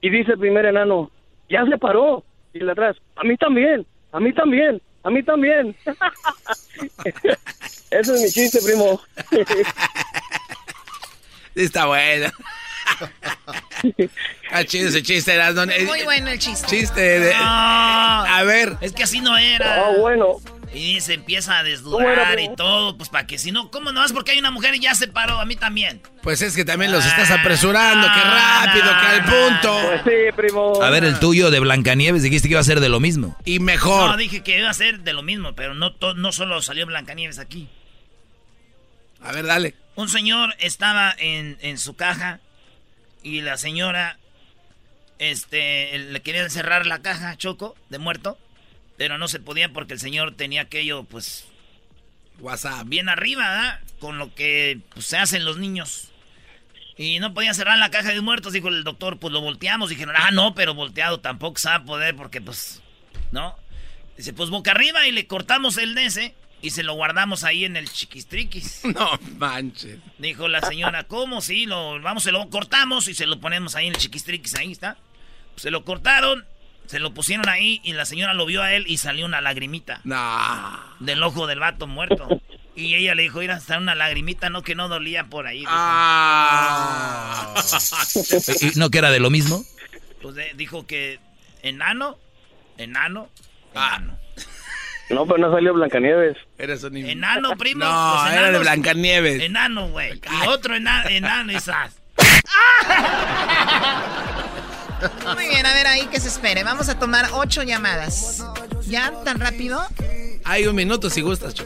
Speaker 27: Y dice el primer enano, ya se paró. Y el de atrás, a mí también, a mí también, a mí también. Eso es mi chiste, primo.
Speaker 2: Está bueno. ah, chido ese chiste, era
Speaker 11: Muy bueno el chiste.
Speaker 2: Chiste de... a ver.
Speaker 1: Es que así no era.
Speaker 27: Ah, bueno.
Speaker 1: Y se empieza a desdudar y todo, pues para que si no, ¿cómo no vas? Porque hay una mujer y ya se paró, a mí también.
Speaker 2: Pues es que también los estás apresurando, qué ah, rápido, qué al punto.
Speaker 27: Pues sí, primo.
Speaker 3: A ver, el tuyo de Blancanieves, dijiste que iba a ser de lo mismo.
Speaker 2: Y mejor.
Speaker 1: No, dije que iba a ser de lo mismo, pero no, no solo salió Blancanieves aquí.
Speaker 2: A ver, dale.
Speaker 1: Un señor estaba en, en su caja y la señora este le quería cerrar la caja Choco de muerto, pero no se podía porque el señor tenía aquello pues
Speaker 2: WhatsApp
Speaker 1: bien arriba, ¿verdad? Con lo que pues, se hacen los niños. Y no podía cerrar la caja de muertos, dijo el doctor, pues lo volteamos. Dijeron, ah, no, pero volteado tampoco se va a poder porque pues, ¿no? Dice, pues boca arriba y le cortamos el ese y se lo guardamos ahí en el chiquistriquis.
Speaker 2: No manches.
Speaker 1: Dijo la señora, ¿cómo? Sí, lo, vamos, se lo cortamos y se lo ponemos ahí en el chiquistriquis, ahí está. Se lo cortaron, se lo pusieron ahí y la señora lo vio a él y salió una lagrimita.
Speaker 2: No.
Speaker 1: Del ojo del vato muerto. Y ella le dijo, ir a estar una lagrimita, no que no dolía por ahí.
Speaker 2: Ah.
Speaker 3: ¿Y no que era de lo mismo?
Speaker 1: Pues dijo que enano, enano, ah. enano.
Speaker 27: No, pero no salió Blancanieves.
Speaker 2: Eres un
Speaker 1: Enano, primo.
Speaker 2: No, pues era de Blancanieves.
Speaker 1: Enano, güey. Y otro enano, enano esas.
Speaker 11: Muy bien, a ver ahí que se espere. Vamos a tomar ocho llamadas. ¿Ya? ¿Tan rápido?
Speaker 2: Hay un minuto si gustas, Cho.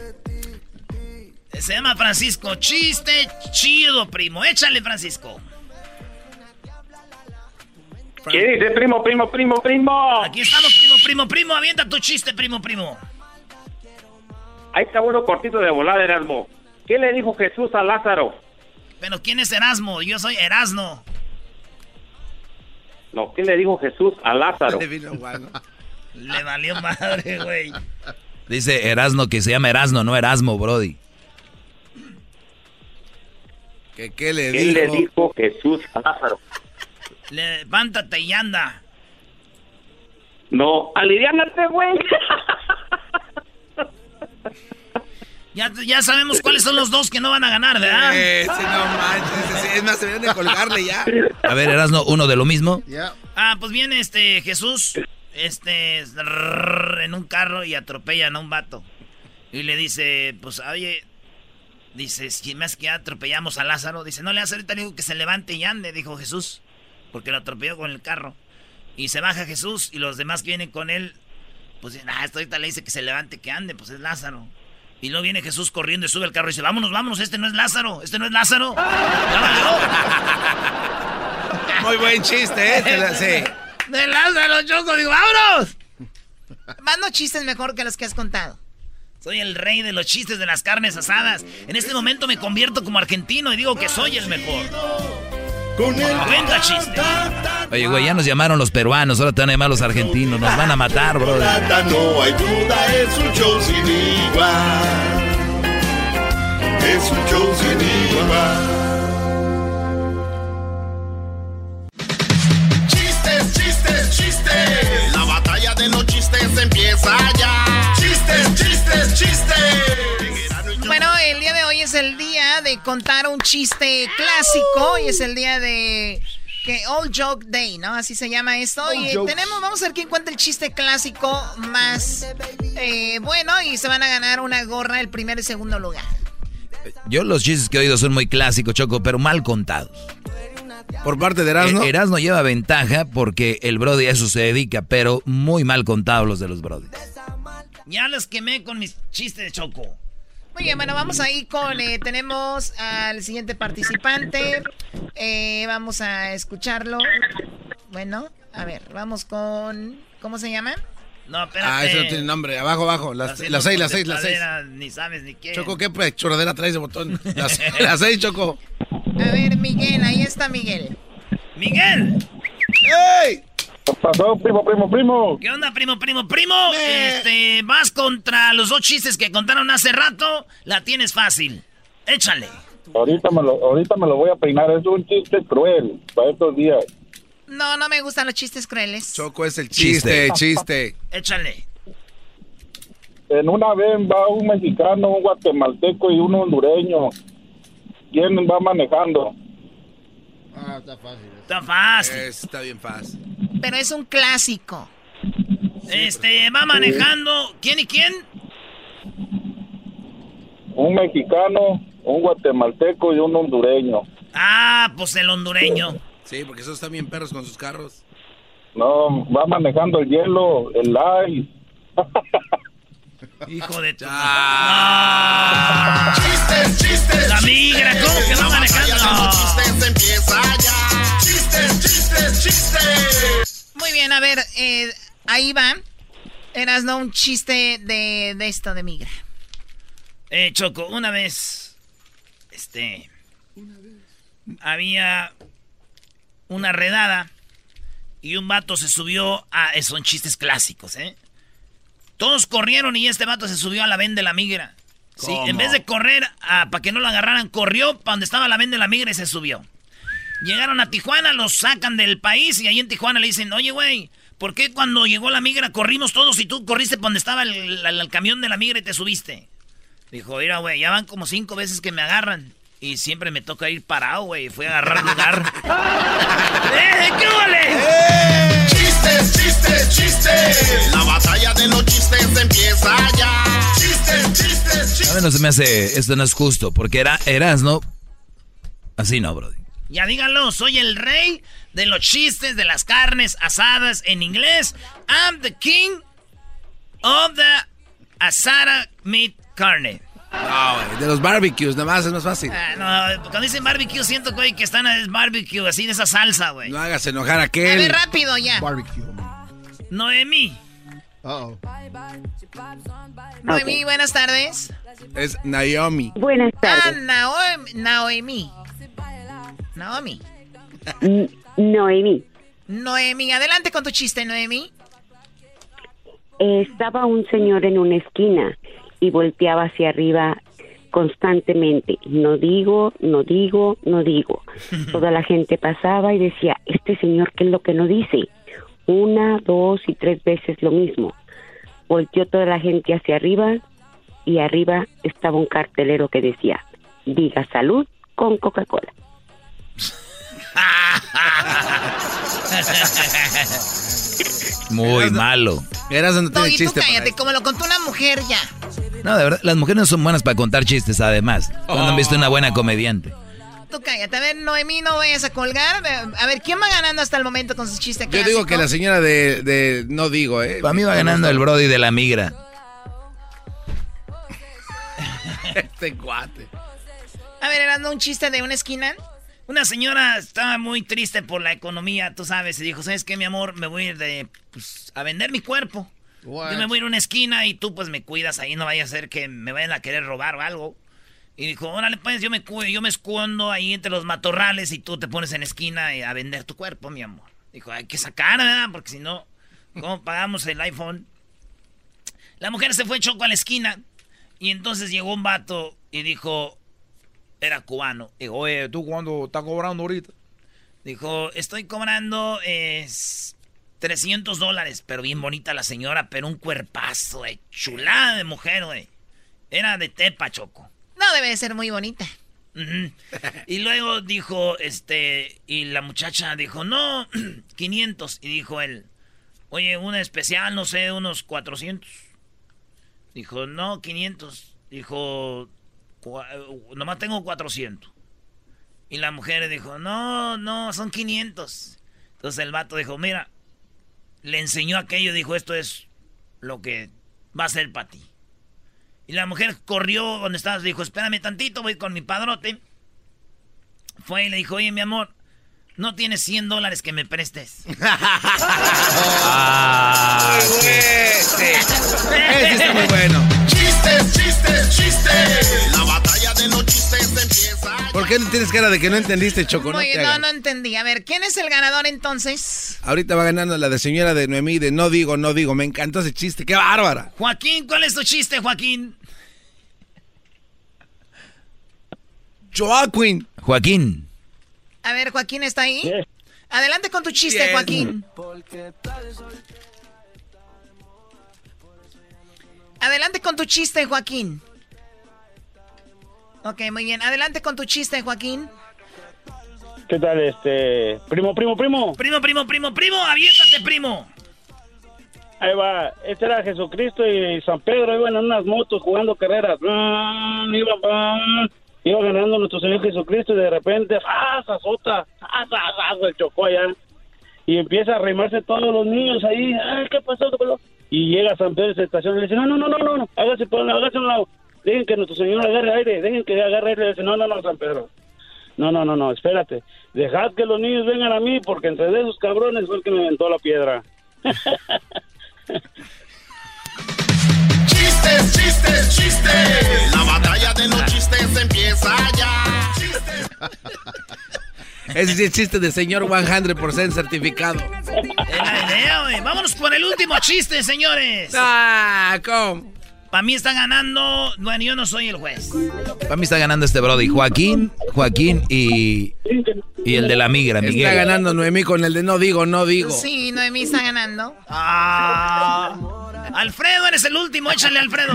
Speaker 1: Se llama Francisco. Chiste chido, primo. Échale, Francisco.
Speaker 27: ¿Qué dice, primo, primo, primo, primo?
Speaker 1: Aquí estamos, primo, primo, primo. Avienta tu chiste, primo, primo.
Speaker 27: Ahí está uno cortito de volar, Erasmo. ¿Qué le dijo Jesús a Lázaro?
Speaker 1: Pero ¿quién es Erasmo? Yo soy Erasno.
Speaker 27: No, ¿qué le dijo Jesús a Lázaro?
Speaker 1: le valió madre, güey.
Speaker 3: Dice Erasno que se llama Erasno, no Erasmo, Brody.
Speaker 2: ¿Qué, qué le
Speaker 27: ¿Qué le dijo Jesús a Lázaro?
Speaker 1: Levántate y anda.
Speaker 27: No, aliviánate, güey.
Speaker 1: Ya, ya sabemos cuáles son los dos que no van a ganar, ¿verdad?
Speaker 2: no manches. Es más, se deben de colgarle ya.
Speaker 3: A ver, Erasno, uno de lo mismo.
Speaker 1: Ah, pues viene este Jesús este en un carro y atropellan a un vato. Y le dice, pues, oye, dice, si más que atropellamos a Lázaro, dice, no le hace ahorita digo que se levante y ande, dijo Jesús, porque lo atropelló con el carro. Y se baja Jesús y los demás que vienen con él, pues, ah, esto ahorita le dice que se levante, que ande, pues es Lázaro. Y luego viene Jesús corriendo y sube al carro y dice, vámonos, vámonos, este no es Lázaro, este no es Lázaro.
Speaker 2: Muy buen chiste, ¿eh? Sí.
Speaker 1: De Lázaro, Choco, digo, vámonos.
Speaker 11: Mando chistes mejor que los que has contado.
Speaker 1: Soy el rey de los chistes de las carnes asadas. En este momento me convierto como argentino y digo que soy el mejor. Con Venga, chiste.
Speaker 3: Oye, güey, ya nos llamaron los peruanos, ahora te van a llamar los argentinos. Nos van a matar, bro.
Speaker 9: No hay duda, es un show sin igual. Es un show sin igual. Chistes, chistes, chistes. La batalla de los chistes empieza ya. Chistes, chistes, chistes.
Speaker 11: Bueno, el día de hoy es el día de contar un chiste clásico y es el día de que Old Joke Day, ¿no? Así se llama esto. y tenemos, vamos a ver quién cuenta el chiste clásico más eh, bueno y se van a ganar una gorra el primer y segundo lugar.
Speaker 3: Yo los chistes que he oído son muy clásicos, Choco, pero mal contados.
Speaker 2: Por parte de Erasmo.
Speaker 3: Eh, Erasmo lleva ventaja porque el Brody a eso se dedica, pero muy mal contados los de los Brody.
Speaker 1: Ya los quemé con mis chistes de Choco.
Speaker 11: Muy bien, bueno, vamos ahí con, eh, tenemos al siguiente participante. Eh, vamos a escucharlo. Bueno, a ver, vamos con, ¿cómo se llama?
Speaker 1: No, espérate.
Speaker 2: Ah, eso no tiene nombre. Abajo, abajo. Las, las seis, las seis, las seis.
Speaker 1: Ni sabes ni qué.
Speaker 2: Choco, ¿qué pues, choradera traes de botón? Las, las seis, Choco.
Speaker 11: A ver, Miguel, ahí está Miguel.
Speaker 1: ¡Miguel!
Speaker 2: ¡Ey!
Speaker 28: ¿Qué pasó, primo, primo, primo?
Speaker 1: ¿Qué onda, primo, primo, primo? Este, vas contra los dos chistes que contaron hace rato. La tienes fácil. Échale.
Speaker 28: Ahorita me, lo, ahorita me lo voy a peinar. Es un chiste cruel para estos días.
Speaker 11: No, no me gustan los chistes crueles.
Speaker 2: Choco es el chiste, chiste.
Speaker 1: Échale.
Speaker 28: En una vez va un mexicano, un guatemalteco y un hondureño. ¿Quién va manejando?
Speaker 22: Ah, está fácil.
Speaker 1: Está fácil.
Speaker 2: está bien fácil.
Speaker 11: Pero es un clásico.
Speaker 1: Este, va manejando. ¿Quién y quién?
Speaker 28: Un mexicano, un guatemalteco y un hondureño.
Speaker 1: Ah, pues el hondureño.
Speaker 2: Sí, porque esos están bien perros con sus carros.
Speaker 28: No, va manejando el hielo, el ice.
Speaker 1: Hijo de tu...
Speaker 9: Ah. Chistes, chistes,
Speaker 1: La migra, ¿cómo que va manejando?
Speaker 9: Chistes empieza ya. Chistes, chistes, chistes.
Speaker 11: Muy bien, a ver, eh, ahí va. Eras no un chiste de, de esto, de migra.
Speaker 1: Eh, Choco, una vez, este, había una redada y un vato se subió a, son chistes clásicos, ¿eh? Todos corrieron y este vato se subió a la ven de la migra. Sí,
Speaker 2: ¿Cómo?
Speaker 1: en vez de correr para que no lo agarraran, corrió para donde estaba la ven de la migra y se subió. Llegaron a Tijuana, los sacan del país y ahí en Tijuana le dicen, oye, güey, ¿por qué cuando llegó la migra corrimos todos y tú corriste para donde estaba el, el- el camión de la migra y te subiste? Dijo, mira, güey, ya van como cinco veces que me agarran. Y siempre me toca ir parado, güey. Fui a agarrar lugar. ¡Eh, qué vale!
Speaker 9: Chistes, chistes, chistes. La batalla de los chistes empieza ya. Chistes, chistes,
Speaker 3: A mí no se me hace, esto no es justo, porque era, eras, ¿no? Así no, Brody.
Speaker 1: Ya díganlo, soy el rey de los chistes de las carnes asadas en inglés. I'm the king of the asada meat carne.
Speaker 2: No, güey, de los barbecues, nada más es más fácil.
Speaker 1: Ah, no, cuando dicen barbecue siento, güey, que están en barbecue, así de esa salsa, güey.
Speaker 2: No hagas enojar a
Speaker 11: A
Speaker 2: aquel.
Speaker 11: ver, rápido ya.
Speaker 22: Barbecue.
Speaker 1: Noemí.
Speaker 22: Uh-oh.
Speaker 11: Noemí, buenas tardes.
Speaker 2: Es Naomi.
Speaker 29: Buenas
Speaker 11: Ah, Naomi. Naomi. Naomi.
Speaker 29: N- Noemí.
Speaker 11: Noemí, adelante con tu chiste, Noemí.
Speaker 29: Estaba un señor en una esquina y volteaba hacia arriba constantemente. No digo, no digo, no digo. Toda la gente pasaba y decía, este señor, ¿qué es lo que no dice? Una, dos y tres veces lo mismo. Volteó toda la gente hacia arriba y arriba estaba un cartelero que decía, diga salud con Coca-Cola.
Speaker 3: Muy malo.
Speaker 2: Eras donde tiene
Speaker 11: Doggy, tú
Speaker 2: chiste.
Speaker 11: cállate, como lo contó una mujer ya.
Speaker 3: No, de verdad, las mujeres no son buenas para contar chistes, además. Cuando han visto una buena comediante.
Speaker 11: Tú cállate. A ver, Noemí, no vayas a colgar. A ver, ¿quién va ganando hasta el momento con sus chistes
Speaker 2: Yo digo que la señora de, de- no digo, ¿eh?
Speaker 3: Para mí va ganando el Brody de la migra.
Speaker 2: este cuate.
Speaker 11: A ver, era un chiste de una esquina.
Speaker 1: Una señora estaba muy triste por la economía, tú sabes, y dijo, ¿sabes qué, mi amor? Me voy a ir de, pues, a vender mi cuerpo. Yo me voy a ir a una esquina y tú pues me cuidas ahí, no vaya a ser que me vayan a querer robar o algo. Y dijo, órale pues, yo me, yo me escondo ahí entre los matorrales y tú te pones en esquina a vender tu cuerpo, mi amor. Dijo, hay que sacar, ¿verdad? Porque si no, ¿cómo pagamos el iPhone? La mujer se fue choco a la esquina y entonces llegó un vato y dijo, era cubano. Dijo, oye, ¿tú cuándo estás cobrando ahorita? Dijo, estoy cobrando 300 dólares, pero bien bonita la señora, pero un cuerpazo, eh, chulada de mujer, güey. Era de Tepa, Choco.
Speaker 11: No debe de ser muy bonita.
Speaker 1: Y luego dijo, este, y la muchacha dijo, no, 500. Y dijo él, oye, una especial, no sé, unos 400. Dijo, no, 500. Dijo, nomás tengo 400. Y la mujer dijo, no, no, son 500. Entonces el vato dijo, mira, le enseñó aquello, dijo, esto es lo que va a ser para ti. Y la mujer corrió donde estabas, dijo, espérame tantito, voy con mi padrote. Fue y le dijo, oye, mi amor, no tienes 100 dólares que me prestes.
Speaker 2: ah, Ese está muy bueno.
Speaker 9: Chistes, chistes, chistes. La batalla de los chistes empieza.
Speaker 2: ¿Por qué tienes cara de que no entendiste, Choco?
Speaker 11: No, no, no entendí. A ver, ¿quién es el ganador entonces?
Speaker 2: Ahorita va ganando la de señora de Noemí de no digo, no digo. Me encantó ese chiste. ¡Qué bárbara!
Speaker 1: Joaquín, ¿cuál es tu chiste, Joaquín?
Speaker 2: Joaquín.
Speaker 3: Joaquín.
Speaker 11: A ver, Joaquín está ahí. Adelante con tu chiste, Joaquín. Adelante con tu chiste, Joaquín. Ok, muy bien. Adelante con tu chiste, Joaquín.
Speaker 17: ¿Qué tal, este? Primo, primo, primo.
Speaker 1: Primo, primo, primo, primo. Aviéntate, primo.
Speaker 17: Ahí va. Este era Jesucristo y San Pedro iban en unas motos jugando carreras. Iba ganando nuestro Señor Jesucristo y de repente, ¡ah, azota! ¡ah, se chocó allá! Y empieza a arrimarse todos los niños ahí, ¡ay, qué pasó! Y llega San Pedro y se estaciona y le dice, no, no, no, no, no, hágase, hágase un lado. Dejen que nuestro Señor agarre aire, dejen que agarre aire. Y dice, no, no, no, San Pedro. No, no, no, no, espérate. Dejad que los niños vengan a mí porque entre esos cabrones fue el que me inventó la piedra.
Speaker 9: Chistes, chistes, chistes. La batalla de los chistes empieza ya.
Speaker 2: Ese sí es chiste de señor 100% certificado.
Speaker 1: Idea. Vámonos por el último chiste, señores.
Speaker 2: Ah, ¿cómo?
Speaker 1: Para mí está ganando. Bueno, yo no soy el juez.
Speaker 3: Para mí está ganando este Brody. Joaquín, Joaquín y. Y el de la migra, Miguel.
Speaker 2: Está ganando Noemí con el de no digo, no digo.
Speaker 11: Sí, Noemí está ganando.
Speaker 1: Ah. Alfredo, eres el último. Échale, Alfredo.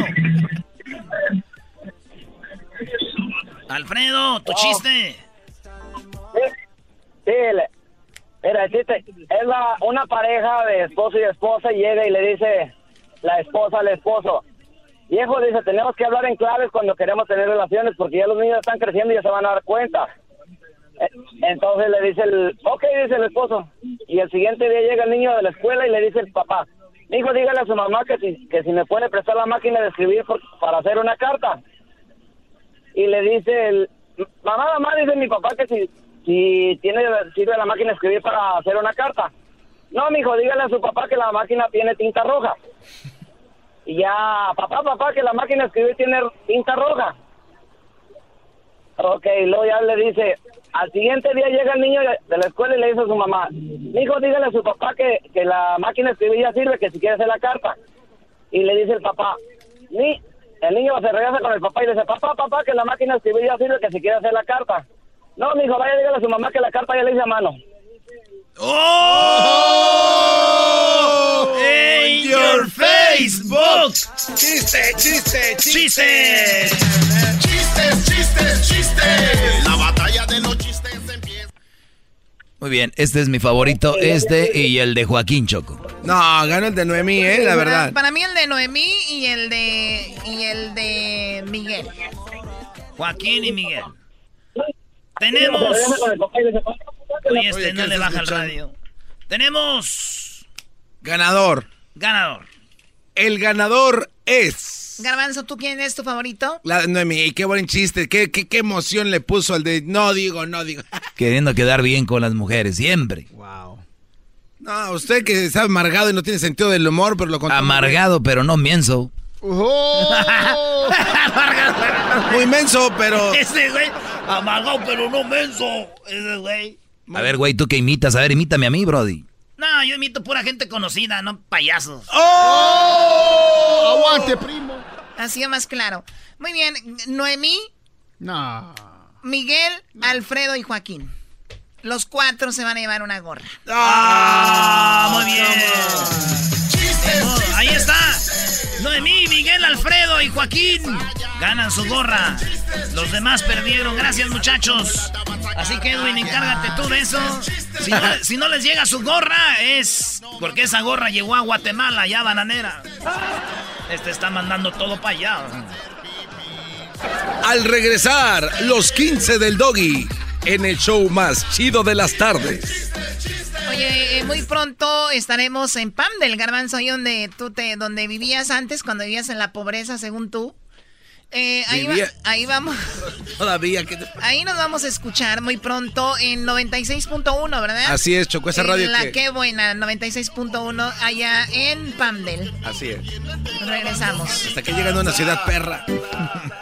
Speaker 1: Alfredo, tu chiste.
Speaker 30: Sí, mira, el chiste es la, una pareja de esposo y esposa llega y le dice la esposa al esposo, viejo, dice, tenemos que hablar en claves cuando queremos tener relaciones porque ya los niños están creciendo y ya se van a dar cuenta. Eh, entonces le dice el, ok, dice el esposo. Y el siguiente día llega el niño de la escuela y le dice el papá, hijo, dígale a su mamá que si, que si me puede prestar la máquina de escribir para hacer una carta. Y le dice el, mamá, mamá, dice mi papá que si si tiene sirve la máquina de escribir para hacer una carta. No, mijo, dígale a su papá que la máquina tiene tinta roja. Y ya, papá, papá, que la máquina de escribir tiene tinta roja. Ok, luego ya le dice, al siguiente día llega el niño de la escuela y le dice a su mamá, hijo, dígale a su papá que, que la máquina de escribir ya sirve, que si quiere hacer la carta. Y le dice el papá, ni, el niño se regresa con el papá y le dice, papá, papá, que la máquina de escribir ya sirve, que si quiere hacer la carta. No, mijo, vaya a decirle a su mamá que la carta ya le hice a mano.
Speaker 1: ¡Oh! ¡In your Facebook!
Speaker 2: ¡Chiste, chiste,
Speaker 1: chiste!
Speaker 9: ¡Chistes, chistes, chistes! La batalla de los chistes empieza.
Speaker 3: Muy bien, este es mi favorito, este y el de Joaquín Choco.
Speaker 2: No, ganó el de Noemí, eh, la verdad.
Speaker 11: Para mí el de Noemí y el de y el de Miguel.
Speaker 1: Joaquín y Miguel. Tenemos. Oye, este no le baja el radio. Tenemos.
Speaker 2: Ganador.
Speaker 1: Ganador.
Speaker 2: El ganador es...
Speaker 11: Garbanzo, ¿tú quién es tu favorito?
Speaker 2: La Noemí, qué buen chiste, qué, qué, qué emoción le puso al de no digo, no digo.
Speaker 1: Queriendo quedar bien con las mujeres, siempre.
Speaker 2: Wow. No, usted que está amargado y no tiene sentido del humor, pero lo contó.
Speaker 1: Amargado, pero no mienso.
Speaker 2: Muy menso, pero.
Speaker 9: Ese güey, amargado, pero no menso. Ese güey.
Speaker 1: A ver, güey, tú que imitas, a ver, imítame a mí, Brody.
Speaker 9: No, yo imito pura gente conocida, no payasos.
Speaker 22: ¡Oh! Aguante, primo.
Speaker 11: Ha sido más claro. Muy bien, Noemí.
Speaker 22: No.
Speaker 11: Miguel, Alfredo y Joaquín. Los cuatro se van a llevar una gorra.
Speaker 9: ¡Ah! Muy bien. Ahí está. Noemí, Miguel, Alfredo y Joaquín ganan su gorra. Los demás perdieron. Gracias, muchachos. Así que, Edwin, encárgate tú de eso. Si no, si no les llega su gorra, es porque esa gorra llegó a Guatemala, ya bananera. Este está mandando todo para allá.
Speaker 2: Al regresar, los 15 del Doggy en el show más chido de las tardes.
Speaker 11: Oye, eh, muy pronto estaremos en Pam del Garbanzo, ahí donde tú te, donde vivías antes, cuando vivías en la pobreza, según tú. Eh, ahí, va- ahí vamos.
Speaker 2: Todavía que.
Speaker 11: Ahí nos vamos a escuchar muy pronto en 96.1, ¿verdad?
Speaker 2: Así es, Choco, esa radio
Speaker 11: En la
Speaker 2: que-
Speaker 11: que buena, 96.1 allá en Pamdel.
Speaker 2: Así es.
Speaker 11: Regresamos.
Speaker 2: Hasta que llegan a una ciudad perra.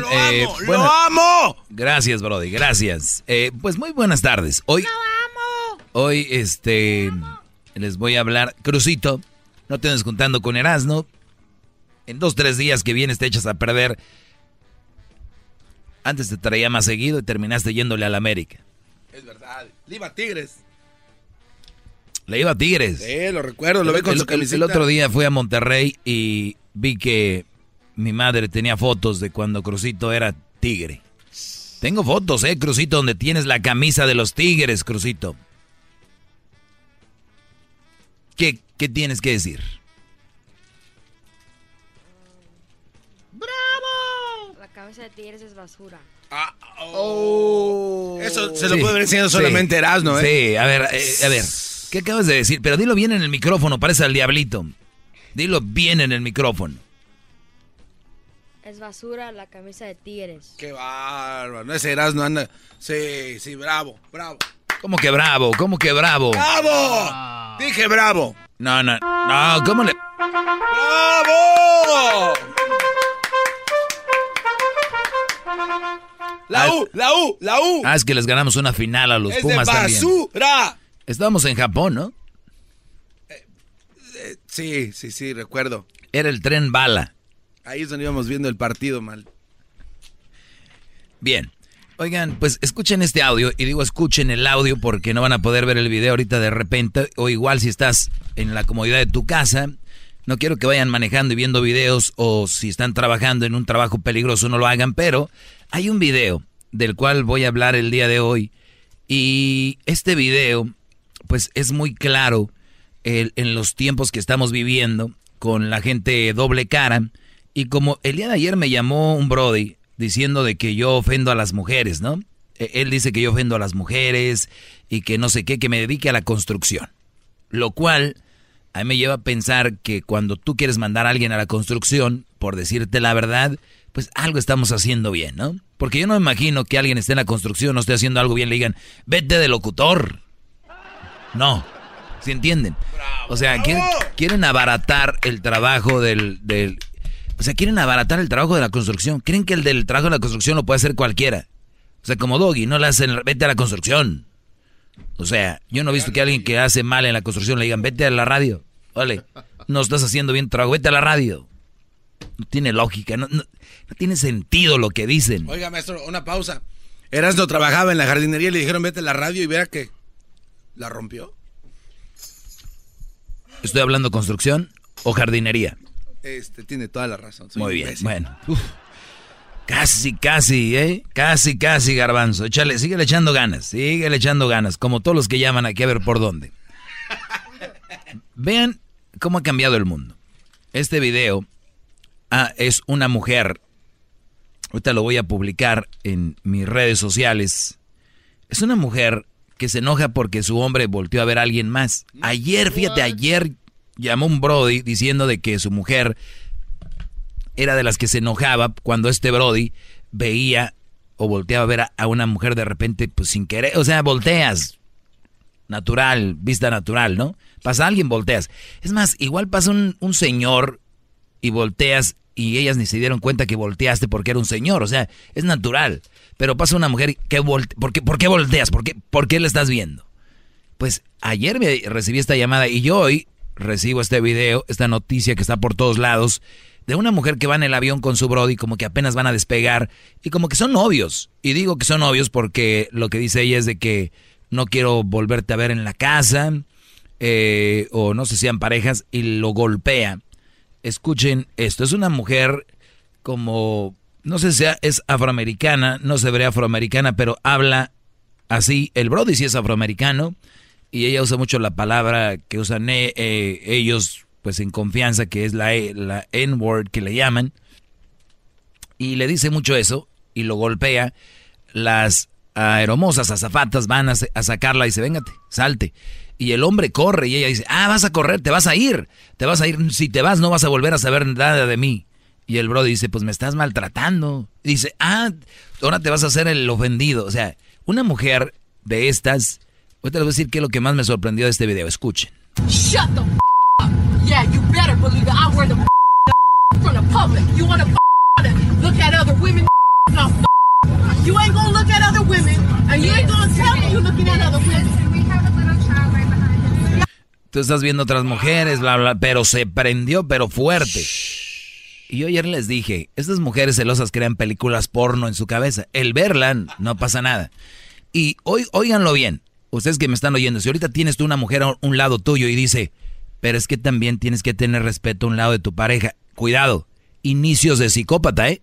Speaker 1: bien,
Speaker 2: ¡Lo
Speaker 1: eh,
Speaker 2: amo!
Speaker 1: bueno.
Speaker 2: ¡Lo amo!
Speaker 1: Gracias, Brody, gracias. Eh, pues muy buenas tardes. Hoy, hoy, este, les voy a hablar. Crucito, no te andes juntando con Erasno. En dos, tres días que vienes te echas a perder. Antes te traía más seguido y terminaste yéndole al América.
Speaker 2: Es verdad. Le iba a Tigres.
Speaker 1: Le iba a Tigres.
Speaker 2: Sí, lo recuerdo, lo
Speaker 1: el,
Speaker 2: vi con
Speaker 1: el-
Speaker 2: su camiseta.
Speaker 1: el otro día fui a Monterrey y vi que mi madre tenía fotos de cuando Crucito era tigre. Tengo fotos, eh, Crucito, donde tienes la camisa de los tigres, Crucito. ¿Qué, qué tienes que decir?
Speaker 6: La cabeza de tigres es basura.
Speaker 2: Oh. Eso se lo
Speaker 1: Sí,
Speaker 2: puede haber enseñado
Speaker 1: sí.
Speaker 2: solamente Erasmo, ¿eh?
Speaker 1: Sí, a ver, eh, a ver. ¿Qué acabas de decir? Pero dilo bien en el micrófono, parece al diablito. Dilo bien en el micrófono.
Speaker 6: Es basura la camisa de tigres.
Speaker 2: Qué bárbaro. No, ese Erasmo anda. Sí, sí, bravo, bravo.
Speaker 1: ¿Cómo que bravo? ¿Cómo que bravo?
Speaker 2: ¡Bravo! Dije bravo.
Speaker 1: No, no, no, ¿cómo le...?
Speaker 2: ¡Bravo! La U, la U, la U.
Speaker 1: Ah, es que les ganamos una final a los
Speaker 2: es
Speaker 1: Pumas
Speaker 2: de
Speaker 1: también.
Speaker 2: basura.
Speaker 1: Estábamos en Japón, ¿no?
Speaker 2: Sí, sí, sí, recuerdo.
Speaker 1: Era el tren bala.
Speaker 2: Ahí es donde íbamos viendo el partido mal.
Speaker 1: Bien. Oigan, pues escuchen este audio y digo escuchen el audio porque no van a poder ver el video ahorita de repente o igual si estás en la comodidad de tu casa, no quiero que vayan manejando y viendo videos o si están trabajando en un trabajo peligroso no lo hagan, pero hay un video del cual voy a hablar el día de hoy y este video pues es muy claro en los tiempos que estamos viviendo con la gente doble cara y como el día de ayer me llamó un Brody diciendo de que yo ofendo a las mujeres, ¿no? E- Él dice que yo ofendo a las mujeres y que no sé qué, que me dedique a la construcción. Lo cual a mí me lleva a pensar que cuando tú quieres mandar a alguien a la construcción, por decirte la verdad, pues algo estamos haciendo bien, ¿no? Porque yo no me imagino que alguien esté en la construcción, no esté haciendo algo bien, le digan, vete de locutor. No, ¿se entienden? O sea, quieren, quieren abaratar el trabajo del, del... O sea, quieren abaratar el trabajo de la construcción. Creen que el del trabajo de la construcción lo puede hacer cualquiera. O sea, como Doggy, no le hacen, vete a la construcción. O sea, yo no he visto que alguien que hace mal en la construcción le digan, vete a la radio. Vale, no estás haciendo bien trabajo, vete a la radio. No tiene lógica, no, no- no tiene sentido lo que dicen.
Speaker 2: Oiga, maestro, una pausa. Erasmo trabajaba en la jardinería y le dijeron vete a la radio y vea que la rompió.
Speaker 1: ¿Estoy hablando construcción o jardinería?
Speaker 2: Este, tiene toda la razón.
Speaker 1: Muy bien, bueno. Casi, casi, ¿eh? Casi, casi, garbanzo. Échale, síguele echando ganas, síguele echando ganas, como todos los que llaman aquí a ver por dónde. Vean cómo ha cambiado el mundo. Este video ah, es una mujer. Ahorita lo voy a publicar en mis redes sociales. Es una mujer que se enoja porque su hombre volteó a ver a alguien más. Ayer, fíjate, ayer llamó un Brody diciendo de que su mujer era de las que se enojaba cuando este Brody veía o volteaba a ver a, una mujer de repente, pues sin querer. O sea, volteas. Natural, vista natural, ¿no? Pasa alguien, volteas. Es más, igual pasa un, un señor y volteas y ellas ni se dieron cuenta que volteaste porque era un señor. O sea, es natural. Pero pasa una mujer que volte ¿por, qué, ¿por qué volteas? ¿Por qué, ¿Por qué le estás viendo? Pues ayer me recibí esta llamada y yo hoy recibo este video, esta noticia que está por todos lados, de una mujer que va en el avión con su brody, como que apenas van a despegar, y como que son novios. Y digo que son novios porque lo que dice ella es de que no quiero volverte a ver en la casa, eh, o no sé si sean parejas, y lo golpea. Escuchen esto, es una mujer como no sé si es afroamericana, no se ve afroamericana, pero habla así. El Brody sí es afroamericano y ella usa mucho la palabra que usan eh, eh, ellos, pues en confianza, que es la, e, la N-word que le llaman. Y le dice mucho eso y lo golpea. Las aeromosas azafatas van a, a sacarla y dice, véngate, salte. Y el hombre corre y ella dice, ah, vas a correr, te vas a ir, te vas a ir, si te vas no vas a volver a saber nada de mí. Y el bro dice, pues me estás maltratando. dice, ah, ahora te vas a hacer el ofendido. O sea, una mujer de estas, ahorita les voy a decir qué es lo que más me sorprendió de este video. Escuchen. Shut the up. Yeah, you better believe that I wear the from the public. You want to look at other women? No, you ain't gonna look at other women, and you ain't gonna tell me you're looking at other women. Tú estás viendo otras mujeres, bla, bla, pero se prendió, pero fuerte. Y yo ayer les dije, estas mujeres celosas crean películas porno en su cabeza. El verla no pasa nada. Y hoy, óiganlo bien, ustedes que me están oyendo, si ahorita tienes tú una mujer a un lado tuyo y dice, pero es que también tienes que tener respeto a un lado de tu pareja. Cuidado, inicios de psicópata, ¿eh?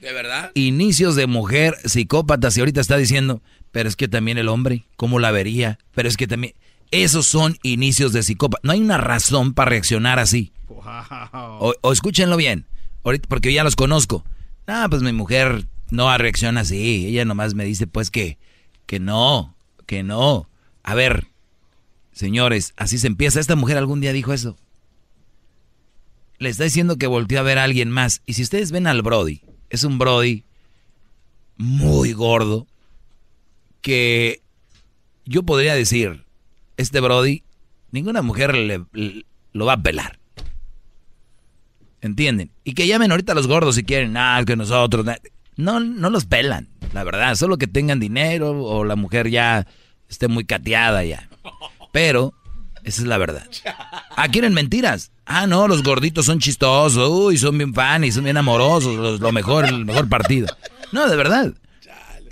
Speaker 2: ¿De verdad?
Speaker 1: Inicios de mujer psicópata, si ahorita está diciendo, pero es que también el hombre, ¿cómo la vería? Pero es que también... Esos son inicios de psicópata. No hay una razón para reaccionar así. o escúchenlo bien ahorita, porque ya los conozco. Ah, pues mi mujer no reacciona así. Ella nomás me dice, pues que, que no, que no. A ver, señores, así se empieza. Esta mujer algún día dijo eso. Le está diciendo que volteó a ver a alguien más. Y si ustedes ven al Brody, es un Brody muy gordo. Que yo podría decir, este Brody, ninguna mujer le, lo va a pelar. ¿Entienden? Y que llamen ahorita a los gordos si quieren, ah, que nosotros. No, no los pelan, la verdad. Solo que tengan dinero o la mujer ya esté muy cateada ya. Pero, esa es la verdad. Ah, quieren mentiras. Ah, no, los gorditos son chistosos, uy, son bien fan y son bien amorosos, lo mejor, el mejor partido. No, de verdad.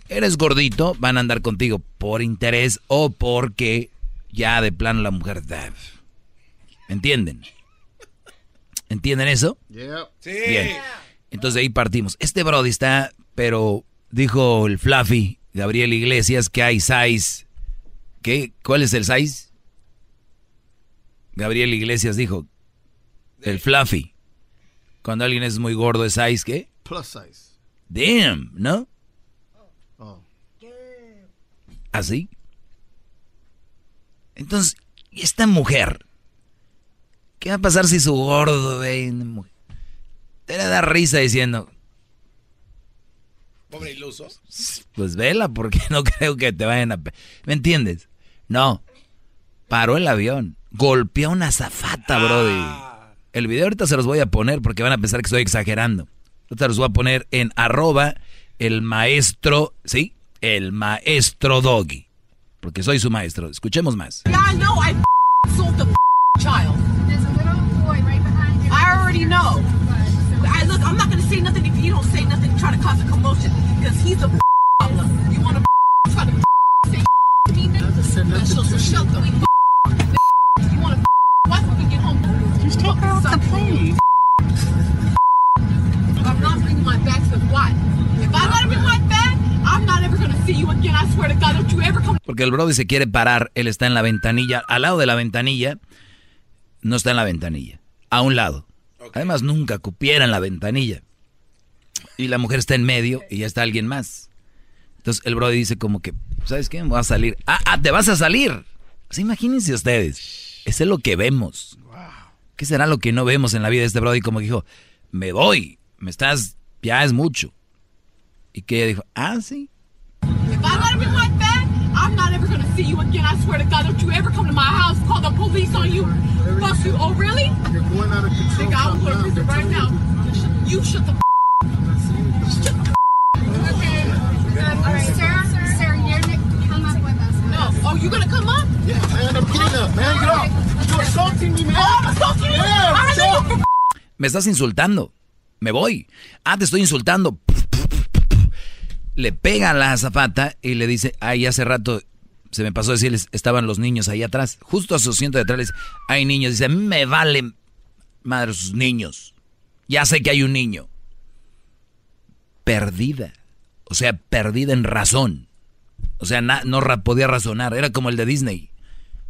Speaker 1: Eres gordito, van a andar contigo por interés o porque ya de plano la mujer. ¿Me entienden? ¿Entienden eso?
Speaker 2: Sí.
Speaker 1: Bien. Entonces ahí partimos. Este Brody está, pero dijo el Fluffy, Gabriel Iglesias, que hay size. ¿Qué? ¿Cuál es el size? Gabriel Iglesias dijo, el Fluffy. Cuando alguien es muy gordo, ¿es size qué?
Speaker 2: Plus size.
Speaker 1: Damn, ¿no? Oh. ¿Así? Entonces, esta mujer ¿Qué va a pasar si su gordo ve? Te le da risa diciendo.
Speaker 2: Pobre iluso.
Speaker 1: Pues vela, porque no creo que te vayan a. ¿Me entiendes? No. Paró el avión. Golpeó una zafata, ah. brody. El video ahorita se los voy a poner porque van a pensar que estoy exagerando. Ahorita los voy a poner en arroba el maestro, ¿sí? El maestro doggy. Porque soy su maestro. Escuchemos más. already know. I, look, I'm not going to say nothing if you don't say nothing to try to cause a commotion. Because he's a problem. You want to try to porque el Brody se quiere parar. Él está en la ventanilla, al lado de la ventanilla. No está en la ventanilla, a un lado. Además, nunca cupiera en la ventanilla. Y la mujer está en medio y ya está alguien más. Entonces el Brody dice como que, ¿sabes qué? Me voy a salir. Ah, ah, te vas a salir. Así imagínense ustedes. Eso es lo que vemos. ¿Qué será lo que no vemos en la vida de este Brody? Como dijo, me voy, me estás, ya es mucho. Y que ella dijo, ah, sí.
Speaker 31: If I let him in like that, I'm not ever gonna see you again. I swear to God, don't you ever come to my house, call the police on you, bust you. Oh, really? You're going out of control. Nigga, I'm going to prison right now. You shut the You're gonna come up with us. No. Oh, you gonna come up? Yeah, man, I'm getting up, man. Get up. You're assaulting me, man. Oh, I'm assaulting you? Yeah, I know you
Speaker 1: Me estás insultando. Me voy. Ah, te estoy insultando. Le pega a la azafata y le dice, ay, hace rato se me pasó decirles, estaban los niños ahí atrás. Justo a su asiento de atrás les, hay niños. Dice, me vale madre sus niños. Ya sé que hay un niño. Perdida. O sea, perdida en razón. O sea, na- no ra- podía razonar. Era como el de Disney.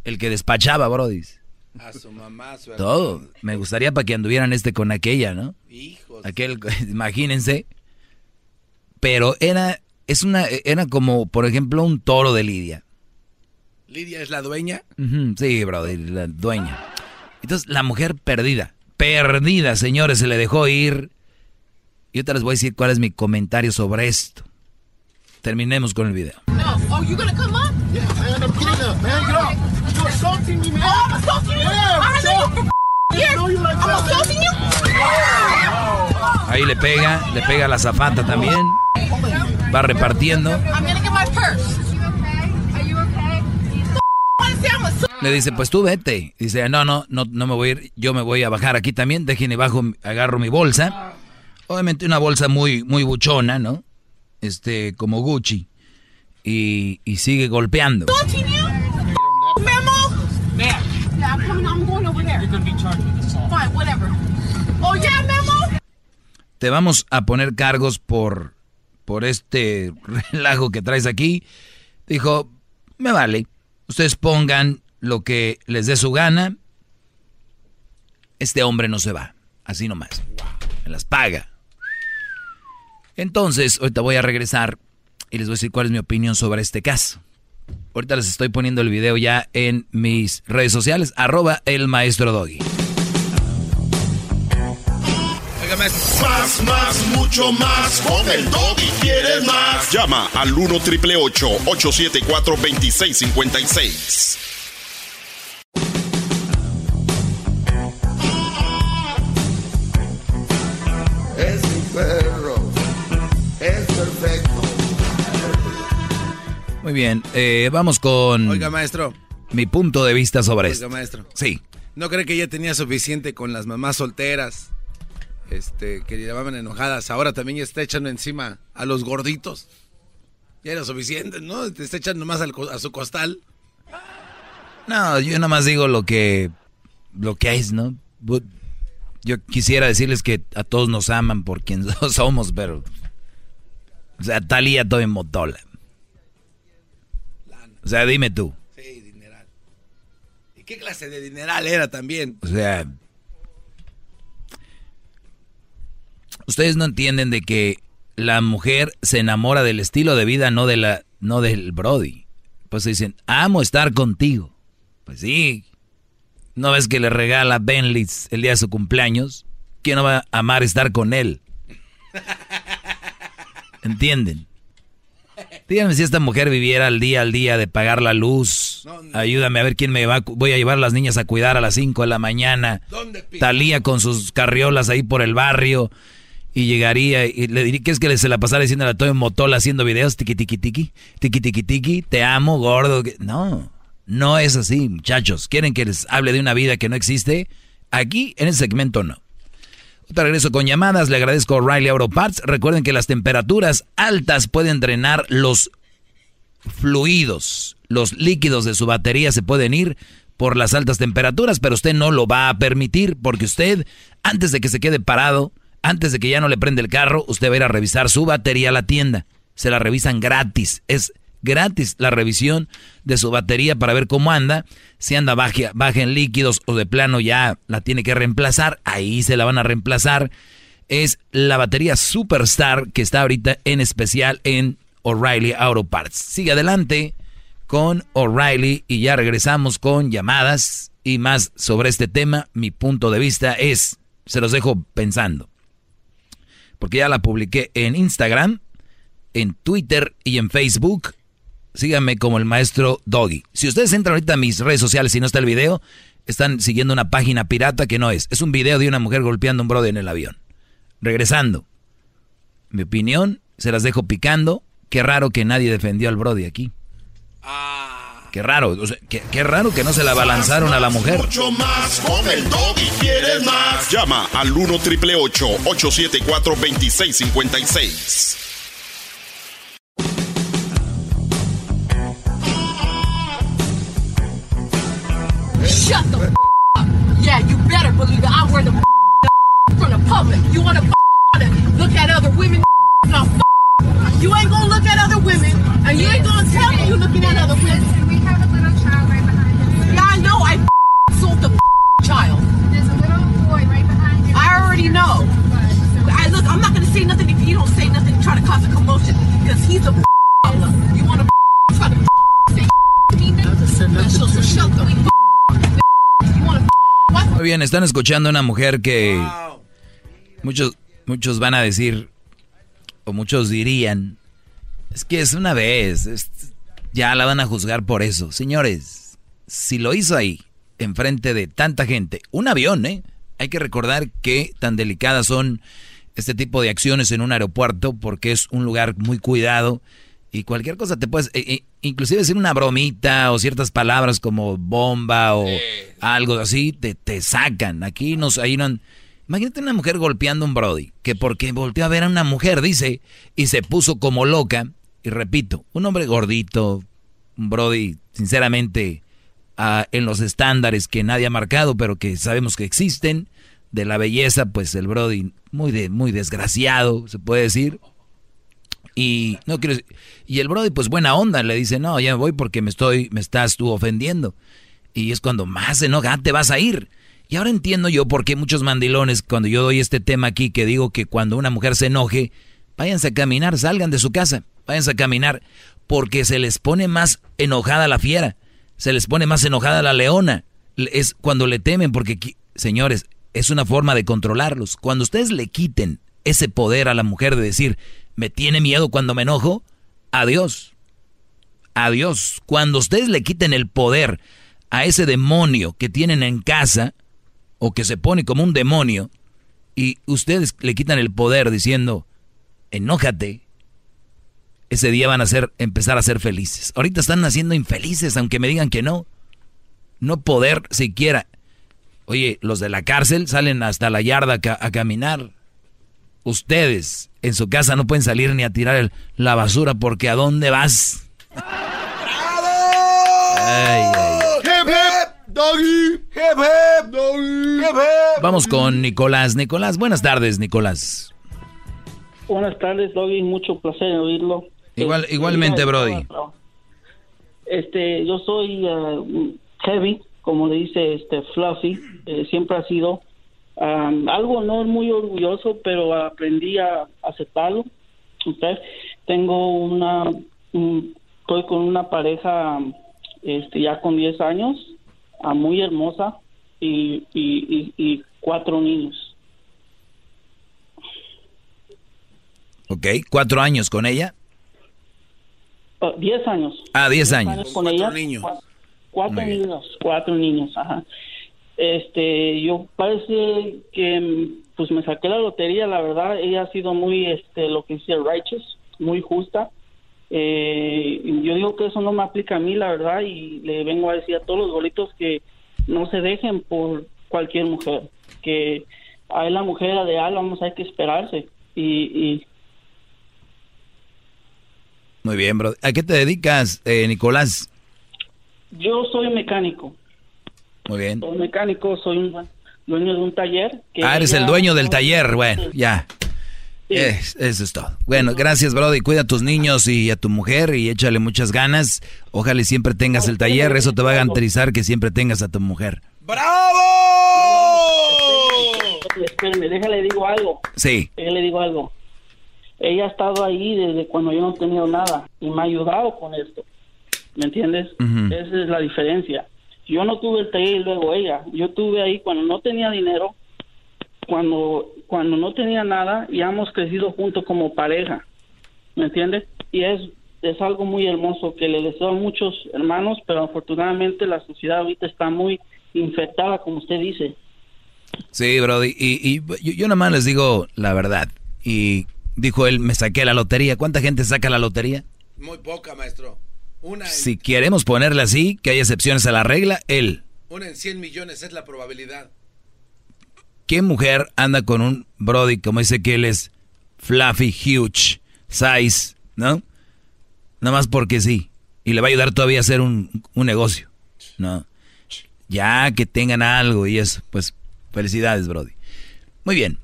Speaker 1: El que despachaba, Brody.
Speaker 2: A su mamá, a su
Speaker 1: Todo. Me gustaría para que anduvieran este con aquella, ¿no? Aquel, imagínense. Pero era, es una, era como, por ejemplo, un toro de Lidia.
Speaker 2: Lidia es la dueña.
Speaker 1: Sí, brother, la dueña. Entonces, la mujer perdida. Perdida, señores, se le dejó ir. Y ahorita les voy a decir cuál es mi comentario sobre esto. Terminemos con el video. Ahí le pega, le pega a la zafata también. Va repartiendo. Le dice, pues tú vete. Dice, no, no, no, no me voy a ir. Yo me voy a bajar aquí también. Déjenme bajo, agarro mi bolsa. Obviamente una bolsa muy, muy buchona, ¿no? Este, como Gucci. Y, y sigue golpeando.
Speaker 31: assaulting you? Memo? Ma'am. Yeah, I'm coming. I'm going over there. You're gonna be charged with assault. Fine, whatever. Oh yeah, memo.
Speaker 1: Te vamos a poner cargos por, por este relajo que traes aquí. Dijo, me vale. Ustedes pongan lo que les dé su gana. Este hombre no se va. Así nomás. Me las paga. Entonces, ahorita voy a regresar y les voy a decir cuál es mi opinión sobre este caso. Ahorita les estoy poniendo el video ya en mis redes sociales, arroba el maestro Doggy.
Speaker 9: Más, más, mucho más. Con el y quieres más. Llama al 1 triple 874 2656.
Speaker 1: Muy bien, eh, vamos con
Speaker 2: Oiga, maestro.
Speaker 1: mi punto de vista sobre
Speaker 2: Oiga,
Speaker 1: esto.
Speaker 2: maestro.
Speaker 1: Sí.
Speaker 2: ¿No cree que ya tenía suficiente con las mamás solteras? Este, que llamaban enojadas. Ahora también ya está echando encima a los gorditos. Ya era suficiente, ¿no? Te está echando más al a su costal.
Speaker 1: No, yo nada más digo lo que lo que es, ¿no? Yo quisiera decirles que a todos nos aman por quien somos, pero o sea, Talía todo en motola. O sea, dime tú.
Speaker 2: Sí, dineral. ¿Y qué clase de dineral era también?
Speaker 1: O sea, ustedes no entienden de que la mujer se enamora del estilo de vida, no de la, no del Brody. Pues dicen, amo estar contigo. Pues sí. ¿No ves que le regala Bentleys el día de su cumpleaños? ¿Quién no va a amar estar con él? ¿Entienden? Díganme si esta mujer viviera al día al día de pagar la luz. Ayúdame a ver quién me va. Voy a llevar a las niñas a cuidar a las 5 de la mañana. Talía con sus carriolas ahí por el barrio. Y llegaría y le diría que es que se la pasara diciendo a Toyo Motola haciendo videos. Tiki tiki tiki. Tiki tiki tiki. Te amo, gordo. No, no es así, muchachos. ¿Quieren que les hable de una vida que no existe? Aquí, en ese segmento, no. Te regreso con llamadas. Le agradezco a O'Reilly Auto Parts. Recuerden que las temperaturas altas pueden drenar los fluidos. Los líquidos de su batería se pueden ir por las altas temperaturas, pero usted no lo va a permitir porque usted, antes de que se quede parado, antes de que ya no le prende el carro, usted va a ir a revisar su batería a la tienda. Se la revisan gratis. Es gratis la revisión de su batería para ver cómo anda. Si anda baja, baja en líquidos o de plano ya la tiene que reemplazar, ahí se la van a reemplazar. Es la batería Superstar que está ahorita en especial en O'Reilly Auto Parts. Sigue adelante con O'Reilly y ya regresamos con llamadas y más sobre este tema. Mi punto de vista es, se los dejo pensando, porque ya la publiqué en Instagram, en Twitter y en Facebook. Síganme como el maestro Doggy. Si ustedes entran ahorita a mis redes sociales y no está el video, están siguiendo una página pirata que no es. Es un video de una mujer golpeando a un brother en el avión. Regresando. Mi opinión, se las dejo picando. Qué raro que nadie defendió al Brody aquí. Qué raro, qué, raro que no se la balanzaron a la mujer.
Speaker 9: Mucho más con el quieres más. Llama al 1 triple 874 2656.
Speaker 31: Shut the up. Yeah, you better believe it. I wear the from the public. You want to look at other women? No, you ain't gonna look at other women, and you ain't gonna tell me you're looking at other women. We have a little child right behind you. Yeah, I know. I sold the child. There's a little boy right behind you. I already know. I look. I'm not gonna say nothing if you don't say nothing. Try to cause a commotion because he's a. You want to try to say so, so shut the.
Speaker 1: Muy bien, están escuchando una mujer que muchos muchos van a decir o muchos dirían, es que es una vez, ya la van a juzgar por eso. Señores, si lo hizo ahí, enfrente de tanta gente, un avión, ¿eh? Hay que recordar que tan delicadas son este tipo de acciones en un aeropuerto porque es un lugar muy cuidado y cualquier cosa te puedes, eh, eh, inclusive decir una bromita o ciertas palabras como bomba o algo así, te, te sacan. Aquí nos, ahí no, Imagínate una mujer golpeando a un Brody, que porque volteó a ver a una mujer, dice, y se puso como loca. Y repito, un hombre gordito, un Brody, sinceramente, ah, en los estándares que nadie ha marcado, pero que sabemos que existen, de la belleza, pues el Brody muy, de, muy desgraciado, se puede decir. Y no quiero y el Brody, pues buena onda, le dice, no, ya me voy porque me estoy, me estás tú ofendiendo. Y es cuando más enoja, ah, te vas a ir. Y ahora entiendo yo por qué muchos mandilones, cuando yo doy este tema aquí, que digo que cuando una mujer se enoje, váyanse a caminar, salgan de su casa, váyanse a caminar, porque se les pone más enojada la fiera, se les pone más enojada la leona. Es cuando le temen, porque, señores, es una forma de controlarlos. Cuando ustedes le quiten ese poder a la mujer de decir, me tiene miedo cuando me enojo, adiós. Adiós. Cuando ustedes le quiten el poder a ese demonio que tienen en casa, o que se pone como un demonio y ustedes le quitan el poder diciendo, enójate, ese día van a ser, empezar a ser felices. Ahorita están naciendo infelices, aunque me digan que no. No poder siquiera. Oye, los de la cárcel salen hasta la yarda a, caminar. Ustedes en su casa no pueden salir ni a tirar la basura porque ¿a dónde vas? ¡Bravo! Ay, ay.
Speaker 22: Doggy.
Speaker 1: Vamos con Nicolás. Nicolás, buenas tardes, Nicolás.
Speaker 32: Buenas tardes, Doggy. Mucho placer en oírlo.
Speaker 1: Igual, este, igualmente, Brody.
Speaker 32: Este, yo soy uh, heavy, como le dice este Fluffy. Eh, siempre ha sido um, algo no muy orgulloso, pero aprendí a aceptarlo. Okay. Tengo una, estoy con una pareja, este, ya con 10 años a muy hermosa y, y, cuatro niños.
Speaker 1: Ok, ¿cuatro años con ella?
Speaker 32: Oh, diez años.
Speaker 1: Ah, diez, años.
Speaker 32: con cuatro niños. Cuatro niños, cuatro niños, ajá. Este, yo parece que pues me saqué la lotería, la verdad, ella ha sido muy, este, lo que dice righteous, muy justa eh, yo digo que eso no me aplica a mí, la verdad, y le vengo a decir a todos los bolitos que no se dejen por cualquier mujer, que hay la mujer ideal, vamos, hay que esperarse. Y,
Speaker 1: Muy bien, bro. ¿A qué te dedicas, eh, Nicolás?
Speaker 32: Yo soy mecánico.
Speaker 1: Muy bien.
Speaker 32: Soy mecánico, soy un dueño de un taller.
Speaker 1: ah, eres el dueño del taller, bueno, ya. Es- eso es todo. Bueno, gracias, Brody. Cuida a tus niños y a tu mujer y échale muchas ganas. Ojalá y siempre tengas el taller. Eso te va a garantizar que siempre tengas a tu mujer.
Speaker 32: Espérame, déjale digo algo.
Speaker 1: Sí.
Speaker 32: Déjale digo algo. Ella ha estado ahí desde cuando yo no he tenido nada y me ha ayudado con esto. ¿Me entiendes? Esa es la diferencia. Yo no tuve el taller y luego ella. Yo tuve ahí cuando no tenía dinero, cuando cuando no tenía nada y hemos crecido juntos como pareja. ¿Me entiendes? Y es es algo muy hermoso que le deseo a muchos hermanos, pero afortunadamente la sociedad ahorita está muy infectada, como usted dice.
Speaker 1: Sí, Brody. Y, y yo, yo nada más les digo la verdad. Y dijo él, me saqué la lotería. ¿Cuánta gente saca la lotería?
Speaker 2: Muy poca, maestro. Una en,
Speaker 1: Si queremos ponerle así, que hay excepciones a la regla, él.
Speaker 2: una en 100 millones es la probabilidad.
Speaker 1: ¿Qué mujer anda con un Brody como dice que él es fluffy, huge, size, ¿no? Nada más porque sí. Y le va a ayudar todavía a hacer un, un negocio. No. Ya que tengan algo y eso. Pues felicidades, Brody. Muy bien.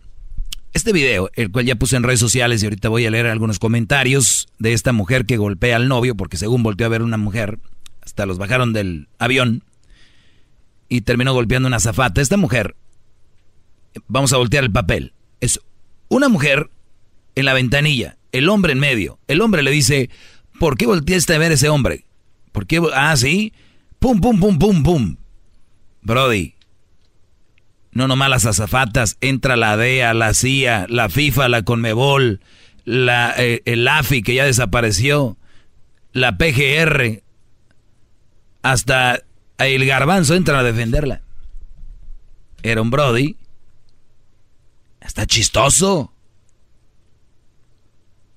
Speaker 1: Este video, el cual ya puse en redes sociales y ahorita voy a leer algunos comentarios de esta mujer que golpea al novio porque según volteó a ver una mujer, hasta los bajaron del avión y terminó golpeando una zafata. Esta mujer vamos a voltear el papel. Es una mujer en la ventanilla, el hombre en medio. El hombre le dice, ¿por qué volteaste a ver ese hombre? ¿Por qué? Ah, sí. Pum, pum, pum, pum, pum. Brody. No nomás las azafatas, entra la DEA, la CIA, la FIFA, la Conmebol, la, eh, el AFI que ya desapareció, la PGR, hasta el garbanzo entra a defenderla. Era un Brody. Está chistoso.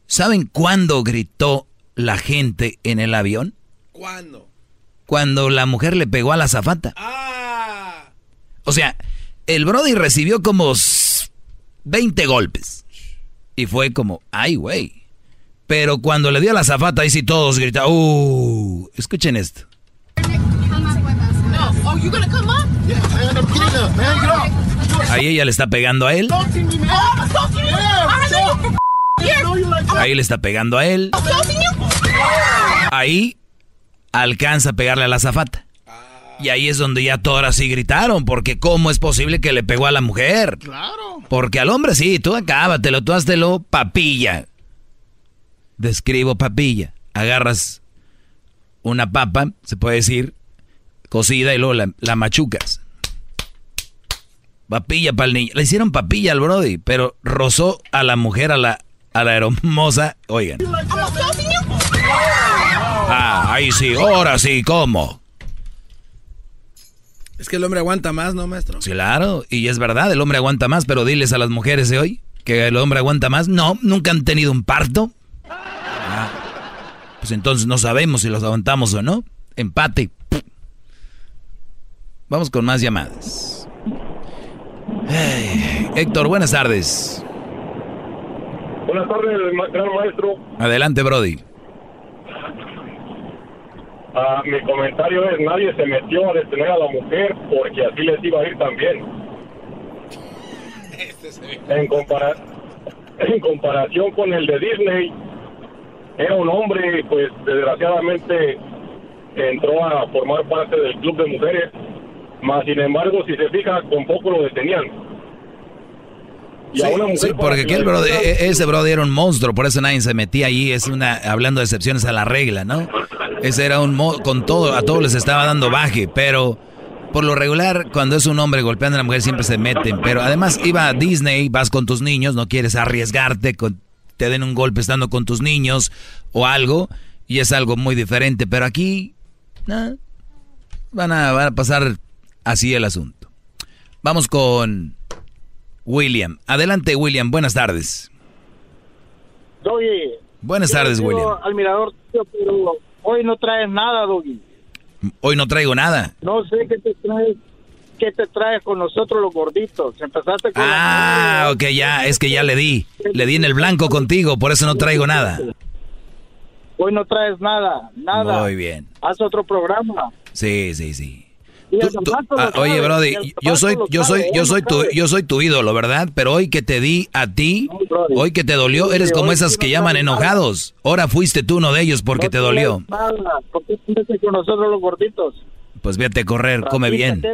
Speaker 1: ¿Saben cuándo gritó la gente en el avión?
Speaker 2: ¿Cuándo?
Speaker 1: Cuando la mujer le pegó a la zafata. O sea, el Brody recibió como s- 20 golpes. Y fue como, ay, güey. Pero cuando le dio a la zafata, ahí sí todos gritaron, uh, escuchen esto.
Speaker 31: Oh.
Speaker 1: Ahí ella le está pegando a él.
Speaker 31: Oh.
Speaker 1: Ahí le está pegando a él. Ahí alcanza a pegarle a la zafata. Y ahí es donde ya todas así gritaron, porque ¿cómo es posible que le pegó a la mujer?
Speaker 22: Claro.
Speaker 1: Porque al hombre sí, tú acábatelo, tú háztelo papilla. Describo papilla. Agarras una papa, se puede decir, cocida y luego la, la machucas. Papilla para el niño. Le hicieron papilla al Brody, pero rozó a la mujer, a la, a la hermosa. Oigan. Ah, ahí sí, ahora sí, ¿cómo?
Speaker 2: Es que el hombre aguanta más, ¿no, maestro?
Speaker 1: Claro, y es verdad, el hombre aguanta más, pero diles a las mujeres de hoy que el hombre aguanta más. No, nunca han tenido un parto. Ah, pues entonces no sabemos si los aguantamos o no. Empate. Vamos con más llamadas. Ay, Héctor, buenas tardes.
Speaker 27: Buenas tardes, gran maestro.
Speaker 1: Adelante, Brody.
Speaker 27: Ah, mi comentario es, nadie se metió a detener a la mujer porque así les iba a ir también. En, compara- en comparación con el de Disney, era un hombre, pues desgraciadamente entró a formar parte del club de mujeres, más sin embargo, si se fija, con poco lo detenían. Y a una mujer
Speaker 1: Sí, porque aquel
Speaker 27: detengan-
Speaker 1: e- ese brody era un monstruo, por eso nadie se metía allí. Es una, hablando de excepciones a la regla, ¿no? Ese era un mo- con todo, a todos les estaba dando baje, pero por lo regular, cuando es un hombre golpeando a la mujer siempre se meten. Pero además iba a Disney, vas con tus niños, no quieres arriesgarte, con, te den un golpe estando con tus niños o algo, y es algo muy diferente. Pero aquí, van a, van a pasar así el asunto. Vamos con William. Adelante, William. Buenas tardes.
Speaker 33: Doggy.
Speaker 1: Buenas tardes, William.
Speaker 33: Al mirador, tío, pero hoy no traes nada, Doggy.
Speaker 1: Hoy no traigo nada.
Speaker 33: No sé qué te traes, qué te traes con nosotros los gorditos. Empezaste con
Speaker 1: Ah, ok, ya, es que ya le di. Le di en el blanco contigo, por eso no traigo nada.
Speaker 33: Hoy no traes nada, nada.
Speaker 1: Muy bien.
Speaker 33: Haz otro programa.
Speaker 1: Sí, sí, sí. Ah, oye, Brody, yo soy, yo soy, yo soy tu, yo soy tu ídolo, ¿verdad? Pero hoy que te di a ti, hoy que te dolió, eres como esas que llaman enojados. Ahora fuiste tú uno de ellos porque te dolió.
Speaker 33: ¿Por qué con nosotros los gorditos?
Speaker 1: Pues vete a correr, come bien.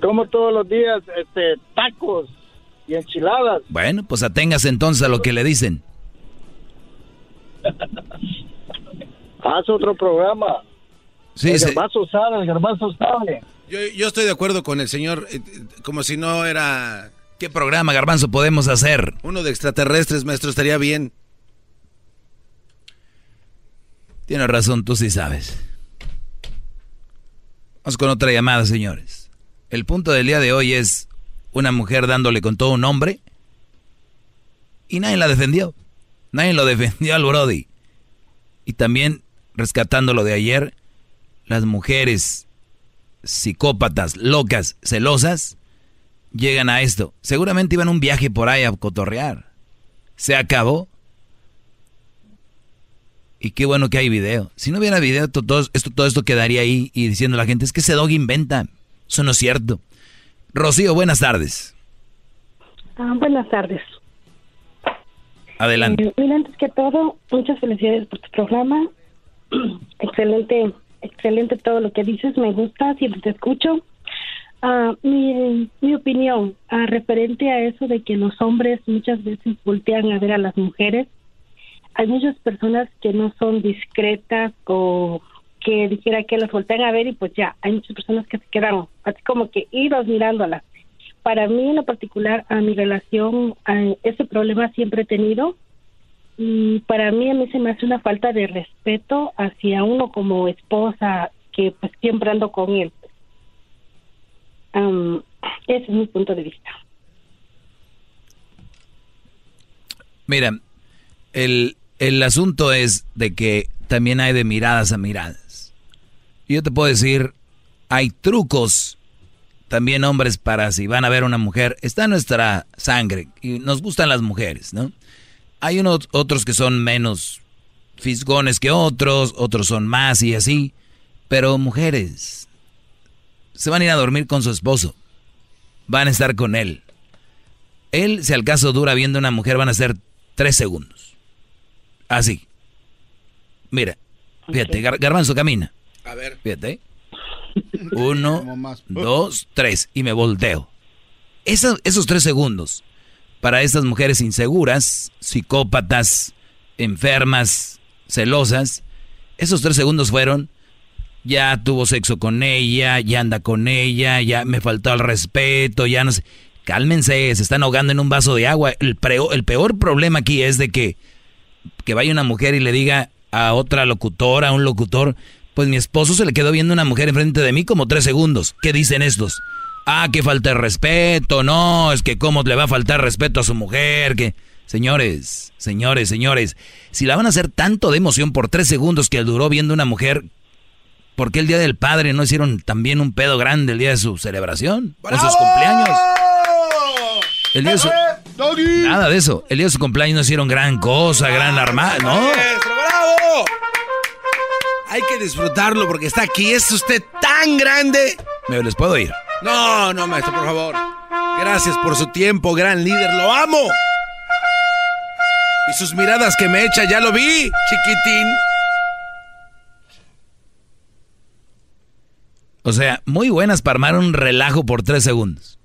Speaker 33: Como todos los días, este, tacos y enchiladas.
Speaker 1: Bueno, pues aténgase entonces a lo que le dicen.
Speaker 33: Haz otro programa.
Speaker 1: Sí,
Speaker 33: el garbanzo sabe, el garbanzo sabe.
Speaker 2: Yo, yo estoy de acuerdo con el señor, eh, como si no era...
Speaker 1: ¿Qué programa, Garbanzo, podemos hacer?
Speaker 2: Uno de extraterrestres, maestro, estaría bien.
Speaker 1: Tienes razón, tú sí sabes. Vamos con otra llamada, señores. El punto del día de hoy es una mujer dándole con todo un hombre y nadie la defendió. Nadie lo defendió al Brody. Y también, rescatando lo de ayer, las mujeres psicópatas, locas, celosas, llegan a esto. Seguramente iban a un viaje por ahí a cotorrear. Se acabó. Y qué bueno que hay video. Si no hubiera video, todo, esto, todo esto quedaría ahí y diciendo a la gente, es que ese dog inventa. Eso no es cierto. Rocío, buenas tardes.
Speaker 34: Ah, buenas tardes.
Speaker 1: Adelante.
Speaker 34: Eh, mira, antes que todo, muchas felicidades por tu programa. excelente, excelente todo lo que dices, me gusta, siempre te escucho. Ah, mi, mi opinión ah, referente a eso de que los hombres muchas veces voltean a ver a las mujeres, hay muchas personas que no son discretas o que dijera que las voltean a ver y pues ya, hay muchas personas que se quedan así como que idos mirándolas. Para mí en lo particular, a mi relación, a ese problema siempre he tenido y para mí a mí se me hace una falta de respeto hacia uno como esposa que pues siempre ando con él. Am, ese es mi punto de vista.
Speaker 1: Mira, el, el asunto es de que también hay de miradas a miradas. Yo te puedo decir, hay trucos también hombres para si van a ver una mujer, está nuestra sangre y nos gustan las mujeres, ¿no? Hay unos otros que son menos fisgones que otros, otros son más y así, pero mujeres se van a ir a dormir con su esposo, van a estar con él. Él, si al caso dura viendo a una mujer, van a ser tres segundos. Así. Mira, fíjate, Gar- Garbanzo camina.
Speaker 2: A ver.
Speaker 1: Fíjate. Uno, dos, tres. Y me volteo. Esos, esos tres segundos para estas mujeres inseguras, psicópatas, enfermas, celosas, esos tres segundos fueron, ya tuvo sexo con ella, ya anda con ella, ya me faltó el respeto, ya no sé. Cálmense, se están ahogando en un vaso de agua. El, preo- el peor problema aquí es de que, que vaya una mujer y le diga a otra locutora, a un locutor, pues mi esposo se le quedó viendo una mujer enfrente de mí como tres segundos. ¿Qué dicen estos? Ah, que falta de respeto, no, es que cómo le va a faltar respeto a su mujer, que... Señores, señores, señores, si la van a hacer tanto de emoción por tres segundos que duró viendo una mujer, ¿por qué el Día del Padre no hicieron también un pedo grande el día de su celebración? O sus cumpleaños. El día de su- Nada de eso. El día de su cumpleaños no hicieron gran cosa, gran armada, ¿no?
Speaker 2: ¡Maestro, bravo! Hay que disfrutarlo porque está aquí. Es usted tan grande.
Speaker 1: ¿Me les puedo ir?
Speaker 2: No, no, maestro, por favor. Gracias por su tiempo, gran líder. Lo amo. Y sus miradas que me echa, ya lo vi, chiquitín.
Speaker 1: O sea, muy buenas para armar un relajo por tres segundos.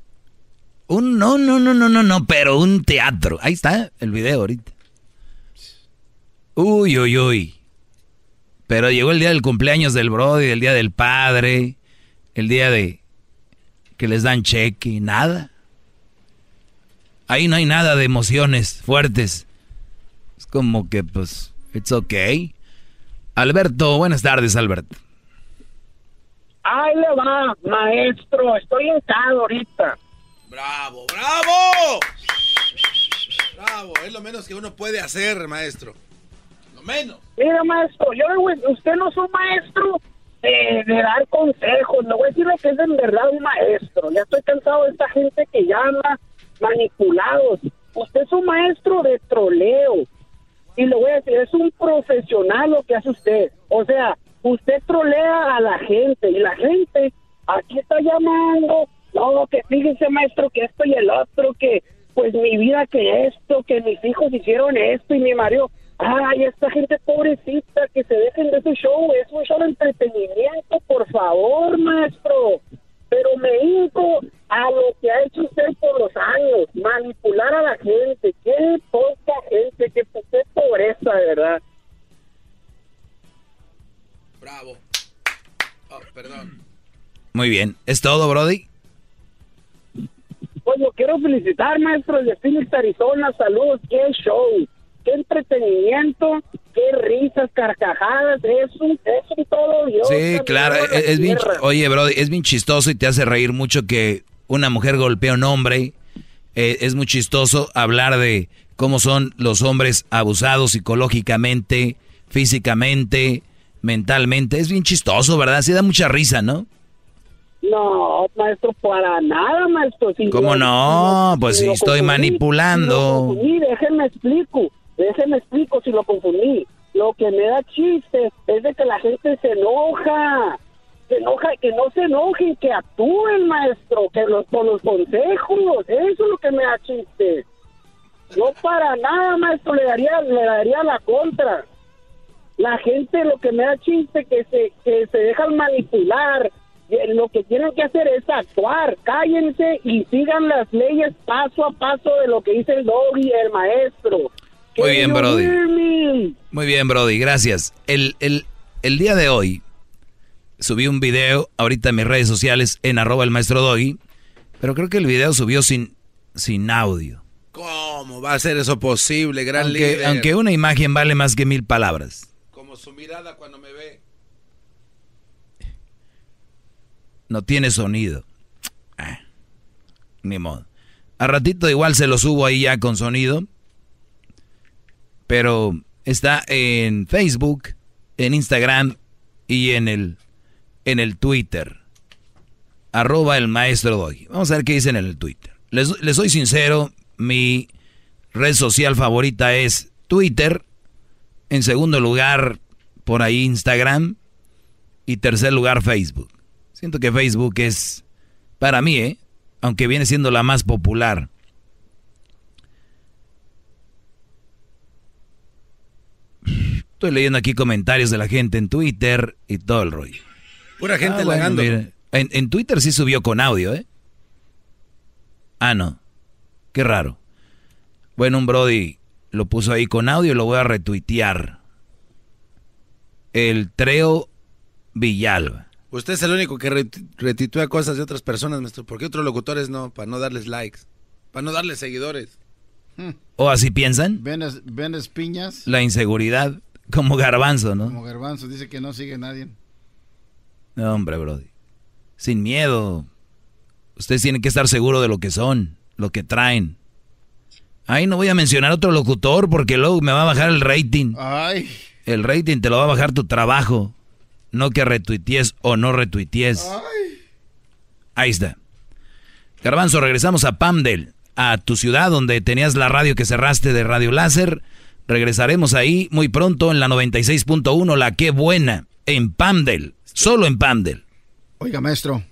Speaker 1: Un no, no, no, no, no, no, pero un teatro. Ahí está el video ahorita. Uy, uy, uy. Pero llegó el día del cumpleaños del Brody, el día del padre, el día de que les dan cheque, nada. Ahí no hay nada de emociones fuertes. Es como que, pues, it's okay. Alberto, buenas tardes, Alberto.
Speaker 33: Ahí le va, maestro. Estoy casa ahorita.
Speaker 2: Bravo, bravo. Bravo, es lo menos que uno puede hacer, maestro. Lo menos.
Speaker 33: Mira, maestro, yo usted no es un maestro de, dar consejos. Le voy a decir lo que es en verdad un maestro. Ya estoy cansado de esta gente que llama manipulados. Usted es un maestro de troleo. Y le voy a decir, es un profesional lo que hace usted. O sea, usted trolea a la gente y la gente aquí está llamando, no, que fíjese maestro que esto y el otro, que pues mi vida que esto, que mis hijos hicieron esto y mi marido, ay, esta gente pobrecita, que se dejen de su show, es un show de entretenimiento, por favor, maestro. Pero me hinco a lo que ha hecho usted por los años, manipular a la gente, qué poca gente, qué, qué pobreza, de verdad.
Speaker 2: Bravo. Oh, perdón.
Speaker 1: Muy bien. ¿Es todo, Brody?
Speaker 33: Pues lo quiero felicitar, maestro, de Phoenix, Arizona. Saludos, qué show, qué entretenimiento, qué risas, carcajadas, eso, eso todo. Dios,
Speaker 1: Sí,
Speaker 33: la
Speaker 1: claro. Es, es bien, oye, Brody, es bien chistoso y te hace reír mucho que una mujer golpea a un hombre. Eh, es muy chistoso hablar de cómo son los hombres abusados psicológicamente, físicamente, mentalmente. Es bien chistoso, ¿verdad? Sí da mucha risa, ¿no?
Speaker 33: No, maestro, para nada, maestro. Si
Speaker 1: ¿Cómo no? Pues
Speaker 33: si
Speaker 1: sí, estoy manipulando.
Speaker 33: confundí, déjenme explico, déjenme explico si lo confundí. Lo que me da chiste es de que la gente se enoja, se enoja, que no se enojen, que actúen, maestro, que los, con los consejos, eso es lo que me da chiste. No para nada, maestro, le daría, le daría la contra. La gente lo que me da chiste que se, que se dejan manipular. Lo que tienen que hacer es actuar, cállense y sigan las leyes paso a paso de lo que dice el doggy, el maestro.
Speaker 1: Muy bien, Brody.
Speaker 33: me?
Speaker 1: Muy bien, Brody, gracias. El, el, el día de hoy subí un video ahorita en mis redes sociales en arroba el maestro Doggy, pero creo que el video subió sin, sin audio.
Speaker 2: ¿Cómo va a ser eso posible, gran
Speaker 1: Aunque,
Speaker 2: líder?
Speaker 1: aunque una imagen vale más que mil palabras.
Speaker 2: Como su mirada cuando me ve.
Speaker 1: No tiene sonido. Ah, ni modo. A ratito igual se lo subo ahí ya con sonido. Pero está en Facebook, en Instagram y en el, en el Twitter. Arroba el maestro Doggy. Vamos a ver qué dicen en el Twitter. Les, les soy sincero, mi red social favorita es Twitter. En segundo lugar, por ahí Instagram. Y tercer lugar, Facebook. Siento que Facebook es, para mí, ¿eh? aunque viene siendo la más popular. Estoy leyendo aquí comentarios de la gente en Twitter y todo el rollo.
Speaker 2: Pura gente
Speaker 1: Ah, bueno, mira, en, en Twitter sí subió con audio, ¿eh? Ah, no. Qué raro. Bueno, un Brody lo puso ahí con audio y lo voy a retuitear. El Treo Villalba.
Speaker 2: Usted es el único que ret- retitúa cosas de otras personas, maestro. ¿Por qué otros locutores no? Para no darles likes. Para no darles seguidores.
Speaker 1: ¿O así piensan?
Speaker 22: Vendes, vendes piñas
Speaker 1: La inseguridad, como garbanzo, ¿no?
Speaker 22: como garbanzo, dice que no sigue nadie.
Speaker 1: No, hombre, Brody. Sin miedo. Ustedes tienen que estar seguros de lo que son, lo que traen. Ahí no voy a mencionar otro locutor porque luego me va a bajar el rating.
Speaker 22: Ay.
Speaker 1: El rating te lo va a bajar tu trabajo. No que retuities o no retuities. Ahí está. Garbanzo, regresamos a Pamdel, a tu ciudad donde tenías la radio que cerraste de Radio Láser. Regresaremos ahí muy pronto en la 96.1, la que buena, en Pamdel, solo en Pamdel.
Speaker 22: Oiga, maestro.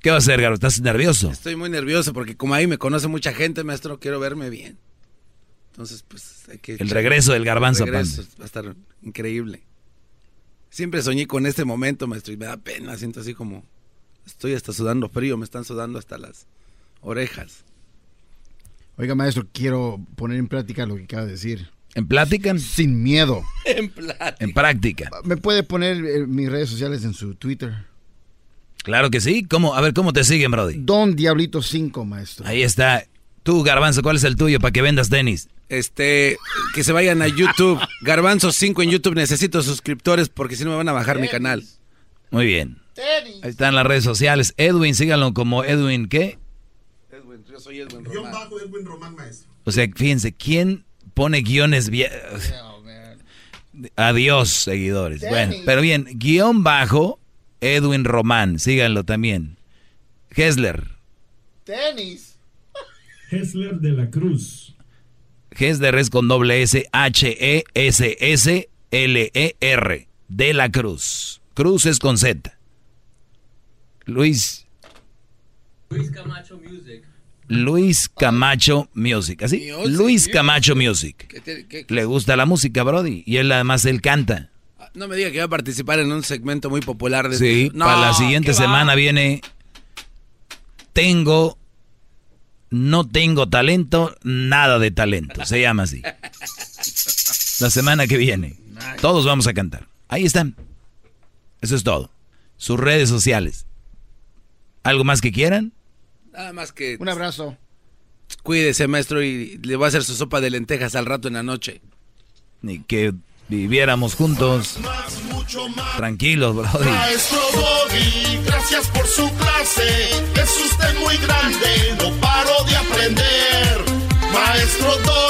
Speaker 1: ¿Qué va a hacer, Garo? ¿Estás nervioso?
Speaker 2: Estoy muy nervioso porque como ahí me conoce mucha gente, maestro, quiero verme bien. Entonces, pues hay que...
Speaker 1: El regreso del garbanzo,
Speaker 2: El regreso va a estar increíble. Siempre soñé con este momento, maestro, y me da pena. Siento así como... Estoy hasta sudando frío, me están sudando hasta las orejas.
Speaker 22: Oiga, maestro, quiero poner en práctica lo que acaba de decir.
Speaker 1: ¿En plática?
Speaker 22: Sin miedo.
Speaker 2: En plata.
Speaker 1: En práctica.
Speaker 22: ¿Me puede poner eh, mis redes sociales en su Twitter?
Speaker 1: Claro que sí. ¿Cómo? A ver, ¿cómo te siguen, Brody?
Speaker 22: Don Diablito 5, maestro.
Speaker 1: Ahí está. Tú, Garbanzo, ¿cuál es el tuyo para que vendas tenis?
Speaker 2: Este, que se vayan a YouTube. Garbanzo 5 en YouTube. Necesito suscriptores porque si no me van a bajar mi canal.
Speaker 1: Muy bien. Ahí están las redes sociales. Edwin, síganlo como Edwin, ¿qué?
Speaker 2: Edwin, yo soy Edwin Román.
Speaker 14: bajo Edwin Román Maestro.
Speaker 1: O sea, fíjense, ¿quién pone guiones bien? Adiós, seguidores. Bueno, pero bien, guion bajo Edwin Román, síganlo también. Hessler,
Speaker 22: Tenis.
Speaker 35: Hessler de la Cruz.
Speaker 1: Hessler es con doble S, H-E-S-S-L-E-R, de la Cruz. Cruz es con Z. Luis.
Speaker 36: Luis Camacho Music.
Speaker 1: Luis Camacho Music. ¿Así? Luis Camacho Music.
Speaker 2: ¿Qué te- qué-
Speaker 1: Le gusta la música, Brody. Y él además él canta.
Speaker 2: No me diga que va a participar en un segmento muy popular de
Speaker 1: Sí,
Speaker 2: No,
Speaker 1: para la siguiente semana viene. Tengo. No tengo talento, nada de talento. Se llama así. La semana que viene. Todos vamos a cantar. Ahí están. Eso es todo. Sus redes sociales. ¿Algo más que quieran?
Speaker 2: Nada más que.
Speaker 22: Un abrazo.
Speaker 2: Cuídese, maestro, y le voy a hacer su sopa de lentejas al rato en la noche.
Speaker 1: Ni que viviéramos juntos. Tranquilos, Brody.
Speaker 9: Maestro Doggy, gracias por su clase. Es usted muy grande, no paro de aprender. Maestro Doggy,